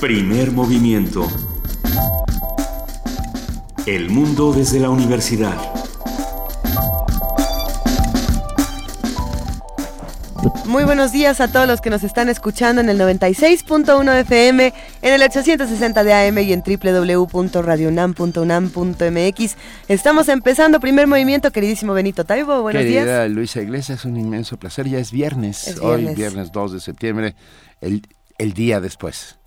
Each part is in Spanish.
Primer movimiento. El mundo desde la universidad. Muy buenos días a todos los que nos están escuchando en el 96.1 FM, en el 860 de AM y en www.radionam.unam.mx. Estamos empezando primer movimiento, queridísimo Benito Taibo. Buenos Querida días. Luisa Iglesias, un inmenso placer. Ya es viernes, Es hoy viernes. viernes 2 de septiembre, el, el día después.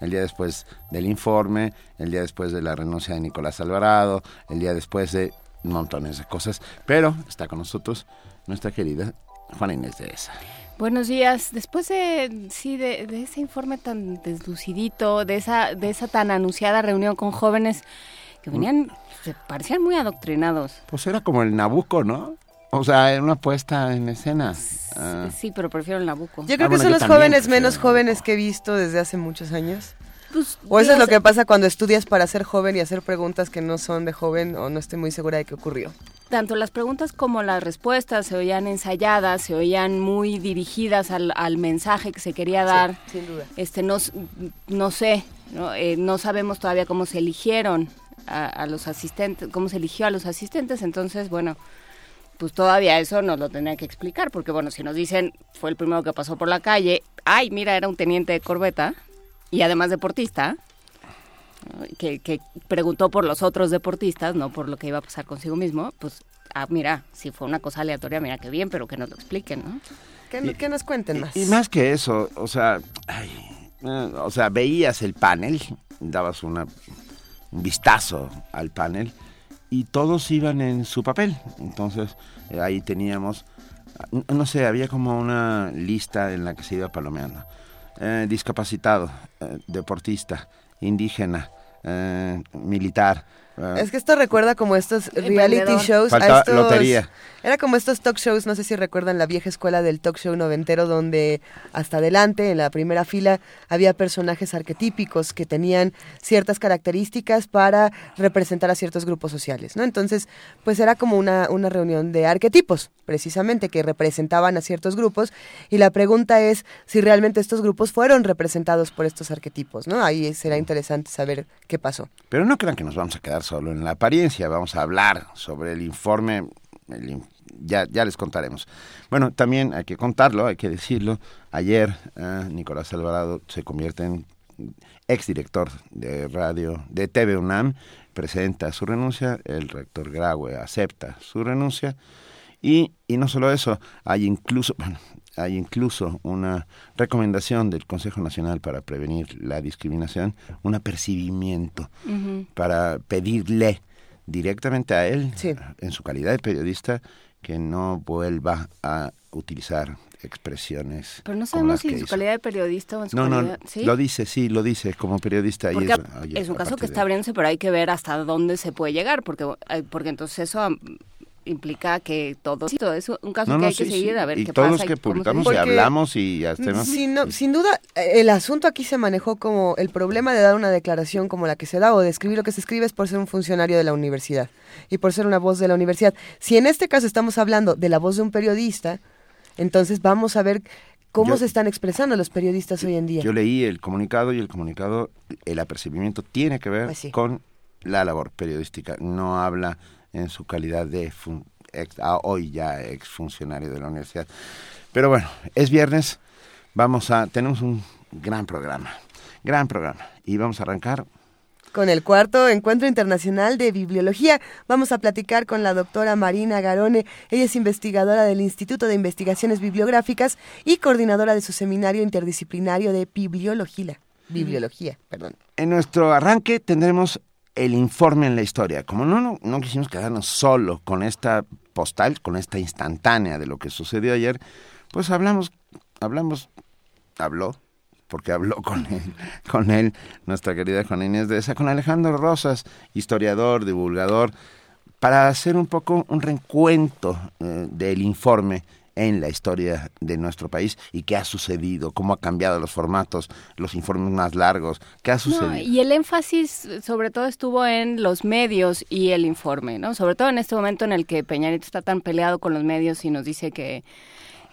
El día después del informe, el día después de la renuncia de Nicolás Alvarado, el día después de montones de cosas. Pero está con nosotros nuestra querida Juana Inés de esa. Buenos días. Después de sí de, de ese informe tan deslucidito, de esa de esa tan anunciada reunión con jóvenes que venían se parecían muy adoctrinados. Pues era como el Nabucco, ¿no? O sea, era una puesta en escena. Ah, Sí, pero prefiero el Nabucco. Yo creo Ah, que bueno, son los jóvenes prefiero menos jóvenes que he visto desde hace muchos años. Pues, O eso es lo que pasa cuando estudias para ser joven y hacer preguntas que no son de joven o no estoy muy segura de qué ocurrió. tanto las preguntas como las respuestas se oían ensayadas, se oían muy dirigidas al, al mensaje que se quería dar. sin duda. Este no, no sé, no, Eh, no sabemos todavía cómo se eligieron a, a los asistentes, cómo se eligió a los asistentes, entonces bueno, pues todavía eso nos lo tendría que explicar, porque bueno, si nos dicen fue el primero que pasó por la calle, ay, mira, era un teniente de corbeta y además deportista, que, que preguntó por los otros deportistas, no por lo que iba a pasar consigo mismo, pues, ah, mira, si fue una cosa aleatoria, mira qué bien, pero que nos lo expliquen, ¿no? Que, que nos cuenten más. Y más que eso, o sea, ay, eh, o sea, veías el panel, dabas una, un vistazo al panel y todos iban en su papel. Entonces, eh, ahí teníamos, no sé, había como una lista en la que se iba palomeando. Eh, discapacitado, eh, deportista, indígena, militar. Eh, Es que esto recuerda como estos reality shows. a Faltaba estos- lotería. Era como estos talk shows, no sé si recuerdan la vieja escuela del talk show noventero, donde hasta adelante, en la primera fila, había personajes arquetípicos que tenían ciertas características para representar a ciertos grupos sociales, ¿no? Entonces, pues era como una, una reunión de arquetipos, precisamente, que representaban a ciertos grupos. Y la pregunta es si realmente estos grupos fueron representados por estos arquetipos, ¿no? Ahí será interesante saber qué pasó. Pero no crean que nos vamos a quedar solo en la apariencia, vamos a hablar sobre el informe, el ya, ya les contaremos. Bueno, también hay que contarlo, hay que decirlo. Ayer eh, Nicolás Alvarado se convierte en exdirector de radio de TV UNAM, presenta su renuncia, el rector Graue acepta su renuncia y, y no solo eso, hay incluso, hay incluso una recomendación del Consejo Nacional para Prevenir la Discriminación, un apercibimiento para pedirle directamente a él, Sí. en su calidad de periodista, que no vuelva a utilizar expresiones. Pero no sabemos si en su hizo. calidad de periodista o en su No, no, calidad... ¿sí? lo dice, sí, lo dice como periodista. y es, oye, es un caso que está abriéndose, pero hay que ver hasta dónde se puede llegar, porque porque entonces eso implica que todo sí, todo es un caso No, que no, hay que seguir sí. a ver y qué todos pasa. que publicamos y hablamos y hacemos. Sin, no- sin duda, el asunto aquí se manejó como el problema de dar una declaración como la que se da o de escribir lo que se escribe es por ser un funcionario de la universidad y por ser una voz de la universidad. Si en este caso estamos hablando de la voz de un periodista, entonces vamos a ver cómo Yo- se están expresando los periodistas hoy en día. Yo leí el comunicado y el comunicado, el apercibimiento tiene que ver Pues sí. con la labor periodística. No habla en su calidad de fun- ex- ah, hoy ya exfuncionario de la universidad. Pero bueno, es viernes, vamos a tenemos un gran programa, gran programa y vamos a arrancar Con el cuarto Encuentro Internacional de Bibliología vamos a platicar con la doctora Marina Garone. Ella es investigadora del Instituto de Investigaciones Bibliográficas y coordinadora de su seminario interdisciplinario de bibliología. Bibliología, perdón. En nuestro arranque tendremos el informe en la historia. Como no, no, quisimos quedarnos solo con esta postal, con esta instantánea de lo que sucedió ayer, pues hablamos, hablamos, habló, porque habló con él, con él, nuestra querida Juana Inés de esa, con Alejandro Rosas, historiador, divulgador, para hacer un poco un reencuentro eh, del informe en la historia de nuestro país y qué ha sucedido, cómo ha cambiado los formatos, los informes más largos, qué ha sucedido. No, y el énfasis sobre todo estuvo en los medios y el informe, ¿no? Sobre todo en este momento en el que Peñarito está tan peleado con los medios y nos dice que,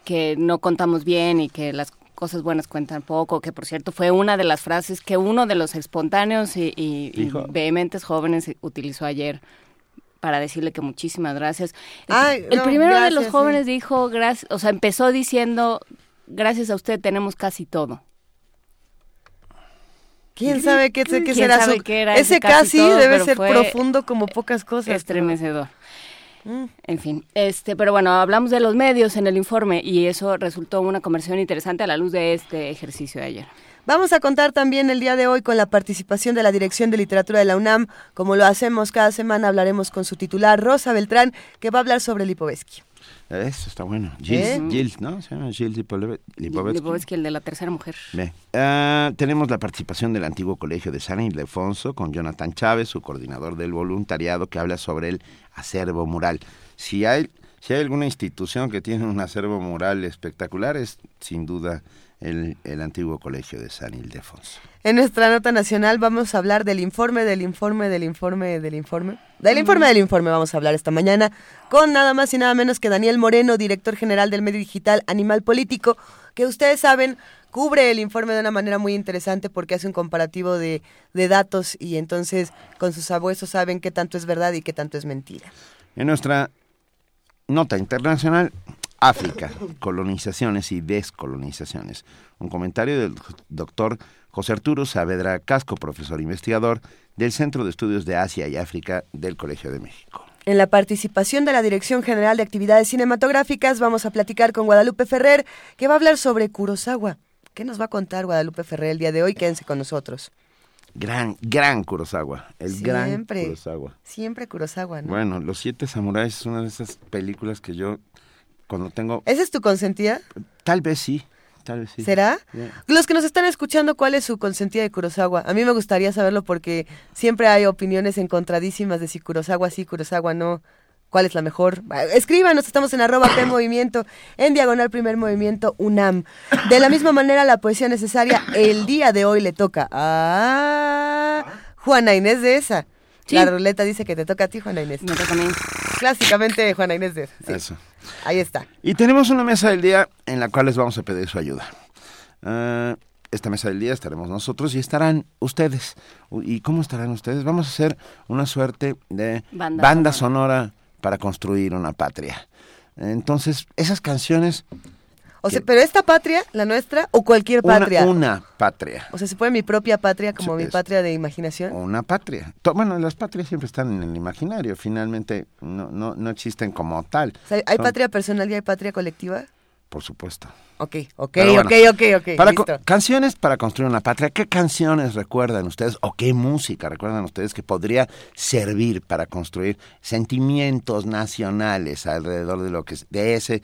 que no contamos bien y que las cosas buenas cuentan poco, que por cierto fue una de las frases que uno de los espontáneos y, y- y vehementes jóvenes utilizó ayer para decirle que muchísimas gracias. El, Ay, el no, primero de los sí. jóvenes dijo, gracias, o sea, empezó diciendo, gracias a usted tenemos casi todo. ¿Quién sabe qué, qué ¿Quién será sabe su- qué era Ese ese casi casi todo, debe ser profundo como pocas cosas. Estremecedor. Mm. En fin, este, pero bueno, hablamos de los medios en el informe y eso resultó una conversión interesante a la luz de este ejercicio de ayer. Vamos a contar también el día de hoy con la participación de la Dirección de Literatura de la UNAM. Como lo hacemos cada semana, hablaremos con su titular, Rosa Beltrán, que va a hablar sobre Lipovetsky. Eso está bueno. Gilles, ¿Eh? Gilles, ¿no? Se llama Gilles Lipovetsky. Lipovetsky, el de la tercera mujer. Bien. Ah, tenemos la participación del antiguo colegio de San Ildefonso con Jonathan Chávez, su coordinador del voluntariado, que habla sobre el acervo mural. Si hay, si hay alguna institución que tiene un acervo mural espectacular, es sin duda el, el antiguo colegio de San Ildefonso. En nuestra nota nacional vamos a hablar del informe, del informe, del informe, del informe. Del informe del informe vamos a hablar esta mañana con nada más y nada menos que Daniel Moreno, director general del medio digital Animal Político, que ustedes saben cubre el informe de una manera muy interesante porque hace un comparativo de, de datos y entonces con sus abuesos saben qué tanto es verdad y qué tanto es mentira. En nuestra nota internacional, África, colonizaciones y descolonizaciones. Un comentario del doctor José Arturo Saavedra Casco, profesor investigador del Centro de Estudios de Asia y África del Colegio de México. En la participación de la Dirección General de Actividades Cinematográficas vamos a platicar con Guadalupe Ferrer, que va a hablar sobre Kurosawa. ¿Qué nos va a contar Guadalupe Ferrer el día de hoy? Quédense con nosotros. Gran, gran Kurosawa, el gran. Kurosawa. Siempre Kurosawa, ¿no? Bueno, Los Siete Samuráis es una de esas películas que yo, cuando tengo, ¿Esa es tu consentida? tal vez sí, tal vez sí. ¿Será? Los que nos están escuchando, ¿cuál es su consentida de Kurosawa? A mí me gustaría saberlo porque siempre hay opiniones encontradísimas de si Kurosawa sí, Kurosawa no. ¿Cuál es la mejor? Ah, Escríbanos, estamos en arroba P Movimiento, en diagonal primer movimiento UNAM. De la misma manera, la poesía necesaria el día de hoy le toca a Juana Inés de esa. Sí. La ruleta dice que te toca a ti, Juana Inés. Me toca a mí. Clásicamente Juana Inés de esa. sí. Eso. Ahí está. Y tenemos una mesa del día en la cual les vamos a pedir su ayuda. Ah, esta mesa del día estaremos nosotros y estarán ustedes. ¿Y cómo estarán ustedes? Vamos a hacer una suerte de Banda banda, sonora. sonora para construir una patria. Entonces, esas canciones, O sea, pero esta patria, la nuestra, o cualquier una, patria. una patria. O sea, se puede mi propia patria como Sí, mi patria de imaginación. Una patria. Bueno, las patrias siempre están en el imaginario, finalmente no, no, no existen como tal. O sea, ¿Hay Son- patria personal y hay patria colectiva? Por supuesto. Ok, ok, bueno, ok, ok, ok. Para co- listo. canciones para construir una patria, ¿qué canciones recuerdan ustedes o qué música recuerdan ustedes que podría servir para construir sentimientos nacionales alrededor de lo que es- de ese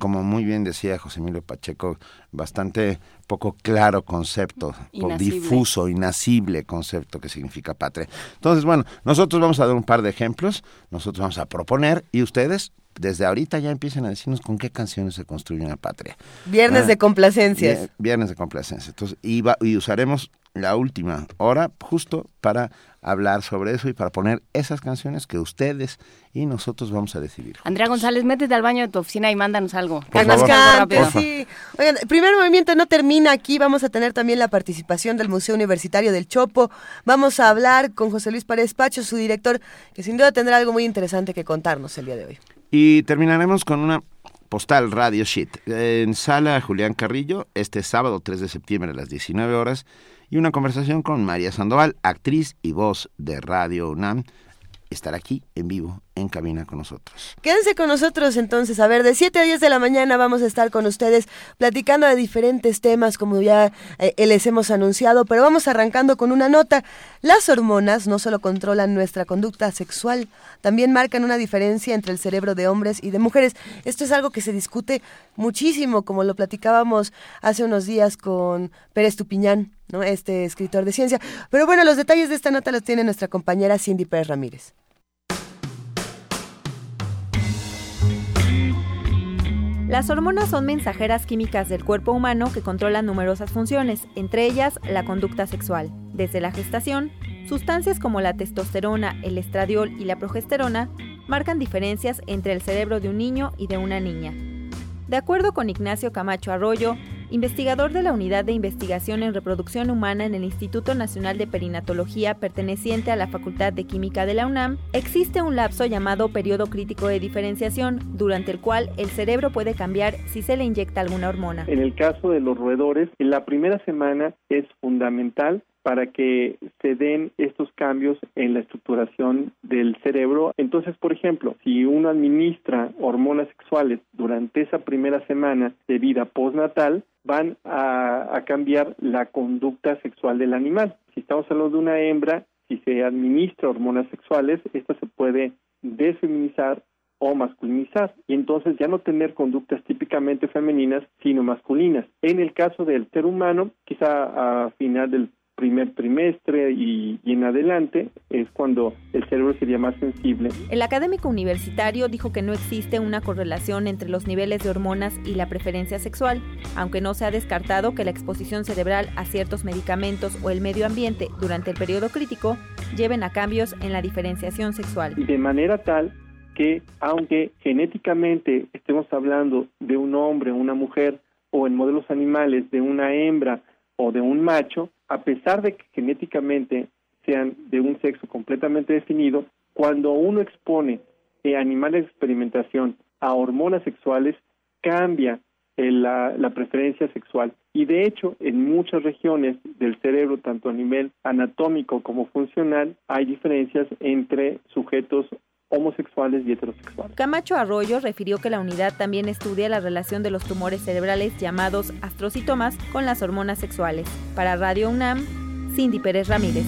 como muy bien decía José Emilio Pacheco, bastante poco claro concepto, Inasible. difuso, inasible concepto que significa patria. Entonces, bueno, nosotros vamos a dar un par de ejemplos, nosotros vamos a proponer y ustedes desde ahorita ya empiecen a decirnos con qué canciones se construye una patria. Viernes Ah, de complacencias. Vier- Viernes de complacencia. Entonces, y, va- y usaremos la última hora justo para hablar sobre eso y para poner esas canciones que ustedes y nosotros vamos a decidir. Andrea González, métete al baño de tu oficina y mándanos algo. Por Que nos favor. cante, sí. Oigan, el primer movimiento no termina aquí. Vamos a tener también la participación del Museo Universitario del Chopo. Vamos a hablar con José Luis Párez Pacho, su director, que sin duda tendrá algo muy interesante que contarnos el día de hoy. Y terminaremos con una postal Radio Sheet en sala Julián Carrillo este sábado 3 de septiembre a las 19 horas y una conversación con María Sandoval, actriz y voz de Radio UNAM, estará aquí en vivo en cabina con nosotros. Quédense con nosotros entonces, a ver, de 7 a 10 de la mañana vamos a estar con ustedes platicando de diferentes temas como ya eh, les hemos anunciado, pero vamos arrancando con una nota. Las hormonas no solo controlan nuestra conducta sexual, también marcan una diferencia entre el cerebro de hombres y de mujeres. Esto es algo que se discute muchísimo, como lo platicábamos hace unos días con Pérez Tupiñán, ¿no? este escritor de ciencia. Pero bueno, los detalles de esta nota los tiene nuestra compañera Cindy Pérez Ramírez. Las hormonas son mensajeras químicas del cuerpo humano que controlan numerosas funciones, entre ellas la conducta sexual. Desde la gestación, sustancias como la testosterona, el estradiol y la progesterona marcan diferencias entre el cerebro de un niño y de una niña. De acuerdo con Ignacio Camacho Arroyo, investigador de la Unidad de Investigación en Reproducción Humana en el Instituto Nacional de Perinatología perteneciente a la Facultad de Química de la UNAM, existe un lapso llamado periodo crítico de diferenciación, durante el cual el cerebro puede cambiar si se le inyecta alguna hormona. En el caso de los roedores, en la primera semana es fundamental para que se den estos cambios en la estructuración del cerebro. Entonces, por ejemplo, si uno administra hormonas sexuales durante esa primera semana de vida postnatal, van a, cambiar la conducta sexual del animal. Si estamos hablando de una hembra, si se administra hormonas sexuales, esta se puede desfeminizar o masculinizar y entonces ya no tener conductas típicamente femeninas sino masculinas. En el caso del ser humano, quizá a final del primer trimestre y, en adelante es cuando el cerebro sería más sensible. El académico universitario dijo que no existe una correlación entre los niveles de hormonas y la preferencia sexual, aunque no se ha descartado que la exposición cerebral a ciertos medicamentos o el medio ambiente durante el periodo crítico lleven a cambios en la diferenciación sexual. De manera tal que aunque genéticamente estemos hablando de un hombre o una mujer o en modelos animales de una hembra o de un macho, a pesar de que genéticamente sean de un sexo completamente definido, cuando uno expone eh, animales de experimentación a hormonas sexuales, cambia eh, la, la, preferencia sexual. Y de hecho, en muchas regiones del cerebro, tanto a nivel anatómico como funcional, hay diferencias entre sujetos homosexuales y heterosexuales. Camacho Arroyo refirió que la unidad también estudia la relación de los tumores cerebrales llamados astrocitomas con las hormonas sexuales. Para Radio UNAM, Cindy Pérez Ramírez.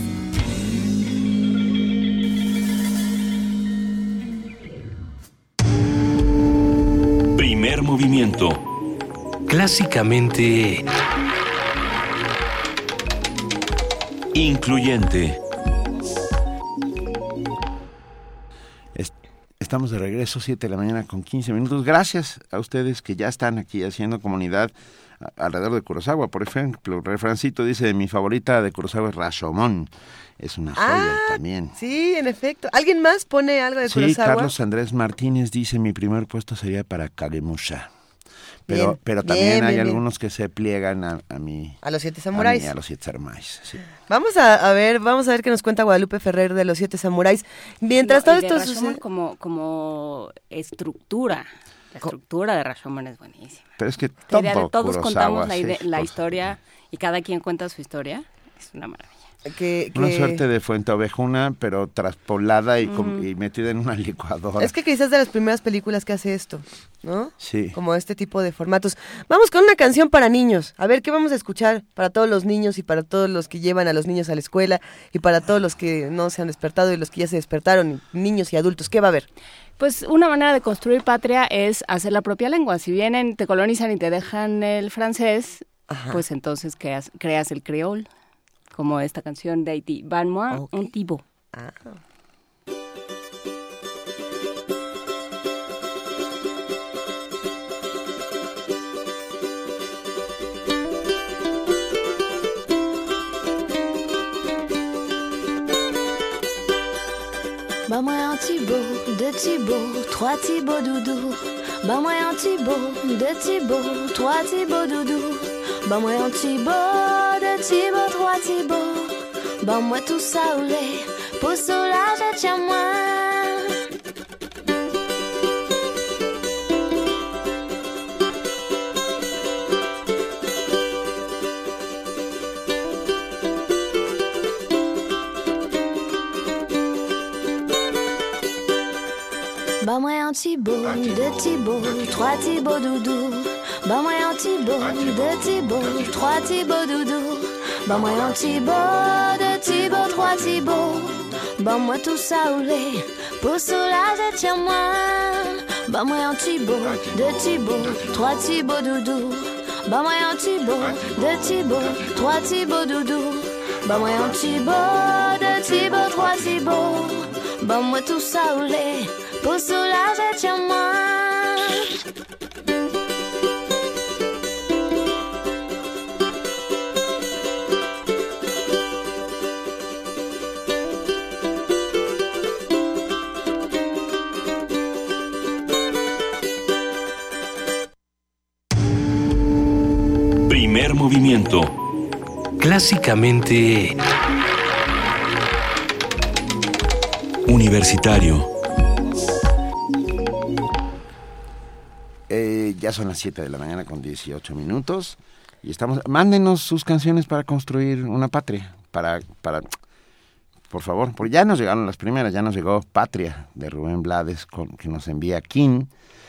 Primer movimiento. Clásicamente... Incluyente. Estamos de regreso, 7 de la mañana con 15 minutos. Gracias a ustedes que ya están aquí haciendo comunidad alrededor de Kurosawa. Por ejemplo, refrancito dice, mi favorita de Kurosawa es Rashomon. Es una joya ah, también. Sí, en efecto. ¿Alguien más pone algo de Kurosawa? Sí, Carlos Andrés Martínez dice, mi primer puesto sería para Kagemusha. Pero, pero también hay algunos que se pliegan a, a mi... A los siete samuráis. A, los siete samuráis, Vamos a, ver, vamos a ver qué nos cuenta Guadalupe Ferrer de los siete samuráis. Mientras todo esto sucede... como, como estructura. La estructura de Rashomon es buenísima. Pero es que todo todos contamos la, la historia y cada quien cuenta su historia. Es una maravilla. Una suerte de fuente ovejuna, pero traspolada y, metida en una licuadora. Es que quizás de las primeras películas que hace esto, ¿no? Sí. Como este tipo de formatos. Vamos con una canción para niños. A ver, ¿qué vamos a escuchar para todos los niños y para todos los que llevan a los niños a la escuela y para todos los que no se han despertado y los que ya se despertaron, niños y adultos? ¿Qué va a haber? Pues una manera de construir patria es hacer la propia lengua. Si vienen, te colonizan y te dejan el francés, pues entonces creas, creas el creol como esta canción de Haití, Van Moi, okay. un tipo. Ah. Bah moi un Thibaut, deux Thibaut, trois Thibaut doudou. Bah moi un Thibaut, deux Thibaut, trois Thibaut doudou. Bah moi un Thibaut, deux Thibaut, trois Thibaut. Bah moi tout ça au lait, pour soulager tiens-moi. Bah moi un Thibaut, deux Thibaut, trois Thibaut doudou. Bah moi un Thibaut, deux Thibaut, trois Thibaut doudou. Bah moi un Thibaut, deux Thibaut, trois Thibaut. Bah moi tout ça ou les pour soulager tiens-moi. Bah moi un Thibaut, deux Thibaut, trois Thibaut doudou. Bah moi un Thibaut, deux Thibaut, trois Thibaut doudou. Bah moi un Thibaut, deux Thibaut, trois Thibaut. Bah moi tout ça ou les pour soulager tiens-moi. Primer movimiento. Clásicamente... Universitario. Eh, ya son las 7 de la mañana con 18 minutos y estamos mándenos sus canciones para construir una patria, para para por favor, porque ya nos llegaron las primeras, ya nos llegó Patria de Rubén Blades con, que nos envía King.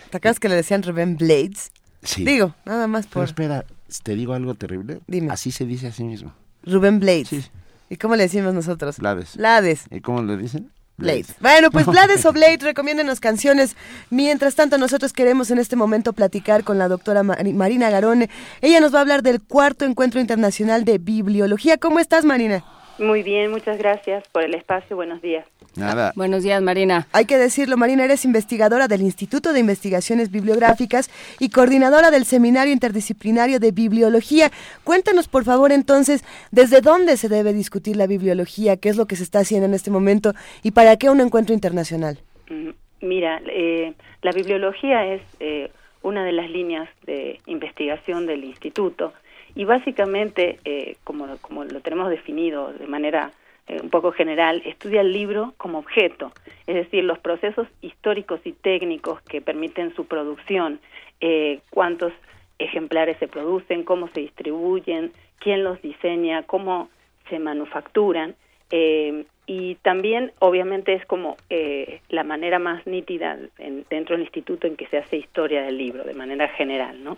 ¿Te acuerdas que le decían Rubén Blades? Sí. Digo, nada más Pero por espera, te digo algo terrible. Dime. Así se dice a sí mismo. Rubén Blades. Sí. ¿Y cómo le decimos nosotros? Blades. Blades. ¿Y cómo le dicen? Blades. Bueno, pues Blades o Blade, recomiéndenos canciones. Mientras tanto, nosotros queremos en este momento platicar con la doctora Mari- Marina Garone. Ella nos va a hablar del cuarto encuentro internacional de bibliología. ¿Cómo estás, Marina? Muy bien, muchas gracias por el espacio. Buenos días. Nada. Buenos días, Marina. Hay que decirlo, Marina, eres investigadora del Instituto de Investigaciones Bibliográficas y coordinadora del Seminario Interdisciplinario de Bibliología. Cuéntanos, por favor, entonces, ¿desde dónde se debe discutir la bibliología? ¿Qué es lo que se está haciendo en este momento? ¿Y para qué un encuentro internacional? Mm, Mira, eh, la bibliología es eh, una de las líneas de investigación del instituto y básicamente, eh, como, como lo tenemos definido de manera eh, un poco general, estudia el libro como objeto, es decir, los procesos históricos y técnicos que permiten su producción, eh, cuántos ejemplares se producen, cómo se distribuyen, quién los diseña, cómo se manufacturan. eh, y también, obviamente, es como eh, la manera más nítida en- dentro del instituto en que se hace historia del libro, de manera general, ¿no?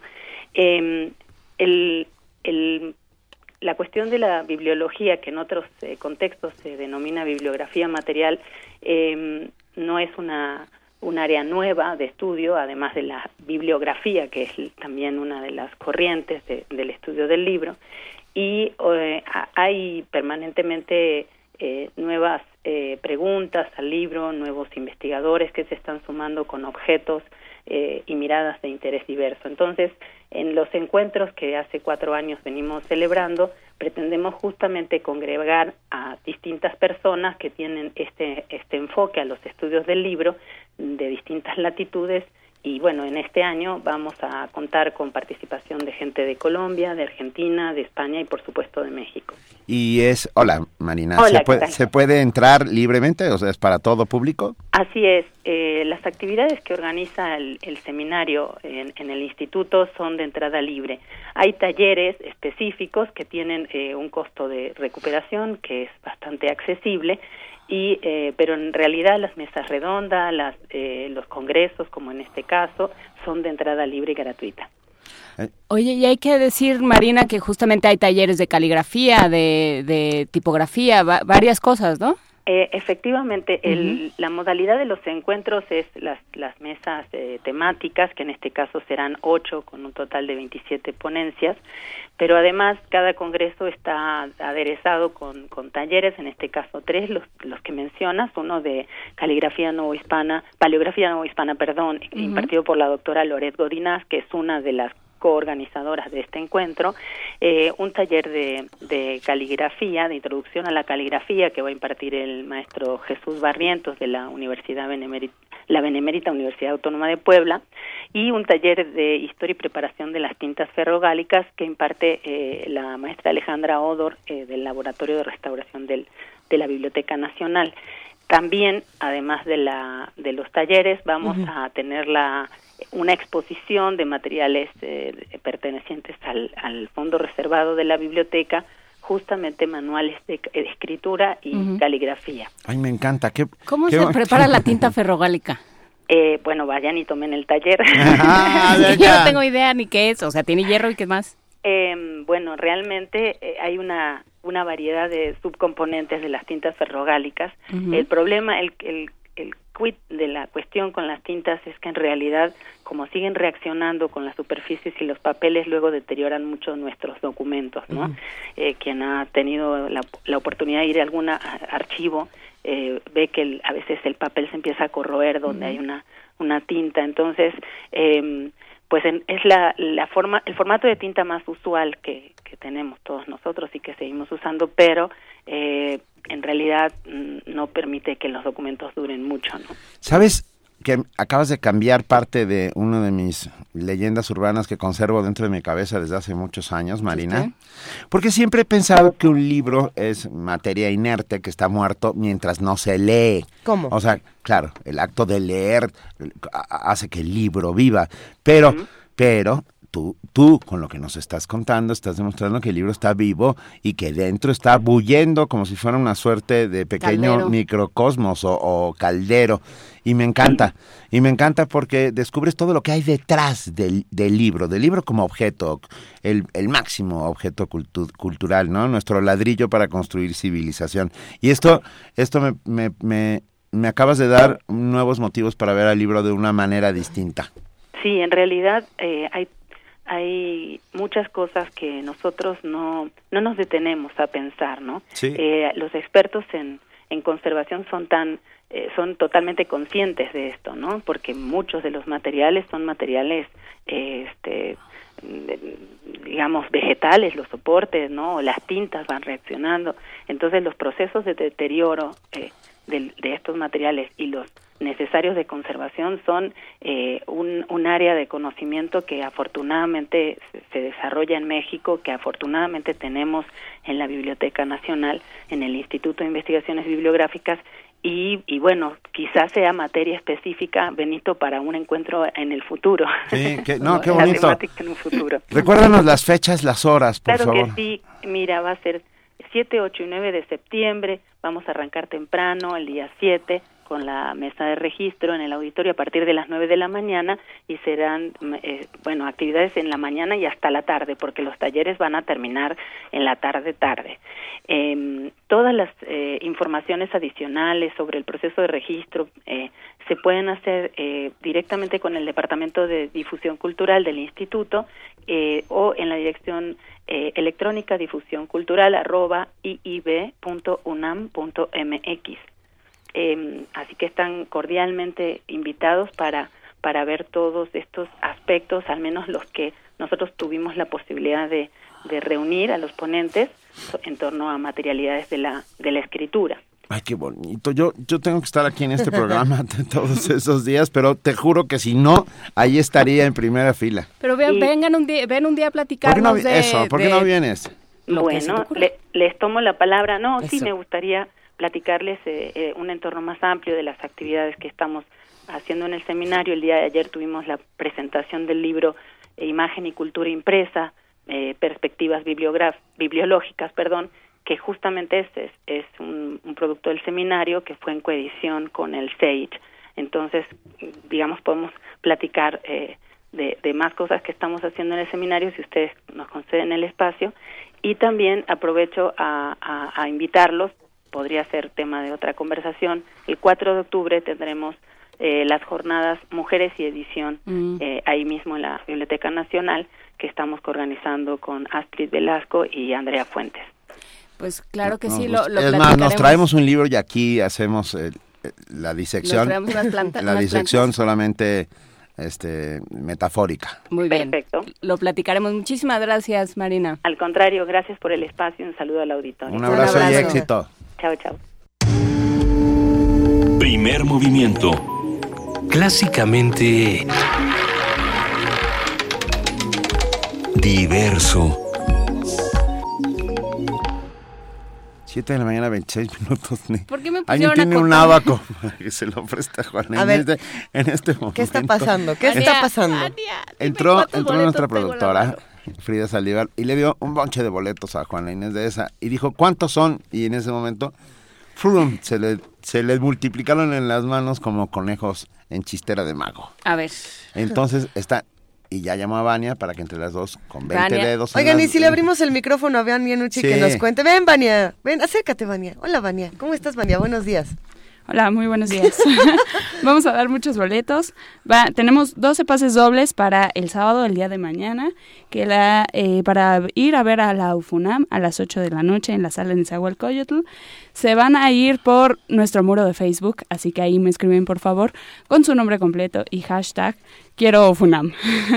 El, el- la cuestión de la bibliología, que en otros eh, contextos se denomina bibliografía material, eh, no es una un área nueva de estudio, además de la bibliografía, que es también una de las corrientes de- del estudio del libro, y eh, ha- hay permanentemente eh, nuevas eh, preguntas al libro, nuevos investigadores que se están sumando con objetos y miradas de interés diverso. Entonces, en los encuentros que hace cuatro años venimos celebrando, pretendemos justamente congregar a distintas personas que tienen este, este enfoque a los estudios del libro de distintas latitudes y bueno, en este año vamos a contar con participación de gente de Colombia, de Argentina, de España y por supuesto de México. Y es, hola Marina, Hola, ¿se, ¿qué puede? ¿se puede entrar libremente? O sea, ¿es para todo público? Así es, eh, las actividades que organiza el, el seminario en, en el instituto son de entrada libre. Hay talleres específicos que tienen eh, un costo de recuperación que es bastante accesible, y, eh, pero en realidad las mesas redondas, las, eh, los congresos, como en este caso, son de entrada libre y gratuita. Oye, y hay que decir, Marina, que justamente hay talleres de caligrafía, de, tipografía, va- varias cosas, ¿no? Eh, efectivamente, el- la modalidad de los encuentros es las, las mesas eh, temáticas, que en este caso serán ocho, con un total de 27 ponencias, pero además cada congreso está aderezado con, con talleres, en este caso tres, los, los que mencionas, uno de caligrafía novohispana, paleografía novohispana, perdón, impartido por la doctora Loret Godinás, que es una de las coorganizadoras de este encuentro, eh, un taller de, de caligrafía, de introducción a la caligrafía que va a impartir el maestro Jesús Barrientos de la Universidad Benemérita, la Benemérita Universidad Autónoma de Puebla, y un taller de historia y preparación de las tintas ferrogálicas que imparte eh, la maestra Alejandra Odor eh, del Laboratorio de Restauración del, de la Biblioteca Nacional. También, además de, la, de los talleres, vamos a tener la, una exposición de materiales eh, pertenecientes al, al fondo reservado de la biblioteca, justamente manuales de, de escritura y caligrafía. Ay, me encanta. ¿Qué, ¿Cómo qué se prepara la tinta ferrogálica? Eh, bueno, vayan y tomen el taller. Ah, yo no tengo idea ni qué es, o sea, tiene hierro y qué más. Eh, bueno, realmente eh, hay una, una variedad de subcomponentes de las tintas ferrogálicas. El problema, el, el, el quid de la cuestión con las tintas es que en realidad, como siguen reaccionando con las superficies y los papeles, luego deterioran mucho nuestros documentos, ¿no? Eh, quien ha tenido la, la oportunidad de ir a algún archivo eh, ve que el- a veces el papel se empieza a corroer donde hay una una tinta, entonces eh, pues es la, la forma el formato de tinta más usual que, que tenemos todos nosotros y que seguimos usando, pero eh, en realidad mm, no permite que los documentos duren mucho, ¿no? ¿Sabes que acabas de cambiar parte de una de mis leyendas urbanas que conservo dentro de mi cabeza desde hace muchos años, Marina. Porque siempre he pensado que un libro es materia inerte que está muerto mientras no se lee. ¿Cómo? O sea, claro, el acto de leer hace que el libro viva, pero, pero tú, tú con lo que nos estás contando estás demostrando que el libro está vivo y que dentro está bullendo como si fuera una suerte de pequeño Caldero. microcosmos o, o caldero. Y me encanta, y me encanta porque descubres todo lo que hay detrás del, del libro, del libro como objeto, el, el máximo objeto cultu- cultural, ¿no? Nuestro ladrillo para construir civilización. Y esto, esto me, me, me, me acabas de dar nuevos motivos para ver al libro de una manera distinta. Sí, en realidad eh, hay hay muchas cosas que nosotros no no nos detenemos a pensar, ¿no? Sí. Eh, los expertos en, en conservación son tan eh, son totalmente conscientes de esto, ¿no? Porque muchos de los materiales son materiales eh, este de- digamos vegetales los soportes no o las tintas van reaccionando entonces los procesos de deterioro eh, del- de, estos materiales y los necesarios de conservación son eh, un, un área de conocimiento que afortunadamente se, desarrolla en México, que afortunadamente tenemos en la Biblioteca Nacional, en el Instituto de Investigaciones Bibliográficas y, y bueno, quizás sea materia específica, Benito, para un encuentro en el futuro. Sí, que- no, qué bonito. temática en un futuro. Recuérdanos las fechas, las horas, por Claro favor. que sí, mira, va a ser 7, 8 y 9 de septiembre, vamos a arrancar temprano, el día 7, con la mesa de registro en el auditorio a partir de las 9 de la mañana y serán, eh, bueno, actividades en la mañana y hasta la tarde, porque los talleres van a terminar en la tarde-tarde. Em, todas las eh, informaciones adicionales sobre el proceso de registro eh, se pueden hacer eh, directamente con el Departamento de Difusión Cultural del Instituto o en la dirección electrónica difusión cultural arroba iib.unam.mx. Eh, así que están cordialmente invitados para, para ver todos estos aspectos, al menos los que nosotros tuvimos la posibilidad de, de reunir a los ponentes so- en torno a materialidades de la, de la escritura. Ay, qué bonito. Yo, yo tengo que estar aquí en este programa todos esos días, pero te juro que si no, ahí estaría en primera fila. Pero ve- Y- vengan un día, ven un día a ¿Por qué no, de... eso, ¿por qué de- no vienes? Bueno, le- les tomo la palabra. No, sí, Eso. me gustaría platicarles eh, eh, un entorno más amplio de las actividades que estamos haciendo en el seminario. El día de ayer tuvimos la presentación del libro eh, Imagen y Cultura Impresa, eh, Perspectivas Bibliológicas, perdón, que justamente es, es, es un, un producto del seminario que fue en coedición con el SAGE. Entonces, digamos, podemos platicar eh, de, de más cosas que estamos haciendo en el seminario si ustedes nos conceden el espacio. Y también aprovecho a, a- a invitarlos, podría ser tema de otra conversación, el 4 de octubre tendremos eh, las jornadas Mujeres y Edición Mm. eh, ahí mismo en la Biblioteca Nacional que estamos organizando con Astrid Velasco y Andrea Fuentes. Pues claro que sí, lo, lo es más, nos traemos un libro y aquí hacemos eh, eh, la disección. Nos traemos unas planta- la unas disección plantas. solamente este, metafórica. Muy bien. Perfecto. Lo platicaremos. Muchísimas gracias, Marina. Al contrario, gracias por el espacio y un saludo al auditorio. Un abrazo, y abrazo. éxito. Chao, chao. Primer movimiento. Clásicamente diverso. 7 de la mañana, 26 minutos. ni- ¿Por qué me Alguien pusieron a tiene un abaco para que se lo presta a Juana A ver, Inés de- en este momento. ¿Qué está pasando? ¿Qué está pasando? Entró, entró nuestra en productora. Frida Saldívar, y le dio un bonche de boletos a Juana Inés de esa. Y dijo, ¿cuántos son? Y en ese momento, ¡frum! se le, se le multiplicaron en las manos como conejos en chistera de mago. A ver. Entonces está, y ya llamó a Vania para que entre las dos, con 20 Vania. dedos. Oigan, las- y si le abrimos el micrófono a Vania Nucci que nos cuente. Ven, Vania. Ven, acércate, Vania. Hola, Vania. ¿Cómo estás, Vania? Buenos días. Hola, muy buenos días. Vamos a dar muchos boletos. Va, tenemos 12 pases dobles para el sábado, el día de mañana, que la, eh, para ir a ver a la UFUNAM a las 8 de la noche en la sala de Nezahualcóyotl. Se van a ir por nuestro muro de Facebook, así que ahí me escriben por favor con su nombre completo y hashtag quiero Funam.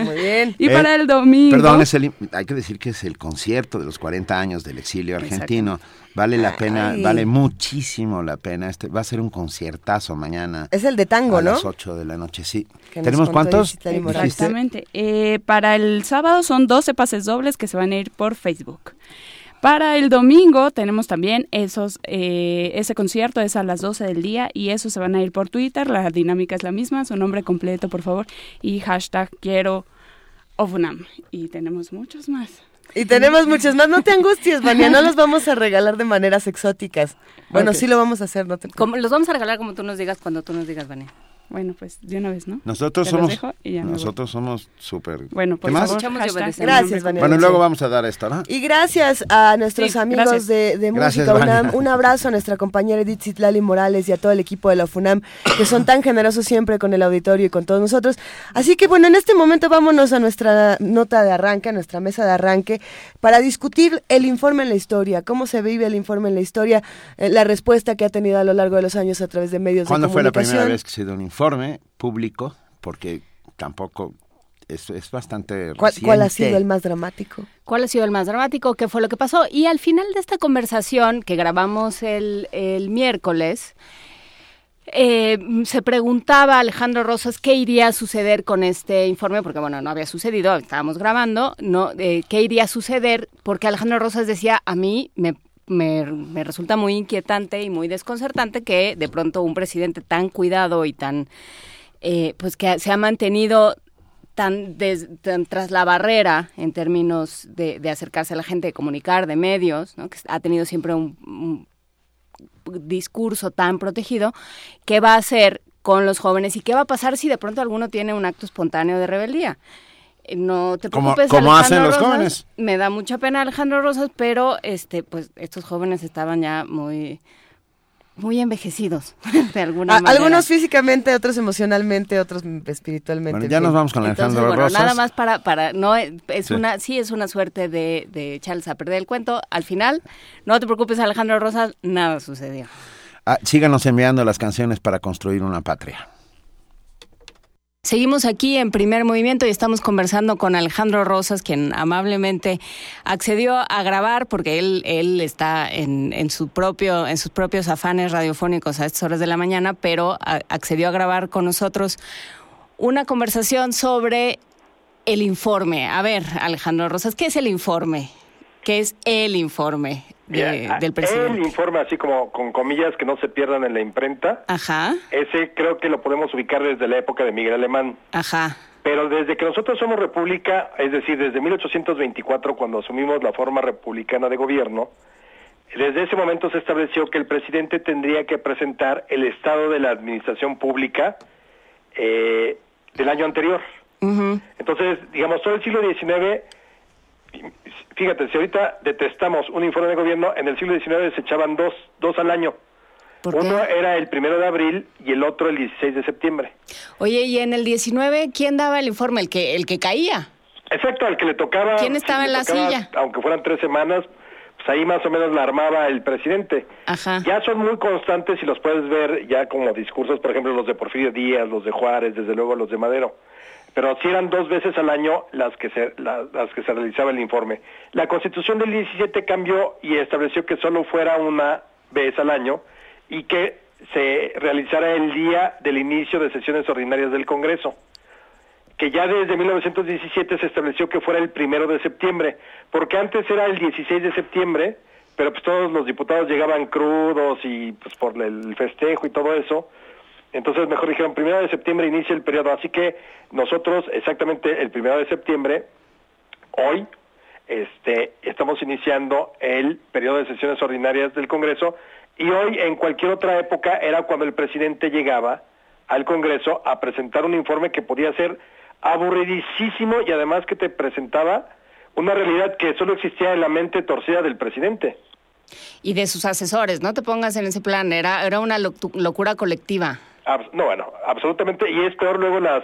Muy bien. y Eh, para el domingo... Perdón, es el- hay que decir que es el concierto de los 40 años del exilio argentino. Vale la pena, Ay. vale muchísimo la pena. Este va a ser un conciertazo mañana. Es el de tango, a ¿no? las 8 de la noche, sí. ¿Tenemos cuántos? Exactamente. Eh, para el sábado son 12 pases dobles que se van a ir por Facebook. Para el domingo tenemos también esos, eh, ese concierto es a las 12 del día y eso se van a ir por Twitter. La dinámica es la misma, su nombre completo, por favor, y hashtag quiero Ofunam. Y tenemos muchos más. Y tenemos muchos más. No te angusties, Vania, no los vamos a regalar de maneras exóticas. Bueno, sí lo vamos a hacer, no te Como- los vamos a regalar como tú nos digas cuando tú nos digas, Vania. Bueno, pues de una vez, ¿no? Nosotros Te somos dejo y ya me voy. nosotros somos súper. Bueno, por ¿Qué más? favor, hashtag. Gracias, Vania. Bueno, y luego vamos a dar esto, ¿no? Y gracias a nuestros Sí, amigos gracias. de, de Gracias, Música Vania. UNAM. Un abrazo a nuestra compañera Edith Zitlali Morales y a todo el equipo de la FUNAM, que son tan generosos siempre con el auditorio y con todos nosotros. Así que bueno, en este momento vámonos a nuestra nota de arranque, a nuestra mesa de arranque, para discutir el informe en la historia, cómo se vive el informe en la historia, eh, la respuesta que ha tenido a lo largo de los años a través de medios de ¿Cuándo fue la comunicación. primera vez que se dio un informe público? Porque tampoco es, es bastante ¿Cuál, cuál ha sido el más dramático? ¿Cuál ha sido el más dramático? ¿Qué fue lo que pasó? Y al final de esta conversación que grabamos el, el miércoles, eh, se preguntaba Alejandro Rosas qué iría a suceder con este informe, porque bueno, no había sucedido, estábamos grabando, no, eh, qué iría a suceder, porque Alejandro Rosas decía, a mí me, me, me resulta muy inquietante y muy desconcertante que de pronto un presidente tan cuidado y tan, eh, pues que se ha mantenido tan, tras la barrera en términos de, acercarse a la gente, de comunicar, de medios, ¿no? que ha tenido siempre un discurso tan protegido, ¿qué va a hacer con los jóvenes y qué va a pasar si de pronto alguno tiene un acto espontáneo de rebeldía? No te preocupes, como hacen Alejandro los Rosas. jóvenes. Me da mucha pena Alejandro Rosas, pero este, pues estos jóvenes estaban ya muy, muy envejecidos de alguna A- manera. algunos físicamente, otros emocionalmente, otros espiritualmente. Bueno, ya nos vamos con Entonces, Alejandro bueno, Rosas. nada más para, para, no, es Sí. una, sí es una suerte de, de echarles a perder el cuento. Al final, no te preocupes, Alejandro Rosas, nada sucedió. Ah, síganos enviando las canciones para construir una patria. Seguimos aquí en primer movimiento y estamos conversando con Alejandro Rosas, quien amablemente accedió a grabar porque él, él está en, en su propio, en sus propios afanes radiofónicos a estas horas de la mañana, pero accedió a grabar con nosotros una conversación sobre el informe. A ver, Alejandro Rosas, ¿qué es el informe? ¿Qué es el informe de- del El informe, así como con comillas que no se pierdan en la imprenta, Ajá, ese creo que lo podemos ubicar desde la época de Miguel Alemán. ajá. Pero desde que nosotros somos república, es decir, desde 1824, cuando asumimos la forma republicana de gobierno, desde ese momento se estableció que el presidente tendría que presentar el estado de la administración pública eh, del año anterior. Entonces, digamos, todo el siglo XIX, fíjate, si ahorita detestamos un informe de gobierno, en el siglo XIX se echaban dos, dos al año. Uno era el primero de abril y el otro el 16 de septiembre. Oye, y en el 19, ¿quién daba el informe? El que, el que caía. Exacto, al que le tocaba... ¿Quién estaba en la tocaba, silla? Aunque fueran tres semanas, pues ahí más o menos la armaba el presidente. Ajá. Ya son muy constantes y los puedes ver ya como discursos, por ejemplo, los de Porfirio Díaz, los de Juárez, desde luego los de Madero. Pero sí eran dos veces al año las que se, la- las que se realizaba el informe. La Constitución del 17 cambió y estableció que solo fuera una vez al año y que se realizara el día del inicio de sesiones ordinarias del Congreso que ya desde 1917 se estableció que fuera el primero de septiembre, porque antes era el 16 de septiembre, pero pues todos los diputados llegaban crudos y pues por el festejo y todo eso, entonces mejor dijeron primero de septiembre inicia el periodo, así que nosotros exactamente el primero de septiembre, hoy, este, estamos iniciando el periodo de sesiones ordinarias del Congreso y hoy en cualquier otra época era cuando el presidente llegaba al Congreso a presentar un informe que podía ser aburridísimo y además que te presentaba una realidad que solo existía en la mente torcida del presidente. Y de sus asesores, no te pongas en ese plan, era, era una locu- locura colectiva. No, bueno, absolutamente, y es peor luego las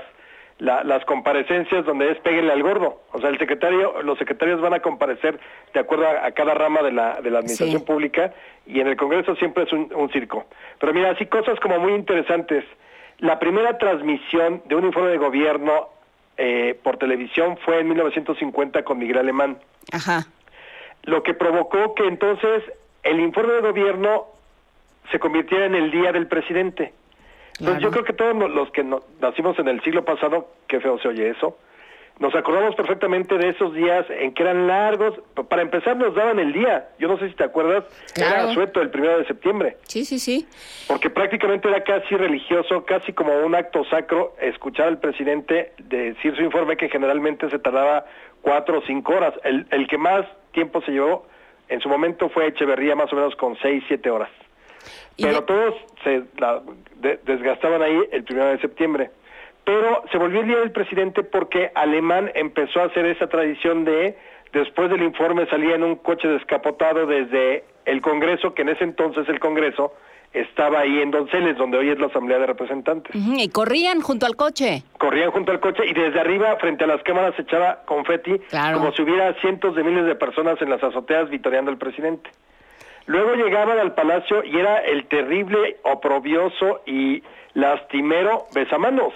la- las comparecencias donde es péguenle al gordo. O sea, el secretario, los secretarios van a comparecer de acuerdo a, a cada rama de la, de la administración Sí. pública y en el Congreso siempre es un, un circo. Pero mira, así cosas como muy interesantes. La primera transmisión de un informe de gobierno eh, por televisión fue en 1950 con Miguel Alemán. Ajá. Lo que provocó que entonces el informe de gobierno se convirtiera en el día del presidente. Entonces yo creo que todos lo- los que no- nacimos en el siglo pasado, qué feo se oye eso, nos acordamos perfectamente de esos días en que eran largos. Para empezar nos daban el día. Yo no sé si te acuerdas, Claro. era asueto el primero de septiembre. Sí, sí, sí. Porque prácticamente era casi religioso, casi como un acto sacro, escuchar al presidente decir su informe que generalmente se tardaba cuatro o cinco horas. El, el que más tiempo se llevó en su momento fue Echeverría, más o menos con seis, siete horas. Pero de- todos se la- de- desgastaban ahí el primero de septiembre. Pero se volvió el día del presidente porque Alemán empezó a hacer esa tradición de, después del informe salía en un coche descapotado desde el Congreso, que en ese entonces el Congreso estaba ahí en Donceles, donde hoy es la Asamblea de Representantes. Y corrían junto al coche. Corrían junto al coche y desde arriba, frente a las cámaras, se echaba confeti, Claro. como si hubiera cientos de miles de personas en las azoteas vitoreando al presidente. Luego llegaban al palacio y era el terrible, oprobioso y lastimero besamanos.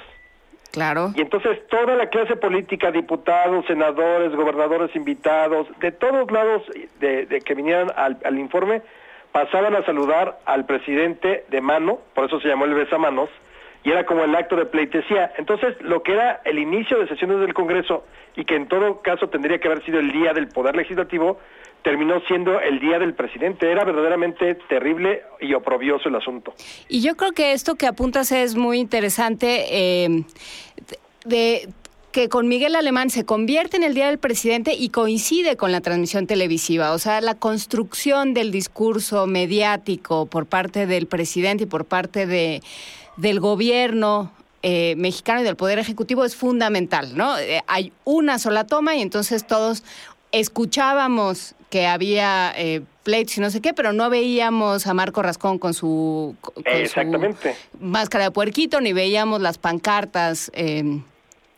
Claro. Y entonces toda la clase política, diputados, senadores, gobernadores invitados, de todos lados de, de que vinieran al, al informe, pasaban a saludar al presidente de mano, por eso se llamó el besamanos, y era como el acto de pleitesía. Entonces, lo que era el inicio de sesiones del Congreso, y que en todo caso tendría que haber sido el día del Poder Legislativo, terminó siendo el día del presidente. Era verdaderamente terrible y oprobioso el asunto. Y yo creo que esto que apuntas es muy interesante eh, de que con Miguel Alemán se convierte en el Día del Presidente y coincide con la transmisión televisiva. O sea, la construcción del discurso mediático por parte del presidente y por parte de, del gobierno eh, mexicano y del Poder Ejecutivo es fundamental, ¿no? Eh, hay una sola toma y entonces todos escuchábamos que había eh, pleitos y no sé qué, pero no veíamos a Marco Rascón con su, con su Exactamente. máscara de puerquito, ni veíamos las pancartas eh,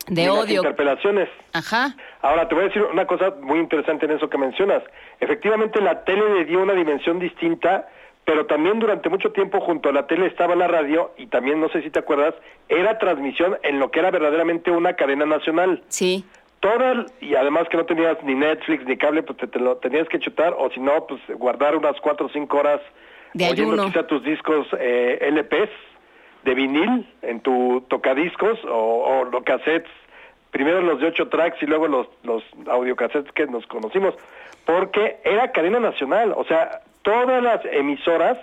de las odio. interpelaciones. Ajá. Ahora, te voy a decir una cosa muy interesante en eso que mencionas. Efectivamente, la tele le dio una dimensión distinta, pero también durante mucho tiempo junto a la tele estaba la radio, y también, no sé si te acuerdas, era transmisión en lo que era verdaderamente una cadena nacional. Sí. Toda, y además que no tenías ni Netflix ni cable, pues te, te lo tenías que chutar, o si no, pues guardar unas cuatro o cinco horas De oyendo ayuno. quizá tus discos eh, LPs de vinil en tu tocadiscos o, o cassettes, primero los de ocho tracks y luego los, los audiocassettes que nos conocimos, porque era cadena nacional, o sea, todas las emisoras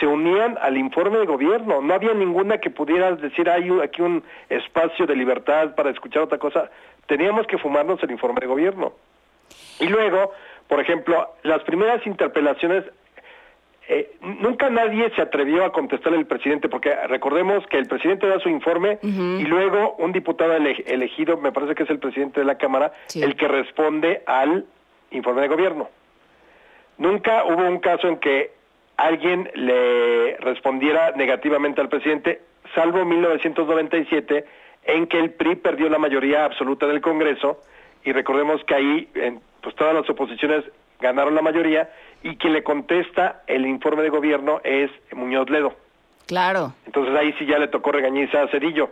se unían al informe de gobierno, no había ninguna que pudiera decir hay aquí un espacio de libertad para escuchar otra cosa, teníamos que fumarnos el informe de gobierno. Y luego, por ejemplo, las primeras interpelaciones eh, nunca nadie se atrevió a contestarle al presidente, porque recordemos que el presidente da su informe y luego un diputado ele- elegido, me parece que es el presidente de la Cámara, Sí. el que responde al informe de gobierno. Nunca hubo un caso en que alguien le respondiera negativamente al presidente, salvo 1997, en que el PRI perdió la mayoría absoluta del Congreso, y recordemos que ahí en, pues todas las oposiciones ganaron la mayoría, y quien le contesta el informe de gobierno es Muñoz Ledo. Claro. Entonces ahí sí ya le tocó regañiza a Cedillo.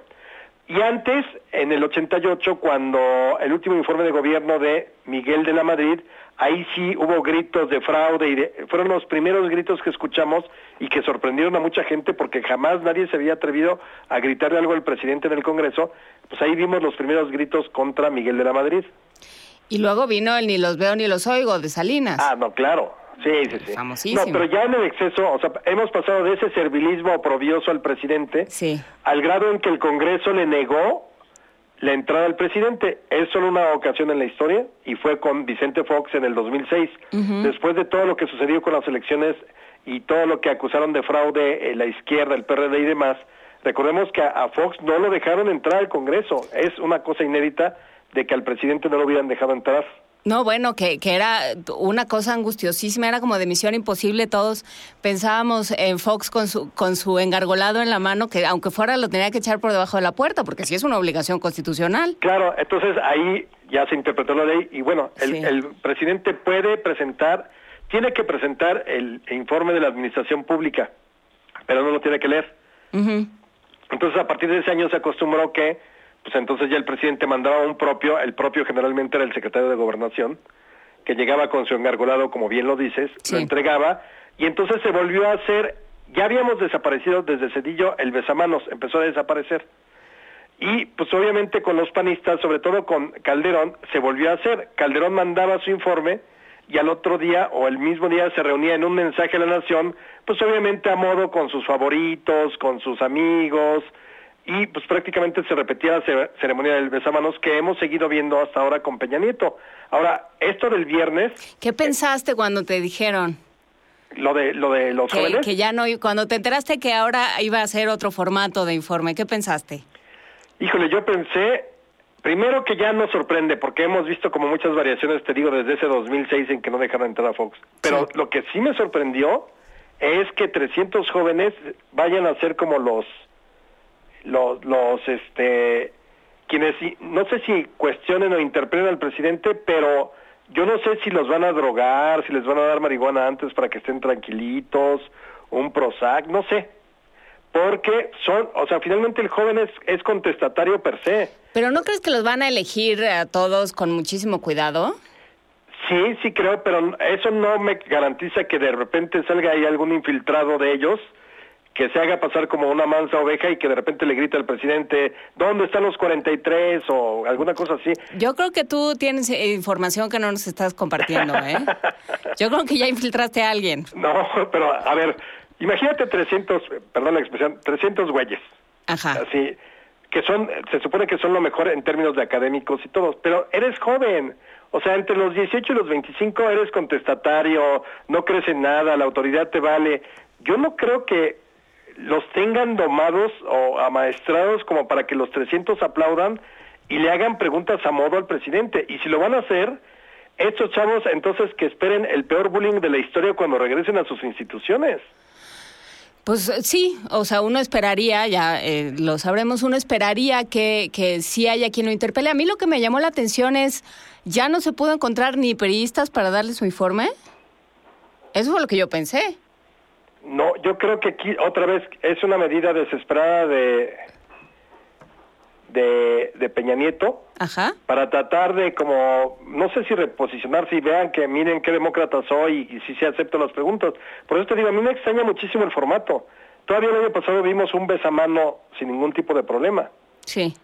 Y antes, en el 88, cuando el último informe de gobierno de Miguel de la Madrid, ahí sí hubo gritos de fraude y de- fueron los primeros gritos que escuchamos y que sorprendieron a mucha gente porque jamás nadie se había atrevido a gritarle algo al presidente en el Congreso. Pues ahí vimos los primeros gritos contra Miguel de la Madrid. Y luego vino el Ni los veo ni los oigo de Salinas. Ah, no, claro. Sí, sí, sí. Famosísimo. No, pero ya en el exceso, o sea, hemos pasado de ese servilismo oprobioso al presidente Sí. al grado en que el Congreso le negó la entrada al presidente. Es solo una ocasión en la historia y fue con Vicente Fox en el 2006. Después de todo lo que sucedió con las elecciones y todo lo que acusaron de fraude eh, la izquierda, el PRD y demás, recordemos que a, a Fox no lo dejaron entrar al Congreso. Es una cosa inédita de que al presidente no lo hubieran dejado entrar. No, bueno, que, que era una cosa angustiosísima, era como de misión imposible. Todos pensábamos en Fox con su, con su engargolado en la mano, que aunque fuera lo tenía que echar por debajo de la puerta, porque sí es una obligación constitucional. Claro, entonces ahí ya se interpretó la ley y bueno, el, Sí. el presidente puede presentar, tiene que presentar el informe de la administración pública, pero no lo tiene que leer. Entonces a partir de ese año se acostumbró que pues entonces ya el presidente mandaba un propio, el propio generalmente era el secretario de Gobernación, que llegaba con su engargolado, como bien lo dices, lo entregaba, y entonces se volvió a hacer, ya habíamos desaparecido desde Cedillo el besamanos, empezó a desaparecer. Y pues obviamente con los panistas, sobre todo con Calderón, se volvió a hacer. Calderón mandaba su informe y al otro día o el mismo día se reunía en un mensaje a la nación, pues obviamente a modo con sus favoritos, con sus amigos, y pues prácticamente se repetía la ce- ceremonia del besamanos que hemos seguido viendo hasta ahora con Peña Nieto. Ahora, esto del viernes, ¿Qué pensaste cuando te dijeron lo de, lo de los que, jóvenes, que ya no, cuando te enteraste que ahora iba a ser otro formato de informe? ¿Qué pensaste? Híjole, yo pensé, primero que ya nos sorprende, porque hemos visto como muchas variaciones, te digo, desde ese 2006 en que no dejaron entrar a Fox. Pero lo que sí me sorprendió es que 300 jóvenes vayan a ser como los, los, los, este, quienes, no sé si cuestionen o interpreten al presidente, pero yo no sé si los van a drogar, si les van a dar marihuana antes para que estén tranquilitos, un Prozac, no sé. Porque son, o sea, finalmente el joven es, es contestatario per se. ¿Pero no crees que los van a elegir a todos con muchísimo cuidado? Sí, sí creo, pero eso no me garantiza que de repente salga ahí algún infiltrado de ellos que se haga pasar como una mansa oveja y que de repente le grita al presidente, ¿dónde están los 43? o alguna cosa así. Yo creo que tú tienes eh, información que no nos estás compartiendo, ¿eh? Yo creo que ya infiltraste a alguien. No, pero a ver, imagínate 300, eh, perdón la expresión, 300 güeyes. Ajá. Así, que son, se supone que son lo mejor en términos de académicos y todos, pero eres joven. O sea, entre los 18 y los 25 eres contestatario, no crees en nada, la autoridad te vale. Yo no creo que los tengan domados o amaestrados como para que los 300 aplaudan y le hagan preguntas a modo al presidente. Y si lo van a hacer, estos chavos entonces que esperen el peor bullying de la historia cuando regresen a sus instituciones. Pues eh, sí, o sea, uno esperaría, ya eh, lo sabremos, uno esperaría que, que sí haya quien lo interpele. A mí lo que me llamó la atención es, ¿ya no se pudo encontrar ni periodistas para darle su informe? Eso fue lo que yo pensé. No, yo creo que aquí otra vez es una medida desesperada de de, de Peña Nieto Ajá. para tratar de como no sé si reposicionarse y vean que miren qué demócrata soy y, si se acepto las preguntas. Por eso te digo, a mí me extraña muchísimo el formato. Todavía el año pasado vimos un besamano sin ningún tipo de problema. Sí.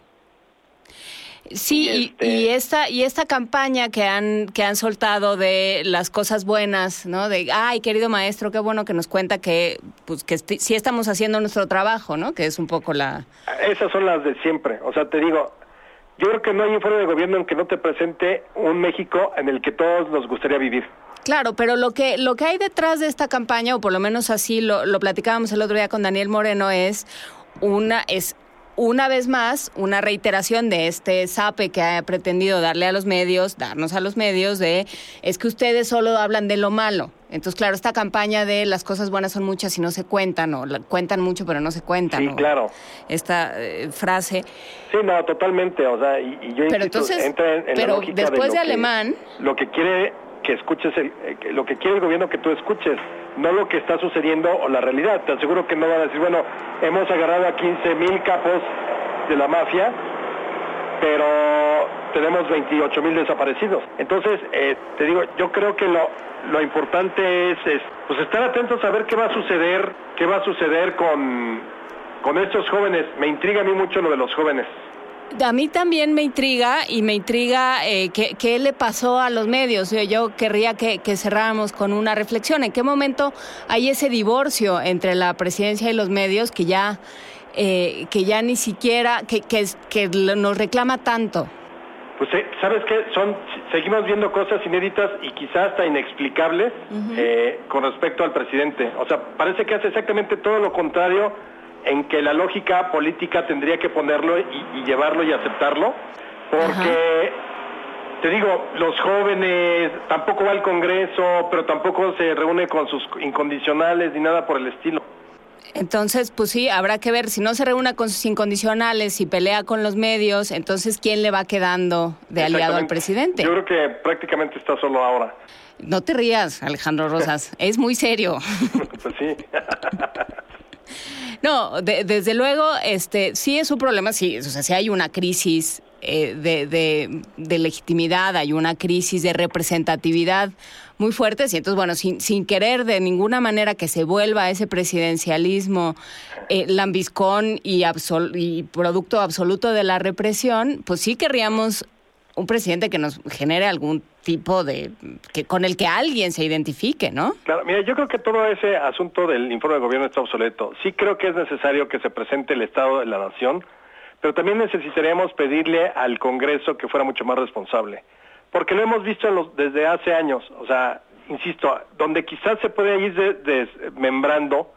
Sí, y, este y esta y esta campaña que han que han soltado de las cosas buenas, ¿no? De ay, querido maestro, qué bueno que nos cuenta que pues que sí estamos haciendo nuestro trabajo, ¿no? Que es un poco la Esas son las de siempre. O sea, te digo, yo creo que no hay informe de gobierno en que no te presente un México en el que todos nos gustaría vivir. Claro, pero lo que, lo que hay detrás de esta campaña, o por lo menos así lo, lo platicábamos el otro día con Daniel Moreno, es una, es una vez más una reiteración de este sape que ha pretendido darle a los medios, darnos a los medios, de es que ustedes solo hablan de lo malo. Entonces, claro, esta campaña de las cosas buenas son muchas y no se cuentan, o la- cuentan mucho pero no se cuentan. Sí, o claro. Esta eh, frase. Sí, no, totalmente. O sea, y, y yo Pero insisto, entonces, entra en, en pero la después de, de lo que- Alemán- lo que quiere que escuches, el, eh, lo que quiere el gobierno que tú escuches, no lo que está sucediendo o la realidad. Te aseguro que no van a decir, bueno, hemos agarrado a 15 mil capos de la mafia, pero tenemos 28 mil desaparecidos. Entonces, eh, te digo, yo creo que lo, lo importante es, es, pues estar atentos a ver qué va a suceder, qué va a suceder con, con estos jóvenes. Me intriga a mí mucho lo de los jóvenes. A mí también me intriga y me intriga eh, qué, qué le pasó a los medios. Yo, querría que, que cerráramos con una reflexión. ¿En qué momento hay ese divorcio entre la presidencia y los medios que ya, eh, que ya ni siquiera, que, que, que nos reclama tanto? Pues eh, sabes qué, son seguimos viendo cosas inéditas y quizás hasta inexplicables eh, con respecto al presidente. O sea, parece que hace exactamente todo lo contrario en que la lógica política tendría que ponerlo y, y llevarlo y aceptarlo, porque te digo, los jóvenes tampoco va al Congreso, pero tampoco se reúne con sus incondicionales ni nada por el estilo. Entonces, pues sí, habrá que ver si no se reúne con sus incondicionales y pelea con los medios, entonces ¿quién le va quedando de aliado al presidente? Yo creo que prácticamente está solo ahora. No te rías, Alejandro Rosas, es muy serio. pues sí. No, de- desde luego, este, sí es un problema, sí, o sea, sí hay una crisis eh, de, de- de legitimidad, hay una crisis de representatividad muy fuerte, y entonces, bueno, sin, querer de ninguna manera que se vuelva ese presidencialismo eh, lambiscón y, y producto absoluto de la represión, pues sí querríamos un presidente que nos genere algún tipo de, que con el que alguien se identifique, ¿no? Claro, mira, yo creo que todo ese asunto del informe de gobierno está obsoleto. Sí creo que es necesario que se presente el Estado de la Nación, pero también necesitaríamos pedirle al Congreso que fuera mucho más responsable. Porque lo hemos visto en los- desde hace años. O sea, insisto, donde quizás se puede ir de- desmembrando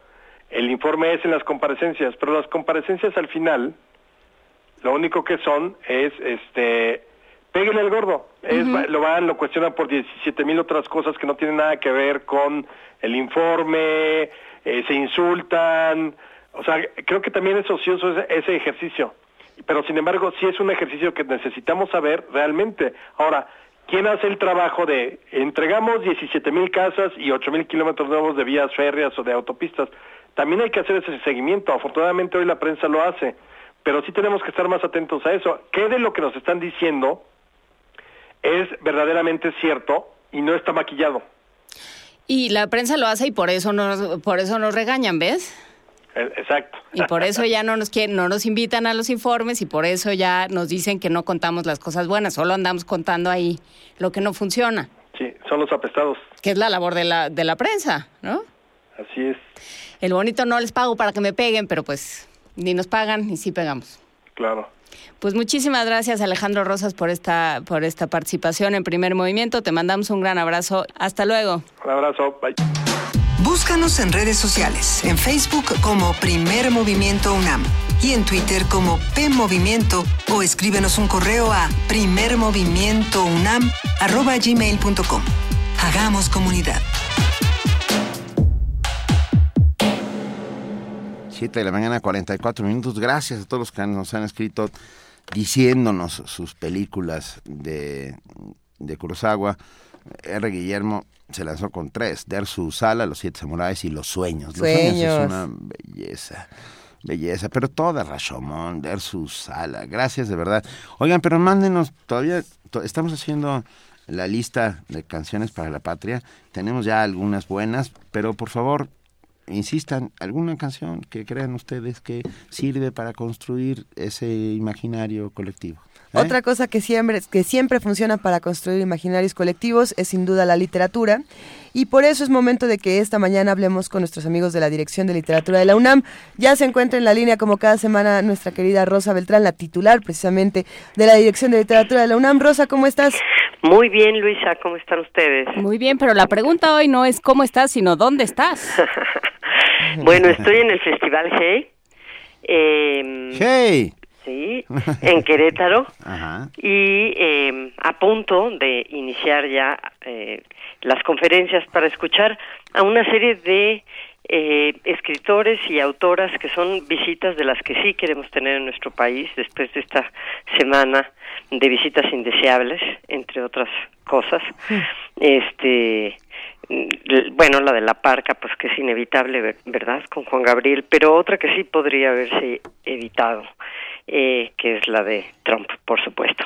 el informe es en las comparecencias, pero las comparecencias al final lo único que son es este péguenle el gordo es, lo van lo cuestionan por 17 mil otras cosas que no tienen nada que ver con el informe eh, se insultan o sea creo que también es ocioso ese, ese ejercicio pero sin embargo sí es un ejercicio que necesitamos saber realmente ahora ¿Quién hace el trabajo de entregamos 17 mil casas y 8 mil kilómetros nuevos de vías férreas o de autopistas? También hay que hacer ese seguimiento. Afortunadamente hoy la prensa lo hace, pero sí tenemos que estar más atentos a eso. ¿Qué de lo que nos están diciendo es verdaderamente cierto y no está maquillado? Y la prensa lo hace y por eso nos, por eso nos regañan, ¿ves? Eh, Exacto. Y por eso ya no nos quieren, no nos invitan a los informes y por eso ya nos dicen que no contamos las cosas buenas, solo andamos contando ahí lo que no funciona, Sí, son los apestados. que es la labor de la, de la prensa, ¿no? Así es, El bonito no les pago para que me peguen, pero pues ni nos pagan y sí pegamos. claro. Pues muchísimas gracias Alejandro Rosas por esta, por esta participación en primer movimiento. Te mandamos un gran abrazo. Hasta luego. Un abrazo. Bye. Búscanos en redes sociales, en Facebook como Primer Movimiento UNAM y en Twitter como P Movimiento o escríbenos un correo a primermovimientounam@gmail.com. Hagamos comunidad. 7 de la mañana, 44 minutos. Gracias a todos los que nos han escrito diciéndonos sus películas de, de Kurosawa. R. Guillermo se lanzó con tres, Dersu Sala, Los Siete Samuráis y Los Sueños. Los Sueños es una belleza, belleza, pero toda Rashomon, Dersu Sala. Gracias de verdad. Oigan, pero mándenos, todavía to- estamos haciendo la lista de canciones para la patria. Tenemos ya algunas buenas, pero por favor, insistan, alguna canción que crean ustedes que sirve para construir ese imaginario colectivo. ¿eh? Otra cosa que siempre, que siempre funciona para construir imaginarios colectivos es sin duda la literatura. Y por eso es momento de que esta mañana hablemos con nuestros amigos de la Dirección de Literatura de la UNAM. Ya se encuentra en la línea como cada semana nuestra querida Rosa Beltrán, la titular precisamente de la Dirección de Literatura de la UNAM. Rosa, ¿cómo estás? Muy bien, Luisa, ¿cómo están ustedes? Muy bien, pero la pregunta hoy no es cómo estás, sino dónde estás. Bueno, estoy en el Festival Hey. eh, ¡Hey! Sí, en Querétaro. Ajá. Y eh, a punto de iniciar ya eh, las conferencias para escuchar a una serie de eh, escritores y autoras que son visitas de las que sí queremos tener en nuestro país después de esta semana de visitas indeseables, entre otras cosas. Este, bueno, la de la parca, pues que es inevitable, ver- ¿verdad? Con Juan Gabriel, pero otra que sí podría haberse evitado, eh, que es la de Trump, por supuesto.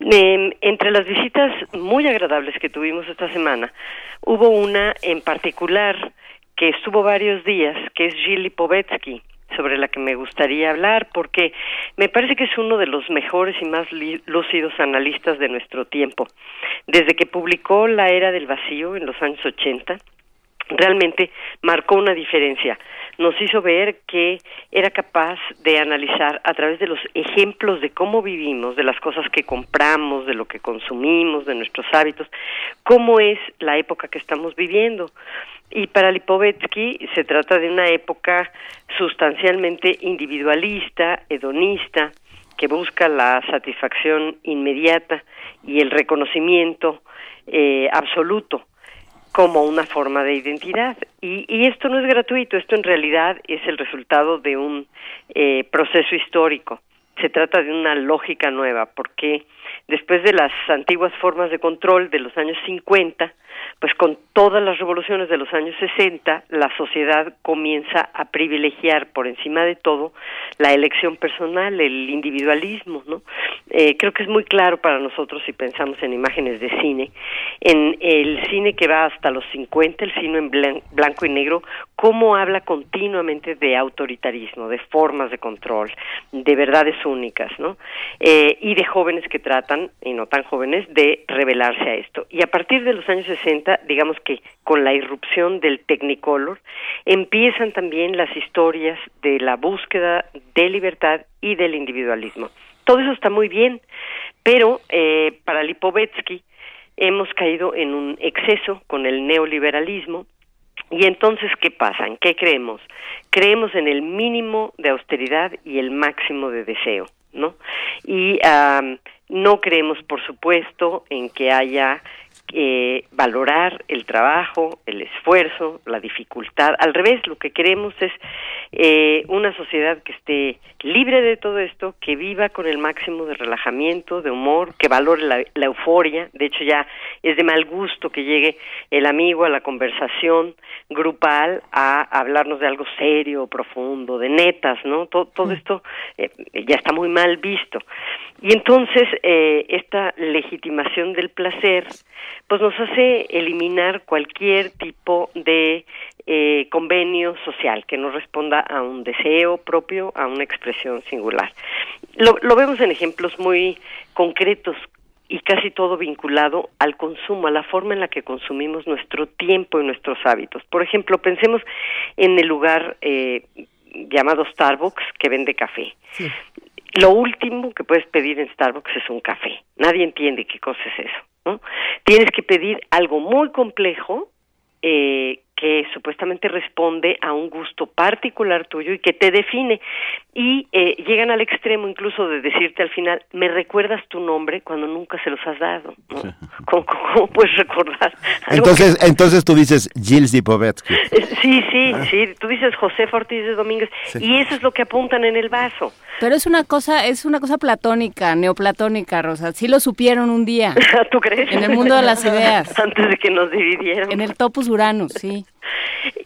Eh, entre las visitas muy agradables que tuvimos esta semana, hubo una en particular que estuvo varios días, que es Gilly Povetsky, sobre la que me gustaría hablar, porque me parece que es uno de los mejores y más lúcidos analistas de nuestro tiempo. Desde que publicó La Era del Vacío en los años 80, realmente marcó una diferencia. Nos hizo ver que era capaz de analizar a través de los ejemplos de cómo vivimos, de las cosas que compramos, de lo que consumimos, de nuestros hábitos, cómo es la época que estamos viviendo. Y para Lipovetsky se trata de una época sustancialmente individualista, hedonista, que busca la satisfacción inmediata y el reconocimiento eh, absoluto como una forma de identidad. Y, y esto no es gratuito, esto en realidad es el resultado de un eh, proceso histórico. se trata de una lógica nueva, porque después de las antiguas formas de control de los años 50, pues con todas las revoluciones de los años 60, la sociedad comienza a privilegiar por encima de todo la elección personal, el individualismo, ¿no? Eh, creo que es muy claro para nosotros si pensamos en imágenes de cine, en el cine que va hasta los 50, el cine en blanco y negro, cómo habla continuamente de autoritarismo, de formas de control, de verdades únicas, ¿no? Eh, y de jóvenes que tratan, y no tan jóvenes, de revelarse a esto. Y a partir de los años 60, digamos que con la irrupción del Technicolor, empiezan también las historias de la búsqueda de libertad y del individualismo. Todo eso está muy bien, pero eh, para Lipovetsky hemos caído en un exceso con el neoliberalismo y entonces, ¿qué pasa? ¿En qué creemos? Creemos en el mínimo de austeridad y el máximo de deseo, ¿no? Y no creemos, por supuesto, en que haya eh, valorar el trabajo, el esfuerzo, la dificultad. Al revés, lo que queremos es eh, una sociedad que esté libre de todo esto, que viva con el máximo de relajamiento, de humor, que valore la, la euforia. De hecho, ya es de mal gusto que llegue el amigo a la conversación grupal a hablarnos de algo serio, profundo, de netas, ¿no? Todo, todo esto eh, ya está muy mal visto. Y entonces, eh, esta legitimación del placer, pues nos hace eliminar cualquier tipo de eh, convenio social que no responda a un deseo propio, a una expresión singular. Lo, lo vemos en ejemplos muy concretos y casi todo vinculado al consumo, a la forma en la que consumimos nuestro tiempo y nuestros hábitos. Por ejemplo, pensemos en el lugar eh, llamado Starbucks que vende café. Lo último que puedes pedir en Starbucks es un café. Nadie entiende qué cosa es eso. ¿no? Tienes que pedir algo muy complejo eh, que supuestamente responde a un gusto particular tuyo y que te define. Y eh, llegan al extremo incluso de decirte al final, me recuerdas tu nombre cuando nunca se los has dado. ¿Cómo, puedes recordar? Entonces, entonces tú dices Gilles Dipovetsky. Sí, sí, ah. sí. Tú dices José Ortiz de Domínguez. Y eso es lo que apuntan en el vaso. Pero es una cosa, es una cosa platónica, neoplatónica, Rosa. Sí lo supieron un día. ¿Tú crees? En el mundo de las ideas. Antes de que nos dividieran. En el topus Uranus, sí.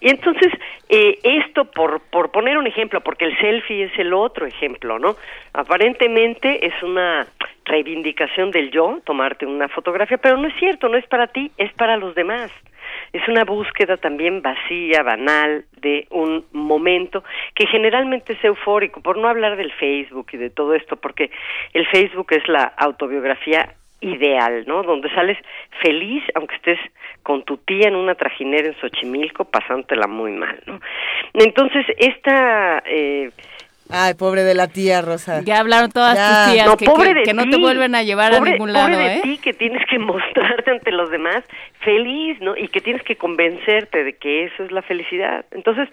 Y entonces, eh, esto por, por poner un ejemplo, porque el selfie es el otro ejemplo, ¿no? Aparentemente es una reivindicación del yo, tomarte una fotografía, pero no es cierto, no es para ti, es para los demás. Es una búsqueda también vacía, banal, de un momento que generalmente es eufórico, por no hablar del Facebook y de todo esto, porque el Facebook es la autobiografía ideal, ¿no? Donde sales feliz, aunque estés con tu tía en una trajinera en Xochimilco, pasándotela muy mal, ¿no? Entonces, esta... Eh, Ay, pobre de la tía Rosa. Ya hablaron todas tus tías que, que, no te vuelven a llevar a ningún lado, pobre de ¿eh? ti que tienes que mostrarte ante los demás feliz, ¿no? Y que tienes que convencerte de que eso es la felicidad. Entonces,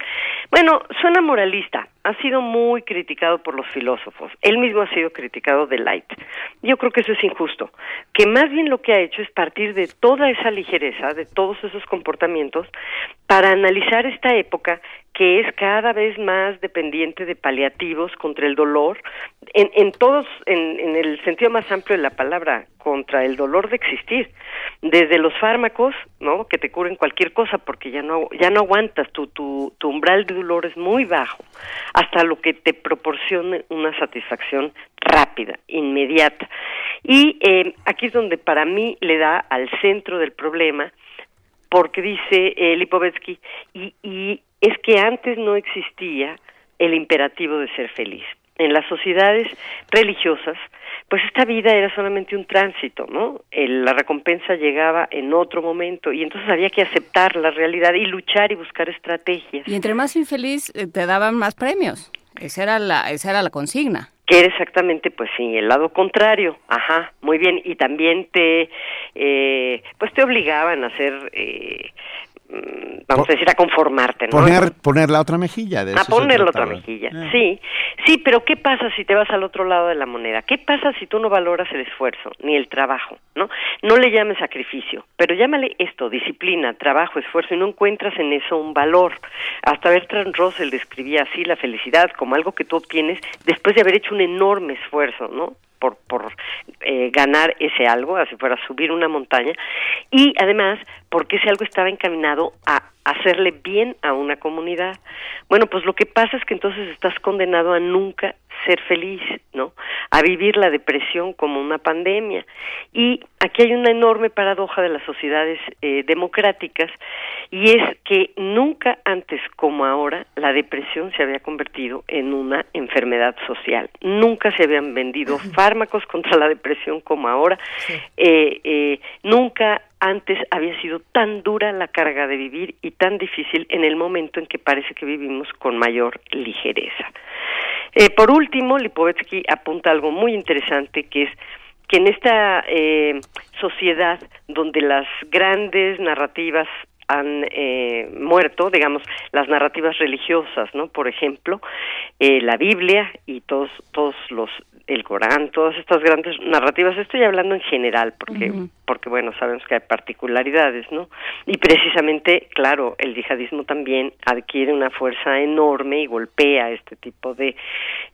bueno, suena moralista. Ha sido muy criticado por los filósofos. Él mismo ha sido criticado de Light. Yo creo que eso es injusto. Que más bien lo que ha hecho es partir de toda esa ligereza, de todos esos comportamientos, para analizar esta época que es cada vez más dependiente de paliativos contra el dolor, en, en todos, en, en, el sentido más amplio de la palabra, contra el dolor de existir, desde los fármacos, ¿no? Que te curen cualquier cosa porque ya no, ya no aguantas, tu, tu, tu umbral de dolor es muy bajo, hasta lo que te proporcione una satisfacción rápida, inmediata. Y eh, aquí es donde para mí le da al centro del problema, porque dice eh, Lipovetsky, y, y es que antes no existía el imperativo de ser feliz. En las sociedades religiosas, pues esta vida era solamente un tránsito, ¿no? la recompensa llegaba en otro momento y entonces había que aceptar la realidad y luchar y buscar estrategias. Y entre más infeliz eh, te daban más premios. Esa era la, esa era la consigna. Que era exactamente, pues sí, el lado contrario. Ajá, muy bien. Y también te, eh, pues te obligaban a hacer eh, vamos a decir, a conformarte, ¿no? Poner, poner la otra mejilla. De a poner la otra mejilla, Ah. sí. Sí, pero ¿qué pasa si te vas al otro lado de la moneda? ¿Qué pasa si tú no valoras el esfuerzo ni el trabajo, no? No le llames sacrificio, pero llámale esto, disciplina, trabajo, esfuerzo, y no encuentras en eso un valor. Hasta Bertrand Russell describía así la felicidad como algo que tú obtienes después de haber hecho un enorme esfuerzo, ¿no? Por, por eh, ganar ese algo, así fuera subir una montaña, y además porque ese algo estaba encaminado a hacerle bien a una comunidad. Bueno, pues lo que pasa es que entonces estás condenado a nunca ser feliz, ¿no? A vivir la depresión como una pandemia. Y aquí hay una enorme paradoja de las sociedades eh, democráticas y es que nunca antes como ahora la depresión se había convertido en una enfermedad social. Nunca se habían vendido fármacos contra la depresión como ahora. Eh, eh, nunca antes había sido tan dura la carga de vivir y tan difícil en el momento en que parece que vivimos con mayor ligereza. Eh, por último, Lipovetsky apunta algo muy interesante que es que en esta eh, sociedad donde las grandes narrativas han eh, muerto, digamos, las narrativas religiosas, ¿no? Por ejemplo, eh, la Biblia y todos, todos los, el Corán, todas estas grandes narrativas. Estoy hablando en general, porque, porque bueno, sabemos que hay particularidades, ¿no? Y precisamente, claro, el yihadismo también adquiere una fuerza enorme y golpea este tipo de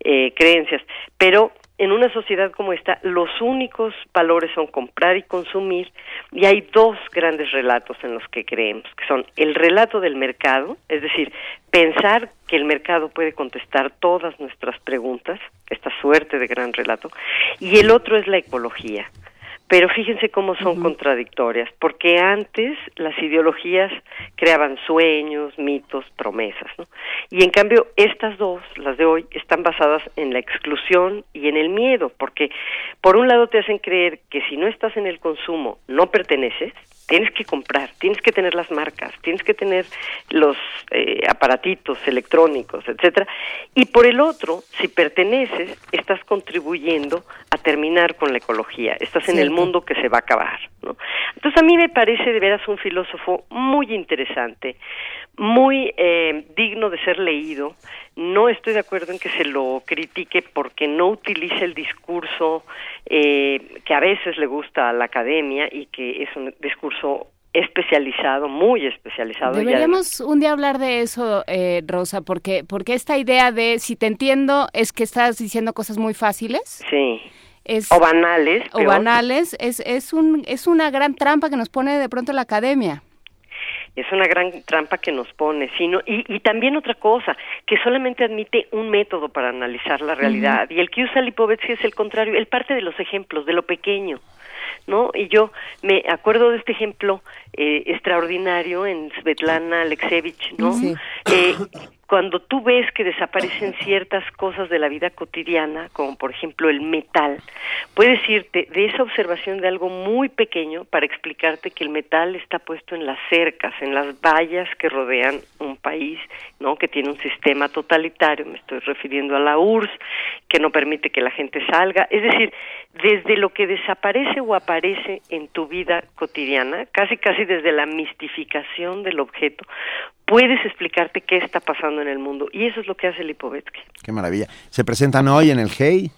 eh, creencias. Pero en una sociedad como esta, los únicos valores son comprar y consumir, y hay dos grandes relatos en los que creemos, que son el relato del mercado, es decir, pensar que el mercado puede contestar todas nuestras preguntas, esta suerte de gran relato, y el otro es la ecología. Pero fíjense cómo son contradictorias, porque antes las ideologías creaban sueños, mitos, promesas, ¿no? Y en cambio estas dos, las de hoy, están basadas en la exclusión y en el miedo, porque por un lado te hacen creer que si no estás en el consumo no perteneces, tienes que comprar, tienes que tener las marcas, tienes que tener los eh, aparatitos electrónicos, etcétera. Y por el otro, si perteneces, estás contribuyendo a terminar con la ecología, estás en el mundo que se va a acabar, ¿no? Entonces a mí me parece de veras un filósofo muy interesante, muy eh, digno de ser leído. No estoy de acuerdo en que se lo critique porque no utiliza el discurso eh, que a veces le gusta a la academia y que es un discurso especializado, muy especializado. Deberíamos un día hablar de eso, eh, Rosa, porque porque esta idea de si te entiendo es que estás diciendo cosas muy fáciles. Sí. Es, o banales. o peor. banales, es, es, un, es una gran trampa que nos pone de pronto la academia. Es una gran trampa que nos pone, sino y, y también otra cosa, que solamente admite un método para analizar la realidad, y el que usa Lipovetsky es el contrario, él parte de los ejemplos, de lo pequeño, ¿no? Y yo me acuerdo de este ejemplo eh, extraordinario en Svetlana Alexievich, ¿no? Sí. Eh, cuando tú ves que desaparecen ciertas cosas de la vida cotidiana, como por ejemplo el metal, puedes irte de esa observación de algo muy pequeño para explicarte que el metal está puesto en las cercas, en las vallas que rodean un país, ¿no? Que tiene un sistema totalitario, me estoy refiriendo a la URSS, que no permite que la gente salga, es decir, desde lo que desaparece o aparece en tu vida cotidiana, casi casi desde la mistificación del objeto, puedes explicarte qué está pasando en el mundo. Y eso es lo que hace Lipovetsky. Qué maravilla. Se presentan hoy en el GEI.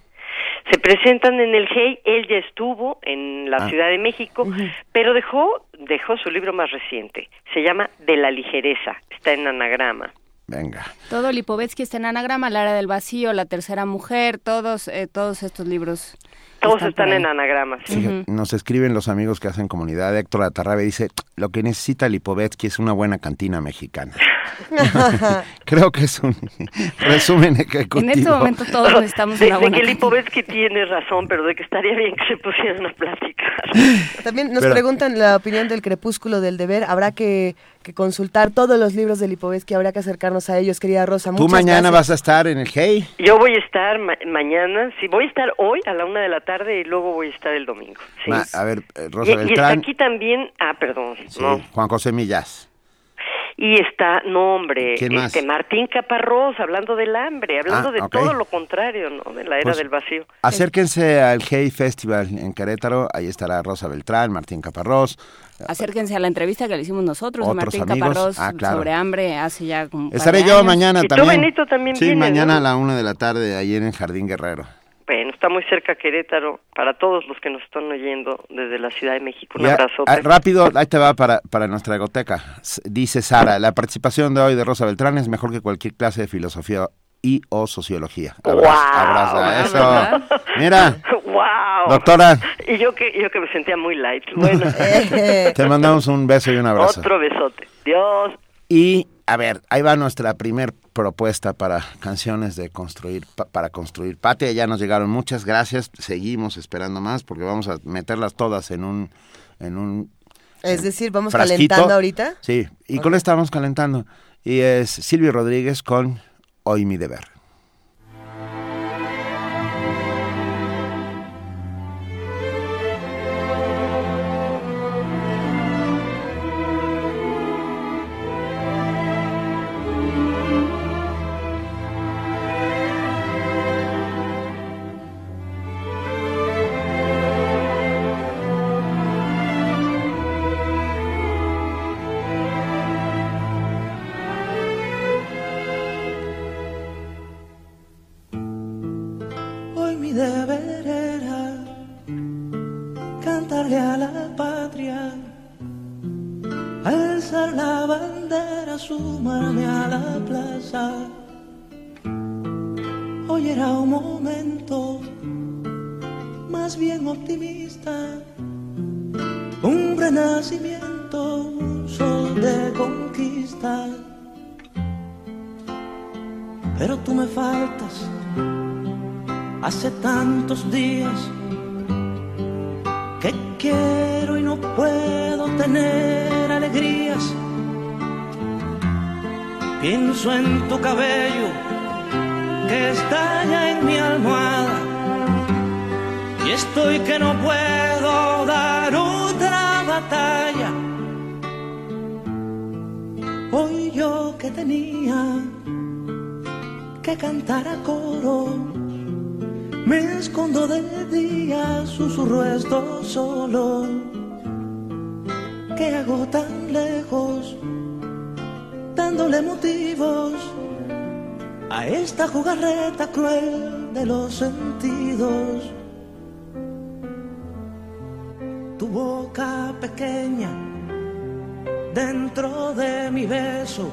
Se presentan en el GEI, él ya estuvo en la Ah. Ciudad de México, pero dejó, dejó su libro más reciente. Se llama De la ligereza, está en anagrama. Venga. Todo Lipovetsky está en anagrama, La era del vacío, La tercera mujer, todos, eh, todos estos libros. Todos están en anagrama. sí. Fíjate, Nos escriben los amigos que hacen comunidad. Héctor Atarrabe dice, lo que necesita Lipovetsky es una buena cantina mexicana. Creo que es un resumen ejecutivo. En este momento todos necesitamos de, una de buena que cantina. Lipovetsky tiene razón, pero de que estaría bien que se pusieran a platicar. También nos Pero- preguntan la opinión del crepúsculo del deber. Habrá que, que consultar todos los libros de Lipovetsky, habrá que acercarnos a ellos, querida Rosa. Tú mañana gracias. vas a estar en el GEI. Yo voy a estar ma- mañana, sí, voy a estar hoy a la una de la tarde y luego voy a estar el domingo. Sí. Ma- a ver, eh, y, Rosa y está Beltrán. aquí también, ah, perdón, Sí, no. Juan José Millás. Y está, no hombre, este Martín Caparrós, hablando del hambre, hablando Ah, de ok. todo lo contrario, ¿no? De la era Pues, del vacío. Acérquense al Hey Festival en Querétaro, ahí estará Rosa Beltrán, Martín Caparrós. Acérquense a la entrevista que le hicimos nosotros a Otros Martín amigos. Caparrós Ah, claro. sobre hambre hace ya como Estaré yo años. mañana Y tú, también. Benito, también Sí, vienes, mañana ¿no? a la una de la tarde, ahí en el Jardín Guerrero. Bueno, está muy cerca Querétaro, para todos los que nos están oyendo desde la Ciudad de México. Un abrazo. ah, rápido, ahí te va para, para nuestra goteca. S- Dice Sara, la participación de hoy de Rosa Beltrán es mejor que cualquier clase de filosofía y o sociología. Abraza, abraza, eso. Mira, ¡Wow! Doctora. Y yo que, yo que me sentía muy light. Bueno, te mandamos un beso y un abrazo. otro besote. Dios. Y, a ver, ahí va nuestra primer propuesta para canciones de construir, pa- para construir patria. Ya nos llegaron muchas, gracias. Seguimos esperando más porque vamos a meterlas todas en un, en un Es decir, vamos frasquito. calentando ahorita. Sí, y con esta vamos calentando. Y es Silvio Rodríguez con Hoy mi deber. Que quiero y no puedo tener alegrías. Pienso en tu cabello que estalla en mi almohada y estoy que no puedo dar otra batalla. Hoy yo que tenía que cantar a coro me escondo de día, susurro esto solo. ¿Qué hago tan lejos? Dándole motivos a esta jugarreta cruel de los sentidos. Tu boca pequeña dentro de mi beso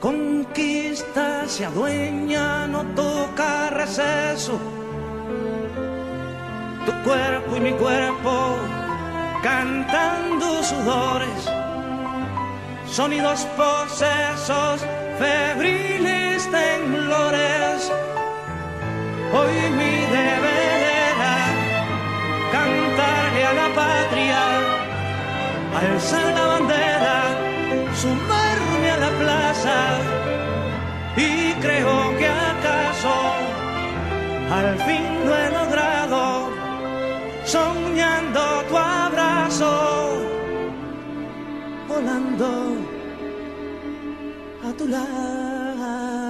conquista, se adueña, no toca receso. Tu cuerpo y mi cuerpo cantando sudores, sonidos posesos, febriles temblores. Hoy mi deber era cantarle a la patria, alzar la bandera, sumarme y creo que acaso al fin lo he logrado soñando tu abrazo volando a tu lado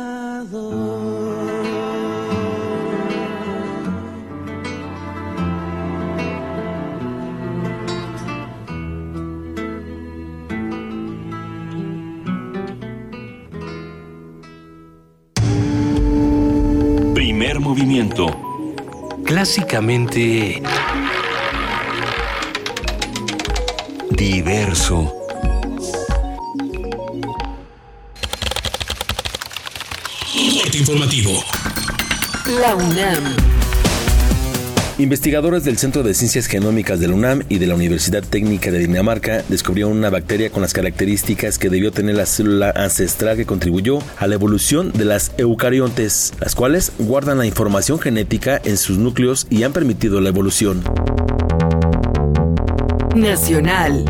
Primer movimiento. Clásicamente diverso. Corte informativo. La UNAM. Investigadores del Centro de Ciencias Genómicas de la UNAM y de la Universidad Técnica de Dinamarca descubrieron una bacteria con las características que debió tener la célula ancestral que contribuyó a la evolución de las eucariontes, las cuales guardan la información genética en sus núcleos y han permitido la evolución. Nacional.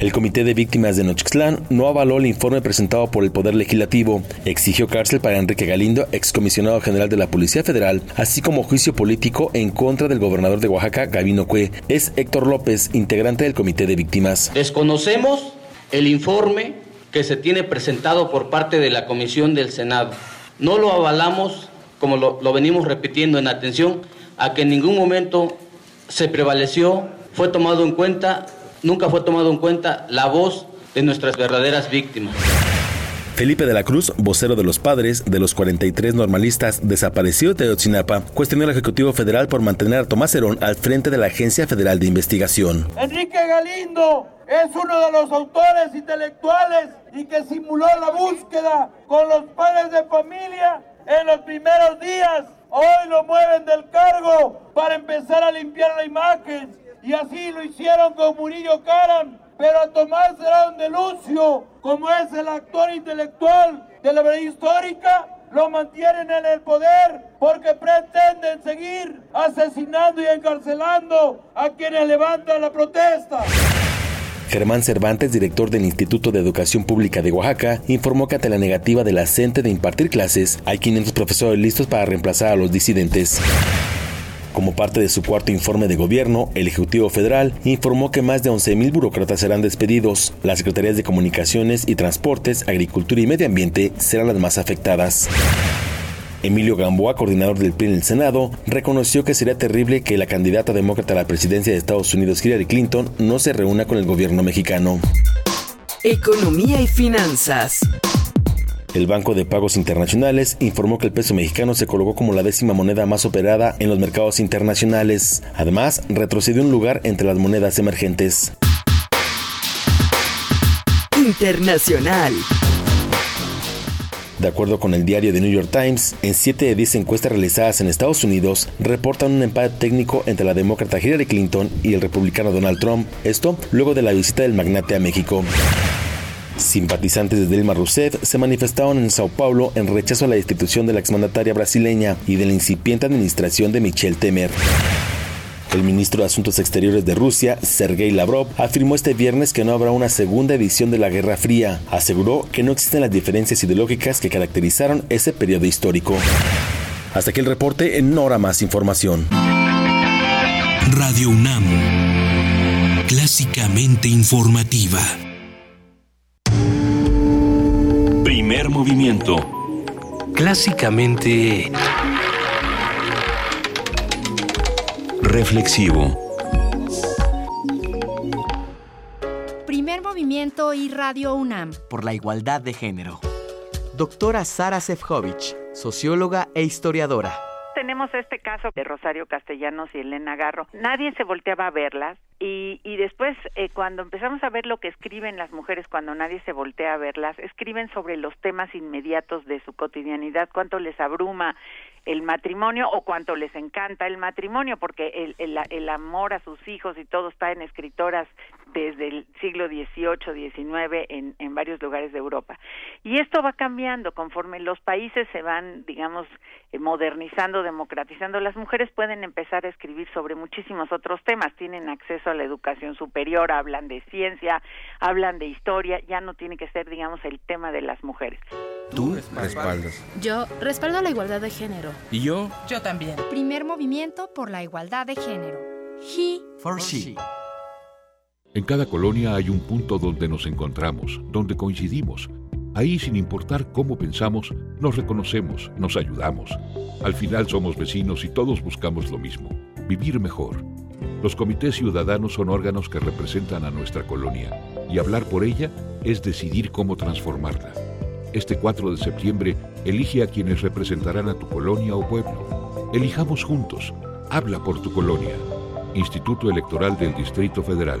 El Comité de Víctimas de Nochixtlán no avaló el informe presentado por el Poder Legislativo. Exigió cárcel para Enrique Galindo, excomisionado general de la Policía Federal, así como juicio político en contra del gobernador de Oaxaca, Gabino Cue. Es Héctor López, integrante del Comité de Víctimas. Desconocemos el informe que se tiene presentado por parte de la Comisión del Senado. No lo avalamos, como lo, lo venimos repitiendo, en atención a que en ningún momento se prevaleció, fue tomado en cuenta, nunca fue tomado en cuenta la voz de nuestras verdaderas víctimas. Felipe de la Cruz, vocero de los padres de los 43 normalistas desaparecidos de Otsinapa, cuestionó al Ejecutivo Federal por mantener a Tomás Herón al frente de la Agencia Federal de Investigación. Enrique Galindo es uno de los autores intelectuales y que simuló la búsqueda con los padres de familia en los primeros días. Hoy lo mueven del cargo para empezar a limpiar la imagen y así lo hicieron con Murillo Karam pero a Tomás Herón de Lucio, como es el actor intelectual de la verdad histórica, lo mantienen en el poder porque pretenden seguir asesinando y encarcelando a quienes levantan la protesta. Germán Cervantes, director del Instituto de Educación Pública de Oaxaca, informó que ante la negativa de la CENTE de impartir clases, hay 500 profesores listos para reemplazar a los disidentes. Como parte de su cuarto informe de gobierno, el Ejecutivo Federal informó que más de 11.000 burócratas serán despedidos. Las Secretarías de Comunicaciones y Transportes, Agricultura y Medio Ambiente serán las más afectadas. Emilio Gamboa, coordinador del PRI en el Senado, reconoció que sería terrible que la candidata demócrata a la presidencia de Estados Unidos, Hillary Clinton, no se reúna con el gobierno mexicano. Economía y finanzas. El Banco de Pagos Internacionales informó que el peso mexicano se colocó como la décima moneda más operada en los mercados internacionales. Además, retrocedió un lugar entre las monedas emergentes. Internacional. De acuerdo con el diario The New York Times, en 7 de 10 encuestas realizadas en Estados Unidos reportan un empate técnico entre la demócrata Hillary Clinton y el republicano Donald Trump, esto luego de la visita del magnate a México. Simpatizantes de Dilma Rousseff se manifestaron en Sao Paulo en rechazo a la destitución de la exmandataria brasileña y de la incipiente administración de Michel Temer. El ministro de Asuntos Exteriores de Rusia, Sergei Lavrov, afirmó este viernes que no habrá una segunda edición de la Guerra Fría. Aseguró que no existen las diferencias ideológicas que caracterizaron ese periodo histórico. Hasta aquí el reporte, en hora más información. Radio UNAM, clásicamente informativa. Primer movimiento. Clásicamente... Reflexivo. Primer movimiento y Radio UNAM. Por la igualdad de género. Doctora Sara Sefcovic, socióloga e historiadora. Tenemos este caso de Rosario Castellanos y Elena Garro. Nadie se volteaba a verlas y, y después eh, cuando empezamos a ver lo que escriben las mujeres cuando nadie se voltea a verlas, escriben sobre los temas inmediatos de su cotidianidad, cuánto les abruma el matrimonio o cuánto les encanta el matrimonio, porque el, el, el amor a sus hijos y todo está en escritoras desde el siglo XVIII, XIX en, en varios lugares de Europa. Y esto va cambiando conforme los países se van, digamos, eh, modernizando, democratizando. Las mujeres pueden empezar a escribir sobre muchísimos otros temas, tienen acceso a la educación superior, hablan de ciencia, hablan de historia, ya no tiene que ser, digamos, el tema de las mujeres. Tú respaldas. Yo respaldo la igualdad de género. ¿Y yo? Yo también. Primer movimiento por la igualdad de género. He For she. En cada colonia hay un punto donde nos encontramos, donde coincidimos. Ahí, sin importar cómo pensamos, nos reconocemos, nos ayudamos. Al final somos vecinos y todos buscamos lo mismo, vivir mejor. Los comités ciudadanos son órganos que representan a nuestra colonia y hablar por ella es decidir cómo transformarla. Este 4 de septiembre, elige a quienes representarán a tu colonia o pueblo. Elijamos juntos. Habla por tu colonia. Instituto Electoral del Distrito Federal.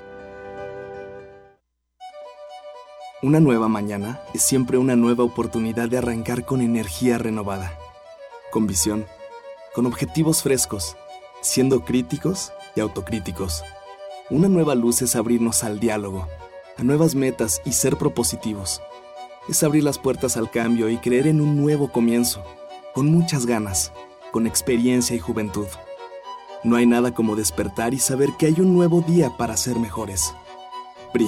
Una nueva mañana es siempre una nueva oportunidad de arrancar con energía renovada, con visión, con objetivos frescos, siendo críticos y autocríticos. Una nueva luz es abrirnos al diálogo, a nuevas metas y ser propositivos. Es abrir las puertas al cambio y creer en un nuevo comienzo, con muchas ganas, con experiencia y juventud. No hay nada como despertar y saber que hay un nuevo día para ser mejores. PRI.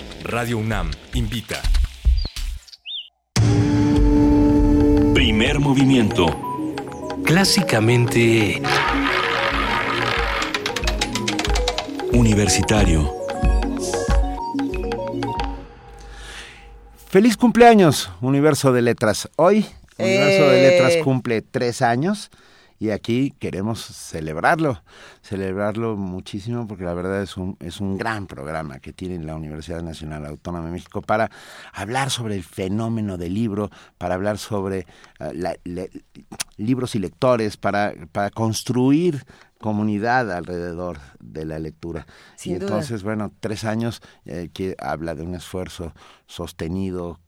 Radio UNAM invita. Primer movimiento. Clásicamente... Universitario. Feliz cumpleaños, Universo de Letras. Hoy, Universo de Letras Eh. cumple tres años y aquí queremos celebrarlo, celebrarlo muchísimo porque la verdad es un, es un gran programa que tiene la Universidad Nacional Autónoma de México para hablar sobre el fenómeno del libro, para hablar sobre eh, la- le- libros y lectores, para, para construir comunidad alrededor de la lectura. Sin y duda. entonces, bueno, tres años eh, que habla de un esfuerzo sostenido,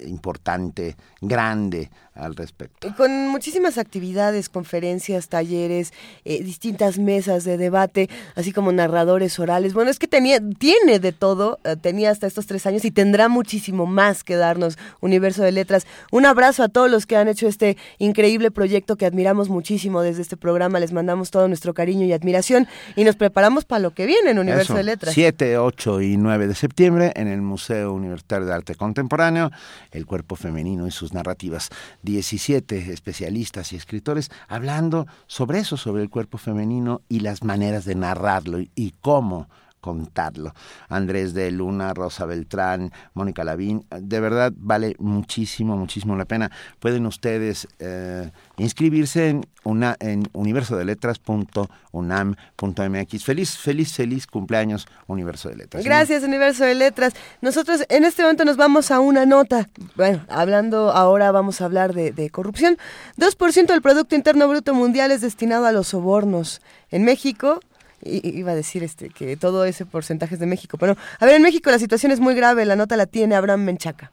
importante, grande al respecto. Con muchísimas actividades, conferencias, talleres, eh, distintas mesas de debate, así como narradores orales. Bueno, es que tenía, tiene de todo, eh, tenía hasta estos tres años y tendrá muchísimo más que darnos Universo de Letras. Un abrazo a todos los que han hecho este increíble proyecto que admiramos muchísimo desde este programa. Les mandamos todo nuestro cariño y admiración y nos preparamos para lo que viene en Universo Eso, de Letras. 7, 8 y 9 de septiembre en el Museo Universitario de Arte Contemporáneo, El cuerpo femenino y sus narrativas. 17 especialistas y escritores hablando sobre eso, sobre el cuerpo femenino y las maneras de narrarlo y, y cómo contarlo. Andrés de Luna, Rosa Beltrán, Mónica Lavín, de verdad vale muchísimo, muchísimo la pena. Pueden ustedes eh, inscribirse en, una, en universodeletras.unam.mx. Feliz, feliz, feliz cumpleaños, Universo de Letras. Gracias, Universo de Letras. Nosotros en este momento nos vamos a una nota. Bueno, hablando ahora vamos a hablar de, de corrupción. 2% del Producto Interno Bruto Mundial es destinado a los sobornos. En México, iba a decir este que todo ese porcentaje es de México, pero a ver, en México la situación es muy grave. La nota la tiene Abraham Menchaca.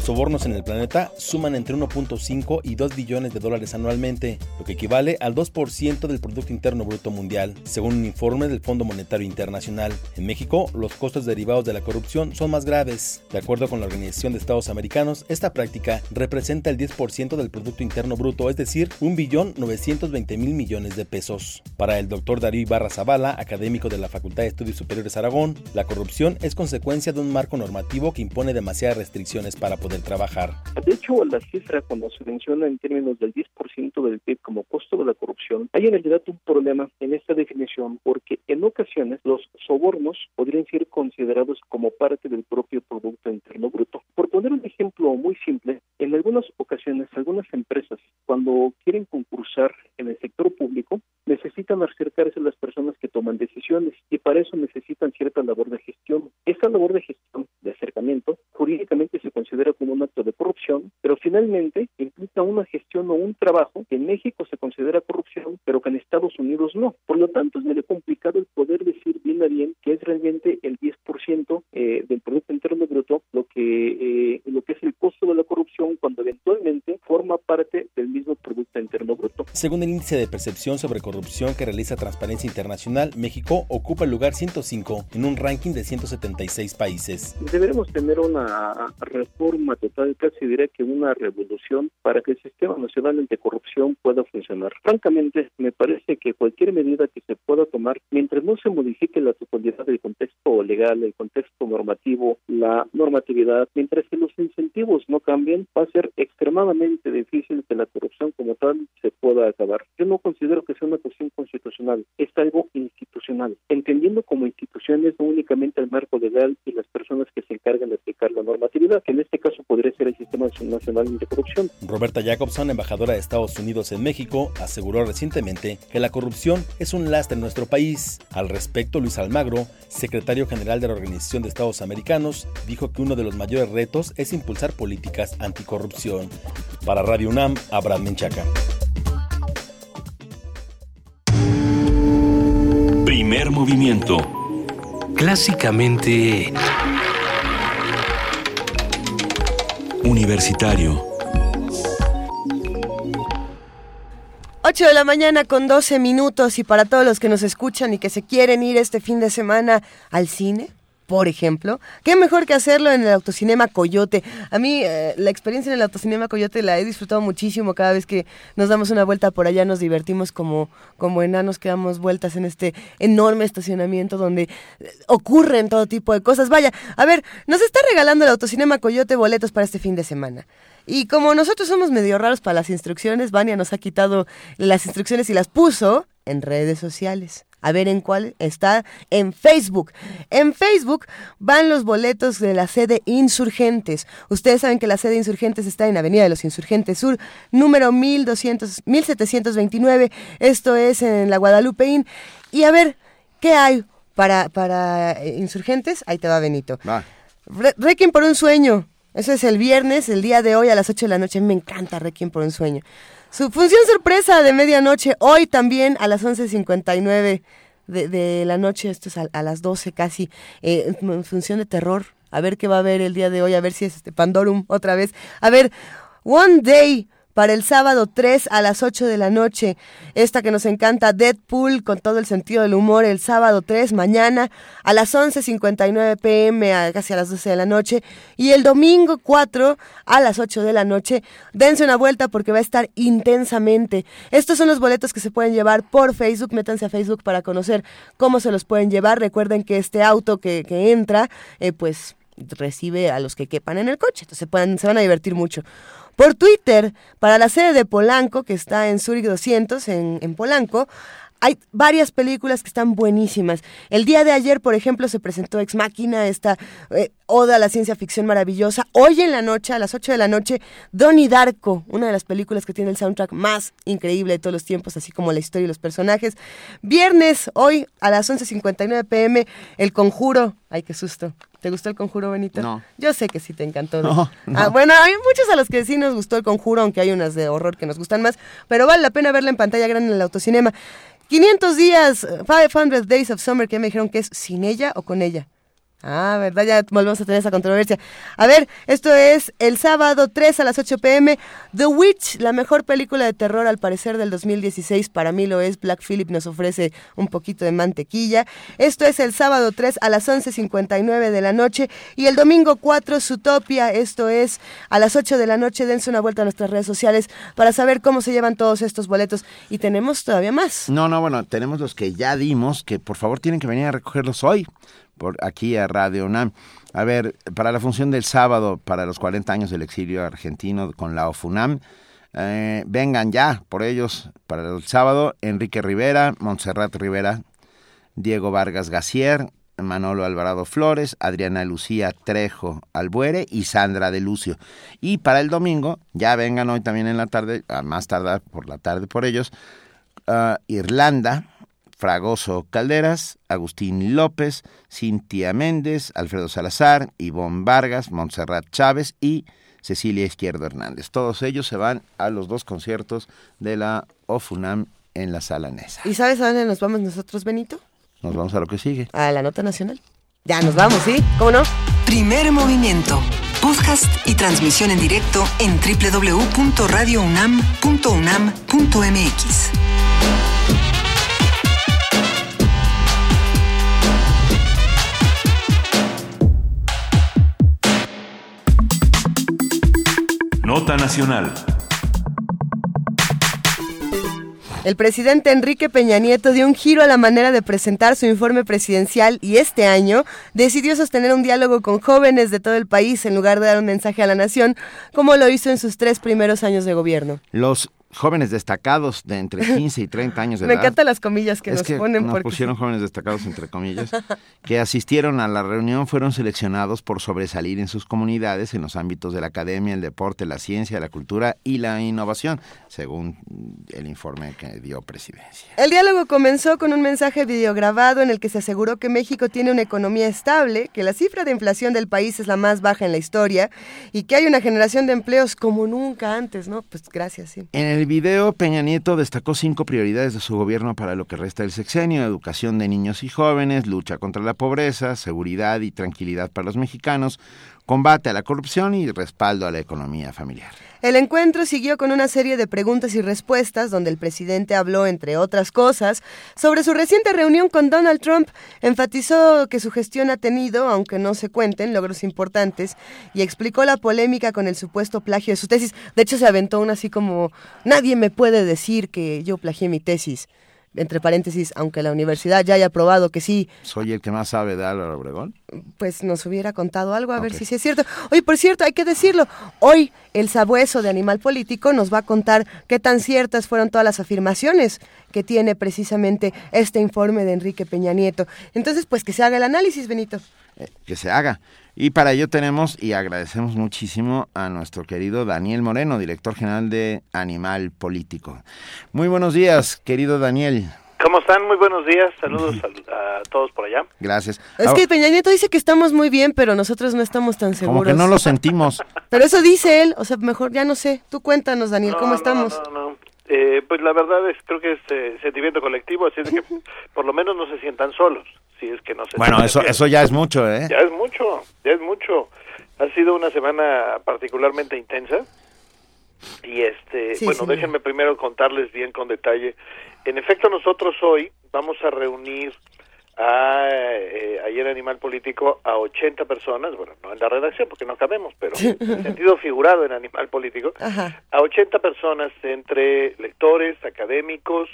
Los sobornos en el planeta suman entre 1.5 y 2 billones de dólares anualmente, lo que equivale al 2% del Producto Interno Bruto Mundial, según un informe del Fondo Monetario Internacional. En México, los costos derivados de la corrupción son más graves. De acuerdo con la Organización de Estados Americanos, esta práctica representa el 10% del Producto Interno Bruto, es decir, 1.920.000 millones de pesos. Para el doctor Darío Ibarra Zavala, académico de la Facultad de Estudios Superiores Aragón, la corrupción es consecuencia de un marco normativo que impone demasiadas restricciones para poder trabajar. De hecho, la cifra cuando se menciona en términos del 10% del PIB como costo de la corrupción, hay en realidad un problema en esta definición porque en ocasiones los sobornos podrían ser considerados como parte del propio Producto Interno Bruto. Por poner un ejemplo muy simple, en algunas ocasiones algunas empresas cuando quieren concursar en el sector público necesitan acercarse a las personas que toman decisiones y para eso necesitan cierta labor de gestión. Esta labor de gestión, de acercamiento, jurídicamente se considera como un acto de corrupción, pero finalmente implica una gestión o un trabajo que en México se considera corrupción, pero que en Estados Unidos no. Por lo tanto, es medio complicado el poder decir bien a bien que es realmente el 10% eh, del Producto Interno Bruto lo que, eh, lo que es el costo de la corrupción cuando eventualmente forma parte del mismo Producto Interno Bruto. Según el índice de percepción sobre corrupción que realiza Transparencia Internacional, México ocupa el lugar 105 en un ranking de 176 países. Deberemos tener una reforma total, casi diría que una revolución para que el sistema nacional anticorrupción pueda funcionar. Francamente, me parece que cualquier medida que se pueda tomar, mientras no se modifique la totalidad del contexto legal, el contexto normativo, la normatividad, mientras que los incentivos no cambien, va a ser extremadamente difícil que la corrupción como tal pueda acabar. Yo no considero que sea una cuestión constitucional, es algo institucional, entendiendo como instituciones no únicamente el marco legal y las personas que se encargan de aplicar la normatividad, que en este caso podría ser el Sistema Nacional Anticorrupción. Roberta Jacobson, embajadora de Estados Unidos en México, aseguró recientemente que la corrupción es un lastre en nuestro país. Al respecto, Luis Almagro, secretario general de la Organización de Estados Americanos, dijo que uno de los mayores retos es impulsar políticas anticorrupción. Para Radio UNAM, Abraham Menchaca. Primer movimiento. Clásicamente... Universitario. 8 de la mañana con 12 minutos y para todos los que nos escuchan y que se quieren ir este fin de semana al cine, por ejemplo, qué mejor que hacerlo en el autocinema Coyote. A mí eh, la experiencia en el autocinema Coyote la he disfrutado muchísimo. Cada vez que nos damos una vuelta por allá nos divertimos como, como enanos que damos vueltas en este enorme estacionamiento donde eh, ocurren todo tipo de cosas. Vaya, a ver, nos está regalando el autocinema Coyote boletos para este fin de semana. Y como nosotros somos medio raros para las instrucciones, Vania nos ha quitado las instrucciones y las puso en redes sociales. A ver en cuál está en Facebook. En Facebook van los boletos de la sede Insurgentes. Ustedes saben que la sede Insurgentes está en Avenida de los Insurgentes Sur, número 1200, 1729. Esto es en la Guadalupeín. Y a ver, ¿qué hay para, para eh, Insurgentes? Ahí te va Benito. Re- Requiem por un sueño. Eso es el viernes, el día de hoy a las 8 de la noche. Me encanta Requiem por un sueño. Su función sorpresa de medianoche, hoy también a las 11.59 de, de la noche, esto es a, las 12 casi, eh, función de terror. A ver qué va a haber el día de hoy, a ver si es este Pandorum otra vez. A ver, One Day para el sábado 3 a las 8 de la noche. Esta que nos encanta, Deadpool, con todo el sentido del humor, el sábado 3, mañana a las 11.59 pm, a casi a las 12 de la noche. Y el domingo 4 a las 8 de la noche. Dense una vuelta porque va a estar intensamente. Estos son los boletos que se pueden llevar por Facebook. Métanse a Facebook para conocer cómo se los pueden llevar. Recuerden que este auto que, que entra, eh, pues recibe a los que quepan en el coche. Entonces se, pueden, se van a divertir mucho. Por Twitter, para la sede de Polanco, que está en Zurich 200, en, Polanco, hay varias películas que están buenísimas. El día de ayer, por ejemplo, se presentó Ex Máquina, esta eh, oda a la ciencia ficción maravillosa. Hoy en la noche, a las 8 de la noche, Donnie Darko, una de las películas que tiene el soundtrack más increíble de todos los tiempos, así como la historia y los personajes. Viernes, hoy a las 11.59 pm, El Conjuro. Ay, qué susto. ¿Te gustó el conjuro, Benito? No. Yo sé que sí te encantó. No, no. Ah, bueno, hay muchos a los que sí nos gustó el conjuro, aunque hay unas de horror que nos gustan más, pero vale la pena verla en pantalla grande en el autocinema. 500 días, 500 Days of Summer, que me dijeron que es sin ella o con ella. Ah, ¿verdad? Ya volvemos a tener esa controversia. A ver, esto es el sábado 3 a las 8 pm. The Witch, la mejor película de terror al parecer del 2016. Para mí lo es. Black Phillip nos ofrece un poquito de mantequilla. Esto es el sábado 3 a las 11.59 de la noche. Y el domingo 4, Zootopia. Esto es a las 8 de la noche. Dense una vuelta a nuestras redes sociales para saber cómo se llevan todos estos boletos. Y tenemos todavía más. No, no, bueno, tenemos los que ya dimos, que por favor tienen que venir a recogerlos hoy, por aquí a Radio UNAM. A ver, para la función del sábado, para los 40 años del exilio argentino con la OFUNAM, eh, vengan ya por ellos para el sábado, Enrique Rivera, Montserrat Rivera, Diego Vargas Gacier, Manolo Alvarado Flores, Adriana Lucía Trejo Albuere y Sandra de Lucio. Y para el domingo, ya vengan hoy también en la tarde, a más tardar por la tarde por ellos, uh, Irlanda, Fragoso Calderas, Agustín López, Cintia Méndez, Alfredo Salazar, Ivonne Vargas, Montserrat Chávez y Cecilia Izquierdo Hernández. Todos ellos se van a los dos conciertos de la OFUNAM en la Sala Nesa. ¿Y sabes a dónde nos vamos nosotros, Benito? Nos vamos a lo que sigue. A la nota nacional. Ya nos vamos, ¿sí? ¿Cómo no? Primer movimiento. Podcast y transmisión en directo en www.radiounam.unam.mx. Nota Nacional. El presidente Enrique Peña Nieto dio un giro a la manera de presentar su informe presidencial y este año decidió sostener un diálogo con jóvenes de todo el país en lugar de dar un mensaje a la nación, como lo hizo en sus tres primeros años de gobierno. Los jóvenes destacados de entre 15 y 30 años de Me edad. encantan las comillas que Es nos que ponen nos porque pusieron jóvenes destacados entre comillas que asistieron a la reunión fueron seleccionados por sobresalir en sus comunidades en los ámbitos de la academia, el deporte, la ciencia, la cultura y la innovación, según el informe que dio presidencia. El diálogo comenzó con un mensaje videograbado en el que se aseguró que México tiene una economía estable, que la cifra de inflación del país es la más baja en la historia y que hay una generación de empleos como nunca antes, ¿no? Pues gracias, sí. En el video, Peña Nieto destacó cinco prioridades de su gobierno para lo que resta del sexenio, educación de niños y jóvenes, lucha contra la pobreza, seguridad y tranquilidad para los mexicanos, combate a la corrupción y respaldo a la economía familiar. El encuentro siguió con una serie de preguntas y respuestas donde el presidente habló, entre otras cosas, sobre su reciente reunión con Donald Trump. Enfatizó que su gestión ha tenido, aunque no se cuenten, logros importantes y explicó la polémica con el supuesto plagio de su tesis. De hecho, se aventó una así como, nadie me puede decir que yo plagié mi tesis. Entre paréntesis, aunque la universidad ya haya probado que sí, ¿Soy el que más sabe de Álvaro Obregón? pues nos hubiera contado algo, a ver si sí es cierto. Oye, por cierto, hay que decirlo, hoy el sabueso de Animal Político nos va a contar qué tan ciertas fueron todas las afirmaciones que tiene precisamente este informe de Enrique Peña Nieto. Entonces, pues que se haga el análisis, Benito. que se haga. Y para ello tenemos y agradecemos muchísimo a nuestro querido Daniel Moreno, director general de Animal Político. Muy buenos días, querido Daniel. ¿Cómo están? Muy buenos días. Saludos a, a todos por allá. Gracias. Es que Peña Nieto dice que estamos muy bien, pero nosotros no estamos tan seguros. Como que no lo sentimos. Pero eso dice él, o sea, mejor ya no sé. Tú cuéntanos, Daniel, ¿cómo No, estamos? No, no, no. Eh, pues la verdad es, creo que es eh, sentimiento colectivo, así es que por lo menos no se sientan solos, si es que no se Bueno, eso, bien. eso ya es mucho, ¿eh? Ya es mucho, ya es mucho. Ha sido una semana particularmente intensa y este, Sí, bueno, señor. déjenme primero contarles bien con detalle. En efecto, nosotros hoy vamos a reunir a, eh, ayer Animal Político a 80 personas, bueno, no en la redacción porque no cabemos, pero en sentido figurado en Animal Político, Ajá. a 80 personas entre lectores, académicos,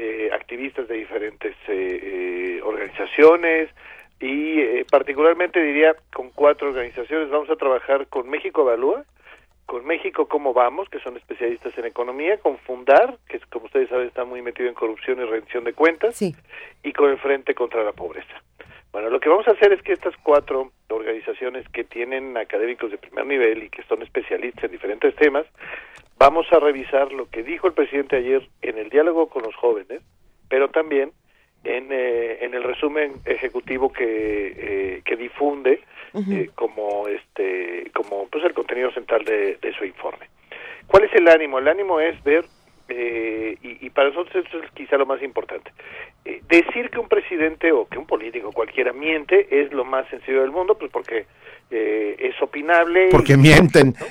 eh, activistas de diferentes eh, eh, organizaciones y eh, particularmente diría con cuatro organizaciones. Vamos a trabajar con México Evalúa, con México Cómo Vamos, que son especialistas en economía, con Fundar, que como ustedes saben está muy metido en corrupción y rendición de cuentas, y con el Frente contra la Pobreza. Bueno, lo que vamos a hacer es que estas cuatro organizaciones que tienen académicos de primer nivel y que son especialistas en diferentes temas, vamos a revisar lo que dijo el presidente ayer en el diálogo con los jóvenes, pero también en, eh, en el resumen ejecutivo que, eh, que difunde eh, como este como pues el contenido central de, de su informe. ¿Cuál es el ánimo? El ánimo es ver eh, y, y para nosotros eso es quizá lo más importante. Eh, decir que un presidente o que un político cualquiera miente es lo más sencillo del mundo, pues porque eh, es opinable. y- Porque mienten.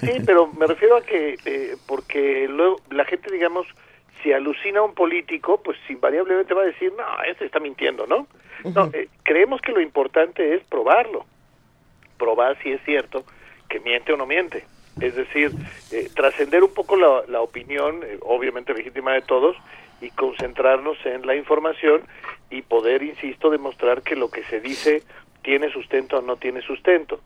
Sí, pero me refiero a que eh, porque luego la gente, digamos, si alucina a un político, pues invariablemente va a decir, no, este está mintiendo, ¿no? No, eh, creemos que lo importante es probarlo, probar si es cierto que miente o no miente. Es decir, eh, trascender un poco la, la opinión, eh, obviamente legítima de todos, y concentrarnos en la información y poder, insisto, demostrar que lo que se dice tiene sustento o no tiene sustento.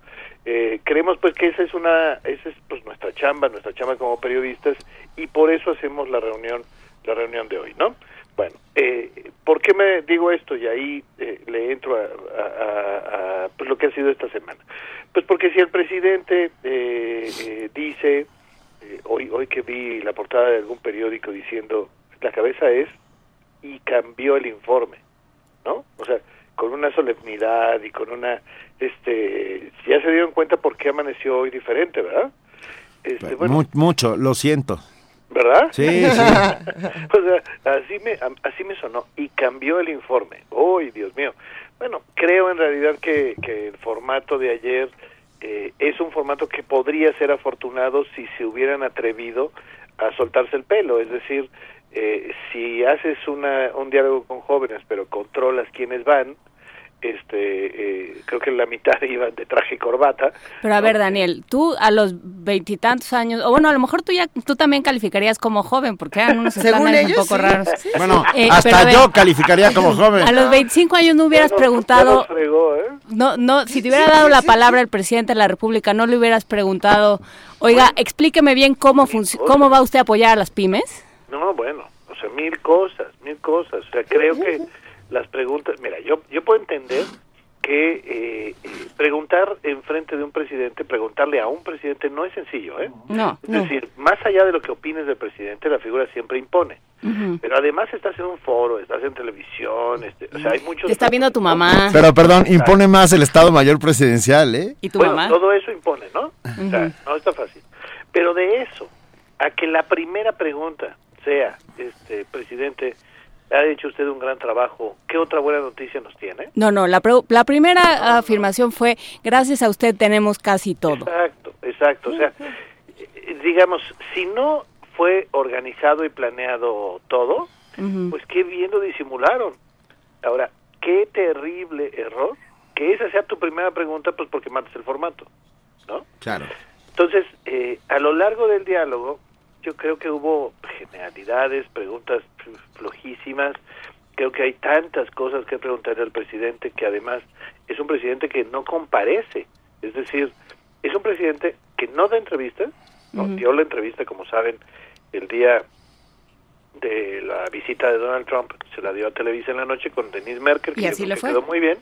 Eh, creemos pues que esa es una, esa es pues nuestra chamba, nuestra chamba como periodistas y por eso hacemos la reunión, la reunión de hoy, ¿no? Bueno, eh, ¿por qué me digo esto? Y ahí eh, le entro a, a- a- a, pues, lo que ha sido esta semana. Pues porque si el presidente eh, eh, dice, eh, hoy, hoy que vi la portada de algún periódico diciendo, la cabeza es, y cambió el informe, ¿no? O sea, con una solemnidad y con una, este, ya se dieron cuenta por qué amaneció hoy diferente, ¿verdad? Este, bueno, mucho, lo siento. ¿Verdad? Sí, sí. o sea, así me, así me sonó. Y cambió el informe. ¡Uy, Dios mío! Bueno, creo en realidad que, que el formato de ayer eh, es un formato que podría ser afortunado si se hubieran atrevido a soltarse el pelo. Es decir, eh, si haces una, un diálogo con jóvenes, pero controlas quiénes van, este, eh, creo que la mitad iban de traje y corbata. Pero a ver, Daniel, tú a los veintitantos años, o bueno, a lo mejor tú ya, tú también calificarías como joven, porque eran unos estándares un poco raros. Bueno, Eh, hasta pero a ver, yo calificaría como joven. A los 25 años no hubieras preguntado, fregó, ¿eh? no, no, si te hubiera dado la palabra el presidente de la República, no le hubieras preguntado, oiga, explíqueme bien cómo cómo va usted a apoyar a las pymes. No, bueno, o sea, mil cosas, mil cosas. O sea, creo que las preguntas, mira, yo yo puedo entender que eh, eh, preguntar en frente de un presidente, preguntarle a un presidente no es sencillo, ¿eh? No, Es decir, más allá de lo que opines del presidente, la figura siempre impone. Pero además estás en un foro, estás en televisión, este, o sea, hay muchos... Te está viendo tu mamá. Pero perdón, impone más el Estado Mayor Presidencial, ¿eh? ¿Y tu bueno, mamá? todo eso impone, ¿no? O sea, no está fácil. Pero de eso, a que la primera pregunta sea, este, presidente, ha hecho usted un gran trabajo, ¿qué otra buena noticia nos tiene? No, no, la, la primera afirmación fue, gracias a usted tenemos casi todo. Exacto, exacto. O sea, eh, digamos, si no fue organizado y planeado todo, Ujú. pues qué bien lo disimularon. Ahora, qué terrible error que esa sea tu primera pregunta, pues porque matas el formato, ¿no? Claro. Entonces, eh, a lo largo del diálogo, yo creo que hubo generalidades, preguntas flojísimas. Creo que hay tantas cosas que preguntarle al presidente que además es un presidente que no comparece. Es decir, es un presidente que no da entrevistas. No, dio la entrevista, como saben, el día de la visita de Donald Trump, se la dio a Televisa en la noche con Denise Merkel, que así le fue. quedó muy bien,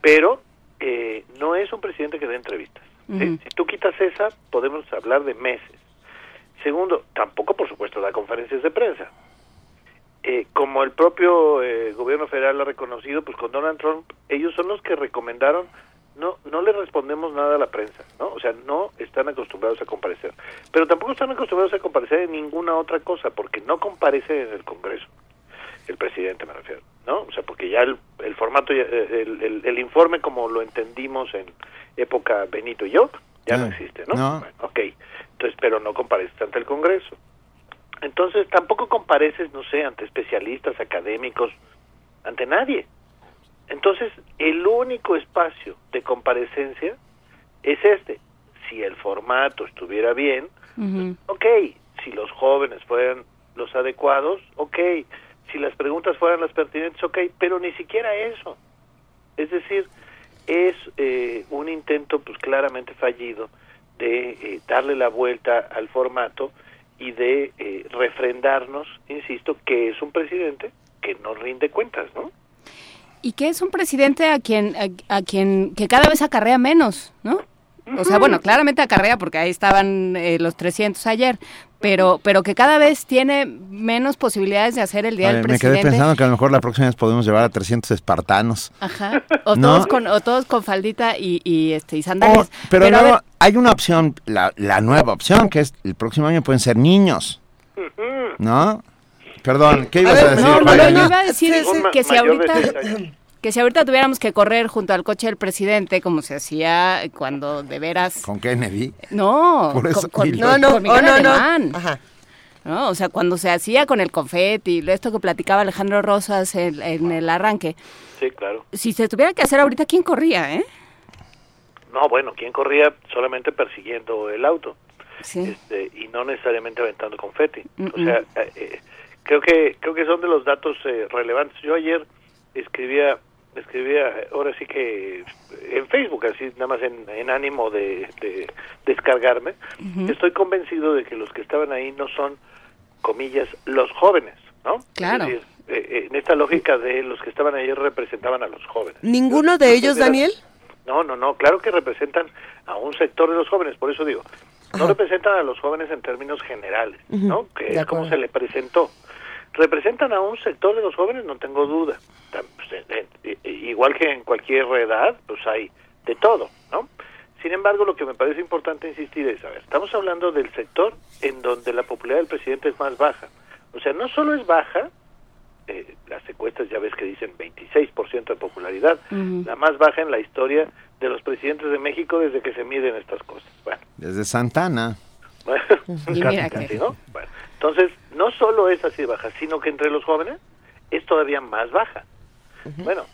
pero eh, no es un presidente que dé entrevistas. Si tú quitas esa, podemos hablar de meses. Segundo, tampoco, por supuesto, da conferencias de prensa. Eh, como el propio eh, gobierno federal ha reconocido, pues con Donald Trump, ellos son los que recomendaron, no no le respondemos nada a la prensa, ¿no? O sea, no están acostumbrados a comparecer. Pero tampoco están acostumbrados a comparecer en ninguna otra cosa, porque no comparece en el Congreso, el presidente me refiero, ¿no? O sea, porque ya el, el formato, eh, el, el- el informe como lo entendimos en época Benito y yo, ya no existe, ¿no? no. Bueno, ok, entonces, pero no compareces ante el Congreso. Entonces, tampoco compareces, no sé, ante especialistas, académicos, ante nadie. Entonces, el único espacio de comparecencia es este. Si el formato estuviera bien, ok. Si los jóvenes fueran los adecuados, ok. Si las preguntas fueran las pertinentes, ok. Pero ni siquiera eso. Es decir, es eh, un intento pues claramente fallido de eh, darle la vuelta al formato y de eh, refrendarnos, insisto, que es un presidente que no rinde cuentas, ¿no? Y que es un presidente a quien, a, a quien, que cada vez acarrea menos, ¿no? O sea, bueno, claramente acarrea porque ahí estaban eh, los 300 ayer, pero, pero que cada vez tiene menos posibilidades de hacer el día del me quedé presidente. pensando que a lo mejor la próxima vez podemos llevar a 300 espartanos. Ajá. O, ¿No? todos con, o todos con faldita y, y, este, y sandalias. Oh, pero a luego ver, hay una opción, la, la nueva opción, que es el próximo año pueden ser niños. ¿No? Perdón, ¿qué ibas a, decir? no, no, yo iba a decir ma- que si ahorita. Que si ahorita tuviéramos que correr junto al coche del presidente como se hacía cuando de veras ¿Con Kennedy? no Por eso, con, con- con No, no, Miguel oh, no, no. Alemán. ¿no? O sea, cuando se hacía con el confeti, esto que platicaba Alejandro Rosas en, en el arranque, Sí, claro. si se tuviera que hacer ahorita, ¿quién corría, eh? No, bueno, ¿quién corría solamente persiguiendo el auto? Sí. Este, y no necesariamente aventando confeti. O sea, eh, eh, creo que creo que son de los datos eh, relevantes. Yo ayer escribía escribía ahora sí que en Facebook así nada más en, en ánimo de, de descargarme estoy convencido de que los que estaban ahí no son comillas los jóvenes no Claro. Es decir, eh, eh, en esta lógica de los que estaban ayer representaban a los jóvenes ¿Ninguno de ellos, Daniel? no, no, no, claro que representan a un sector de los jóvenes, por eso digo, no representan a los jóvenes en términos generales, ¿no? Que de es como acuerdo. se le presentó. ¿Representan a un sector de los jóvenes? No tengo duda. Pues, eh, eh, eh, igual que en cualquier edad, pues hay de todo, ¿no? Sin embargo, lo que me parece importante insistir es, a ver, estamos hablando del sector en donde la popularidad del presidente es más baja. O sea, no solo es baja, eh, las encuestas ya ves que dicen 26% de popularidad, la más baja en la historia de los presidentes de México desde que se miden estas cosas. Bueno, Desde Santana. bueno, casi, casi, ¿no? Bueno, entonces, no solo es así baja, sino que entre los jóvenes es todavía más baja. Bueno,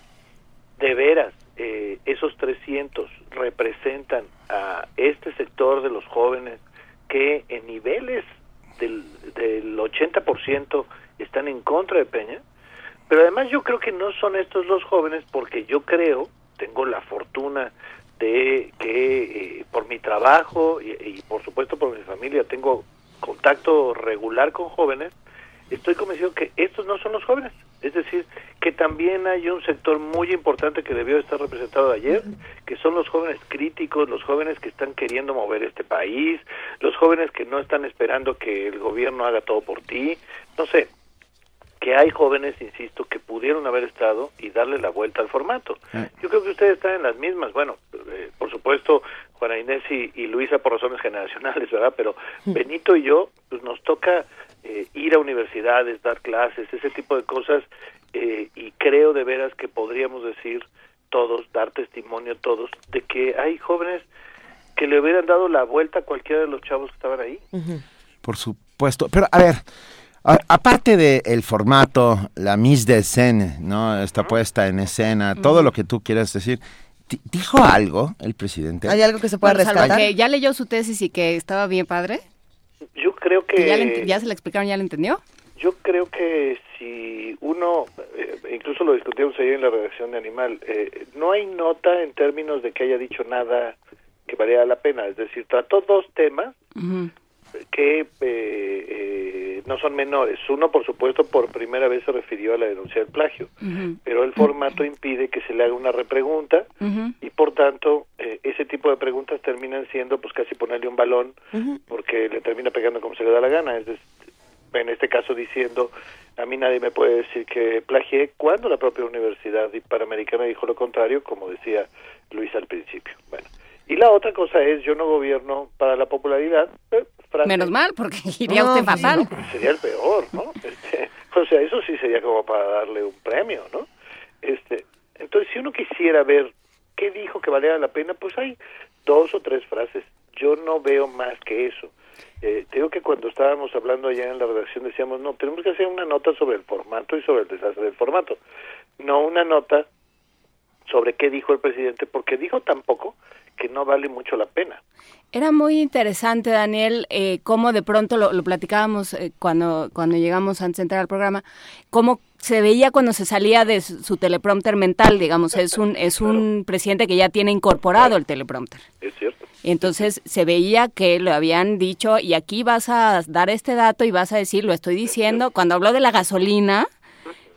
de veras eh, esos 300 representan a este sector de los jóvenes que en niveles del, del 80% están en contra de Peña, pero además yo creo que no son estos los jóvenes porque yo creo, tengo la fortuna de que eh, por mi trabajo y, y, por supuesto por mi familia tengo contacto regular con jóvenes, estoy convencido que estos no son los jóvenes. Es decir, que también hay un sector muy importante que debió estar representado ayer, que son los jóvenes críticos, los jóvenes que están queriendo mover este país, los jóvenes que no están esperando que el gobierno haga todo por ti. No sé, que hay jóvenes, insisto, que pudieron haber estado y darle la vuelta al formato. Yo creo que ustedes están en las mismas. Bueno, eh, por supuesto, Juana Inés y, y, Luisa por razones generacionales, ¿verdad? Pero Benito y yo, pues nos toca eh, ir a universidades, dar clases, ese tipo de cosas, eh, y creo de veras que podríamos decir todos, dar testimonio todos, de que hay jóvenes que le hubieran dado la vuelta a cualquiera de los chavos que estaban ahí. Por supuesto. Pero, a ver, a, aparte del el formato, la mise de scène, ¿no? Esta puesta en escena, todo lo que tú quieras decir, ¿dijo algo el presidente? ¿Hay algo que se pueda Bueno, salvo rescatar? que ya leyó su tesis y que estaba bien padre. Yo creo que... que ya, le ent- ya se la explicaron, ya la entendió. Yo creo que si uno, eh, incluso lo discutimos ayer en la redacción de Animal, eh, no hay nota en términos de que haya dicho nada que valiera la pena. Es decir, trató dos temas que eh, eh, no son menores. Uno, por supuesto, por primera vez se refirió a la denuncia del plagio, pero el formato impide que se le haga una repregunta y, por tanto, eh, ese tipo de preguntas terminan siendo, pues, casi ponerle un balón porque le termina pegando como se le da la gana. Es decir, en este caso diciendo, a mí nadie me puede decir que plagié cuando la propia Universidad Panamericana dijo lo contrario, como decía Luis al principio. Bueno, y la otra cosa es, yo no gobierno para la popularidad. eh, frase- Menos mal, porque iría No, usted pues, fatal. sería el peor, ¿no? Este, o sea, eso sí sería como para darle un premio, ¿no? Este, entonces, si uno quisiera ver qué dijo que valiera la pena, pues hay dos o tres frases. Yo no veo más que eso. Eh, te digo que cuando estábamos hablando allá en la redacción decíamos, no, tenemos que hacer una nota sobre el formato y sobre el desastre del formato. No una nota sobre qué dijo el presidente, porque dijo tampoco que no vale mucho la pena. Era muy interesante, Daniel, eh, cómo de pronto lo, lo platicábamos eh, cuando, cuando llegamos antes de entrar al programa, cómo se veía cuando se salía de su, su teleprompter mental, digamos, es un, es un presidente que ya tiene incorporado el teleprompter. Es cierto. Entonces se veía que lo habían dicho y aquí vas a dar este dato y vas a decir, lo estoy diciendo. Cuando habló de la gasolina,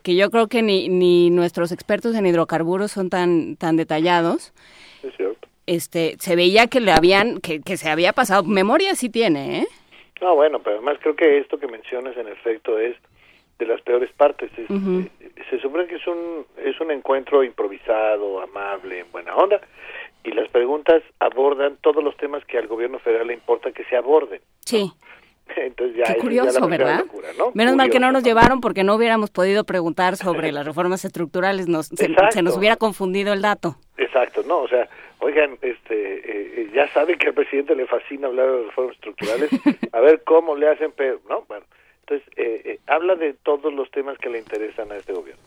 que yo creo que ni, ni nuestros expertos en hidrocarburos son tan, tan detallados, Es cierto. este, se veía que le habían, que, que se había pasado. Memoria sí tiene, ¿eh? No, bueno, pero además creo que esto que mencionas en efecto es de las peores partes. Es- Ujú. eh, se supone que es un es un encuentro improvisado, amable, en buena onda, y las preguntas abordan todos los temas que al gobierno federal le importa que se aborden. Sí. Entonces ya Qué ya curioso, ¿verdad? locura, ¿no? Menos mal que no nos llevaron porque no hubiéramos podido preguntar sobre las reformas estructurales, nos, se, nos hubiera confundido el dato. Exacto, no, o sea, oigan, este, eh, eh, ya saben que al presidente le fascina hablar de reformas estructurales, a ver cómo le hacen, pero, no, bueno, entonces, eh, eh, habla de todos los temas que le interesan a este gobierno.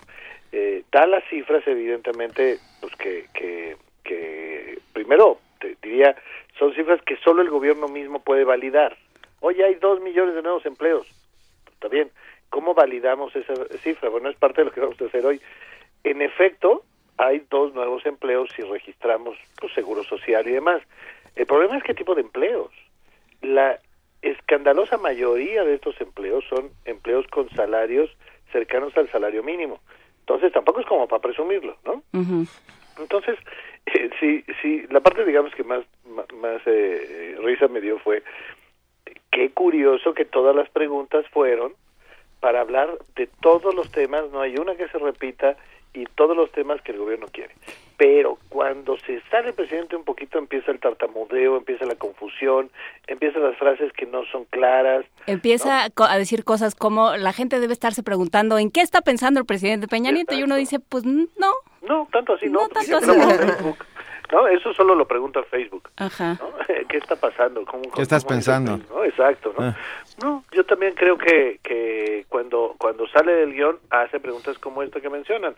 Eh, da las cifras, evidentemente, pues que, que, que, primero, te diría, son cifras que solo el gobierno mismo puede validar. Hoy hay dos millones de nuevos empleos, está bien, ¿cómo validamos esa cifra? Bueno, es parte de lo que vamos a hacer hoy. En efecto, hay dos nuevos empleos si registramos pues, seguro social y demás. El problema es qué tipo de empleos. La escandalosa mayoría de estos empleos son empleos con salarios cercanos al salario mínimo. Entonces tampoco es como para presumirlo, ¿no? Entonces, eh, sí, sí, la parte, digamos, que más, más, eh, risa me dio fue, qué curioso que todas las preguntas fueron para hablar de todos los temas, no hay una que se repita, y todos los temas que el gobierno quiere. Pero cuando se sale el presidente un poquito, empieza el tartamudeo, empieza la confusión, empiezan las frases que no son claras. Empieza co- a decir cosas como la gente debe estarse preguntando en qué está pensando el presidente Peña Nieto y uno dice, pues no. No, tanto así, no. No tanto así. Facebook. No, eso solo lo pregunta Facebook. Ajá. ¿no? ¿Qué está pasando? ¿Cómo, ¿Qué estás cómo pensando? ¿no? Exacto, ¿no? Ah. No, yo también creo que, que cuando, cuando sale del guion hace preguntas como esta que mencionan.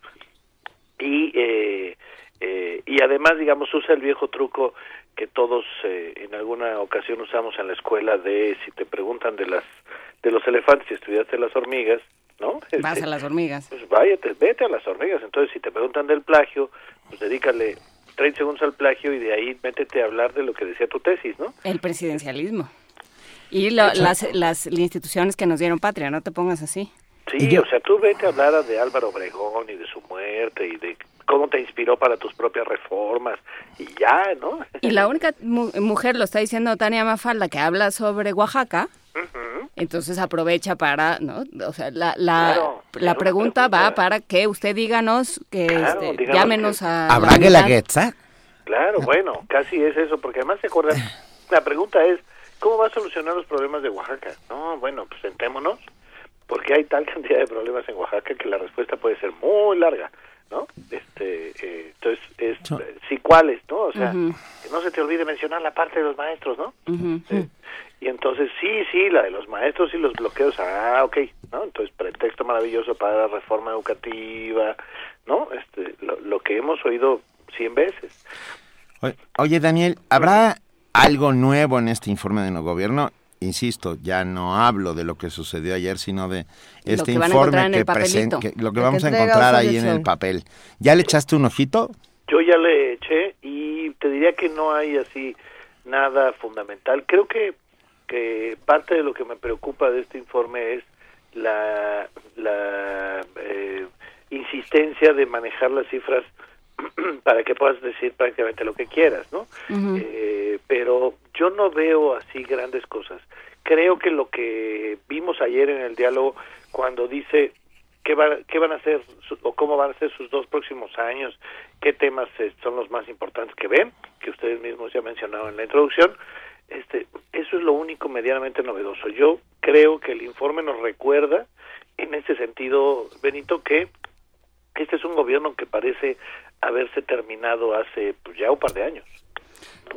y eh, eh, y además digamos usa el viejo truco que todos eh, en alguna ocasión usamos en la escuela de si te preguntan de las de los elefantes y estudiaste las hormigas ¿no? Vas a las hormigas. pues váyate, vete a las hormigas. Entonces, si te preguntan del plagio, pues dedícale 30 segundos al plagio y de ahí métete a hablar de lo que decía tu tesis, ¿no? El presidencialismo. Y lo- las, las instituciones que nos dieron patria, no te pongas así. Sí, o sea, tú vete a hablar de Álvaro Obregón y de su muerte y de cómo te inspiró para tus propias reformas y ya, ¿no? Y la única mu- mujer, lo está diciendo Tania Mafalda, que habla sobre Oaxaca, entonces aprovecha para, ¿no? O sea, la, la, Claro, la pregunta va para que usted díganos, que Claro, este, díganos llámenos que- a... ¿Habrá la guelaguetza? unidad. Claro, bueno, casi es eso, porque además se acuerdan, la pregunta es, ¿cómo va a solucionar los problemas de Oaxaca? No, bueno, pues sentémonos, porque hay tal cantidad de problemas en Oaxaca que la respuesta puede ser muy larga, ¿no? Este, eh, entonces, es, sí, ¿cuáles, no? O sea, que no se te olvide mencionar la parte de los maestros, ¿no? Ujú. Y entonces, sí, sí, la de los maestros y los bloqueos, ah, ok, ¿no? Entonces, pretexto maravilloso para la reforma educativa, ¿no? Este, lo, lo que hemos oído cien veces. Oye, Daniel, ¿habrá algo nuevo en este informe de no gobierno? Insisto, ya no hablo de lo que sucedió ayer, sino de este informe que presenta, lo que vamos a encontrar ahí en el papel. ¿Ya le echaste un ojito? Yo ya le eché y te diría que no hay así nada fundamental. Creo que, que parte de lo que me preocupa de este informe es la, la eh, insistencia de manejar las cifras para que puedas decir prácticamente lo que quieras, ¿no? Eh, pero yo no veo así grandes cosas. Creo que lo que vimos ayer en el diálogo cuando dice qué, va- qué van a hacer su- o cómo van a ser sus dos próximos años, qué temas eh, son los más importantes que ven, que ustedes mismos ya mencionaron en la introducción, este, eso es lo único medianamente novedoso. Yo creo que el informe nos recuerda en ese sentido, Benito, que este es un gobierno que parece haberse terminado hace pues, ya un par de años.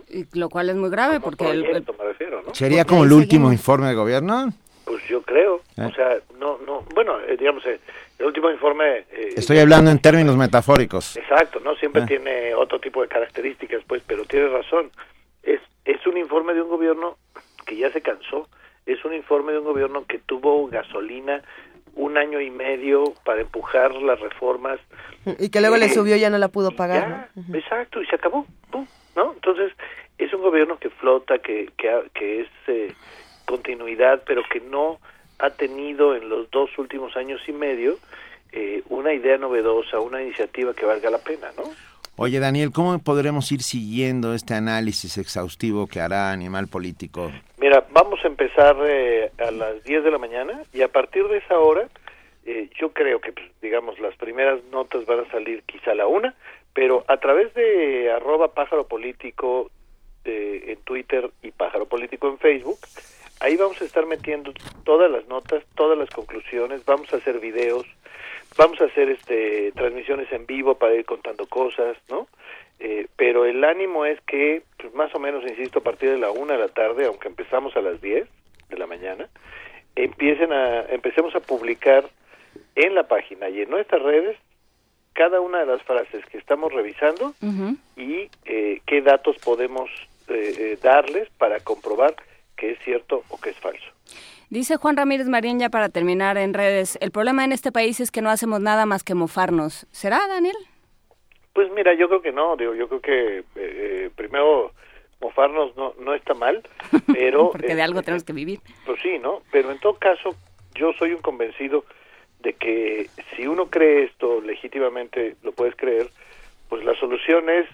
Y Lo cual es muy grave porque el- el- Proyecto, me refiero, ¿no? ¿Sería como el último informe de gobierno? Pues yo creo, Eh. o sea, no, no, bueno, eh, digamos, eh, el último informe... eh, Estoy hablando en términos metafóricos. Exacto, ¿no? Siempre tiene otro tipo de características, pues, pero tiene razón. Es, un informe de un gobierno que ya se cansó, es un informe de un gobierno que tuvo gasolina un año y medio para empujar las reformas. Y que luego le Eh, subió y ya no la pudo pagar. ya, ¿no? Exacto, y se acabó, pum, ¿no? Entonces, es un gobierno que flota, que, que, que es eh, continuidad, pero que no ha tenido en los dos últimos años y medio eh, una idea novedosa, una iniciativa que valga la pena, ¿no? Oye, Daniel, ¿cómo podremos ir siguiendo este análisis exhaustivo que hará Animal Político? Mira, vamos a empezar eh, a las 10 de la mañana y a partir de esa hora, eh, yo creo que, pues, digamos, las primeras notas van a salir quizá a la una, pero a través de arroba pájaro político eh, en Twitter y pájaro político en Facebook, ahí vamos a estar metiendo todas las notas, todas las conclusiones, vamos a hacer videos, vamos a hacer este transmisiones en vivo para ir contando cosas, ¿no? Eh, pero el ánimo es que, pues más o menos, insisto, a partir de la una de la tarde, aunque empezamos a las 10 de la mañana, empiecen a, empecemos a publicar en la página y en nuestras redes cada una de las frases que estamos revisando y eh, qué datos podemos eh, eh, darles para comprobar que es cierto o que es falso. Dice Juan Ramírez Marín, ya para terminar en redes, el problema en este país es que no hacemos nada más que mofarnos. ¿Será, Daniel? Pues mira, yo creo que no, digo, yo creo que eh, eh, primero mofarnos no, no está mal, pero... Porque de eh, algo tenemos que vivir. Pues sí, ¿no? Pero en todo caso, yo soy un convencido de que si uno cree esto legítimamente, lo puedes creer, pues la solución es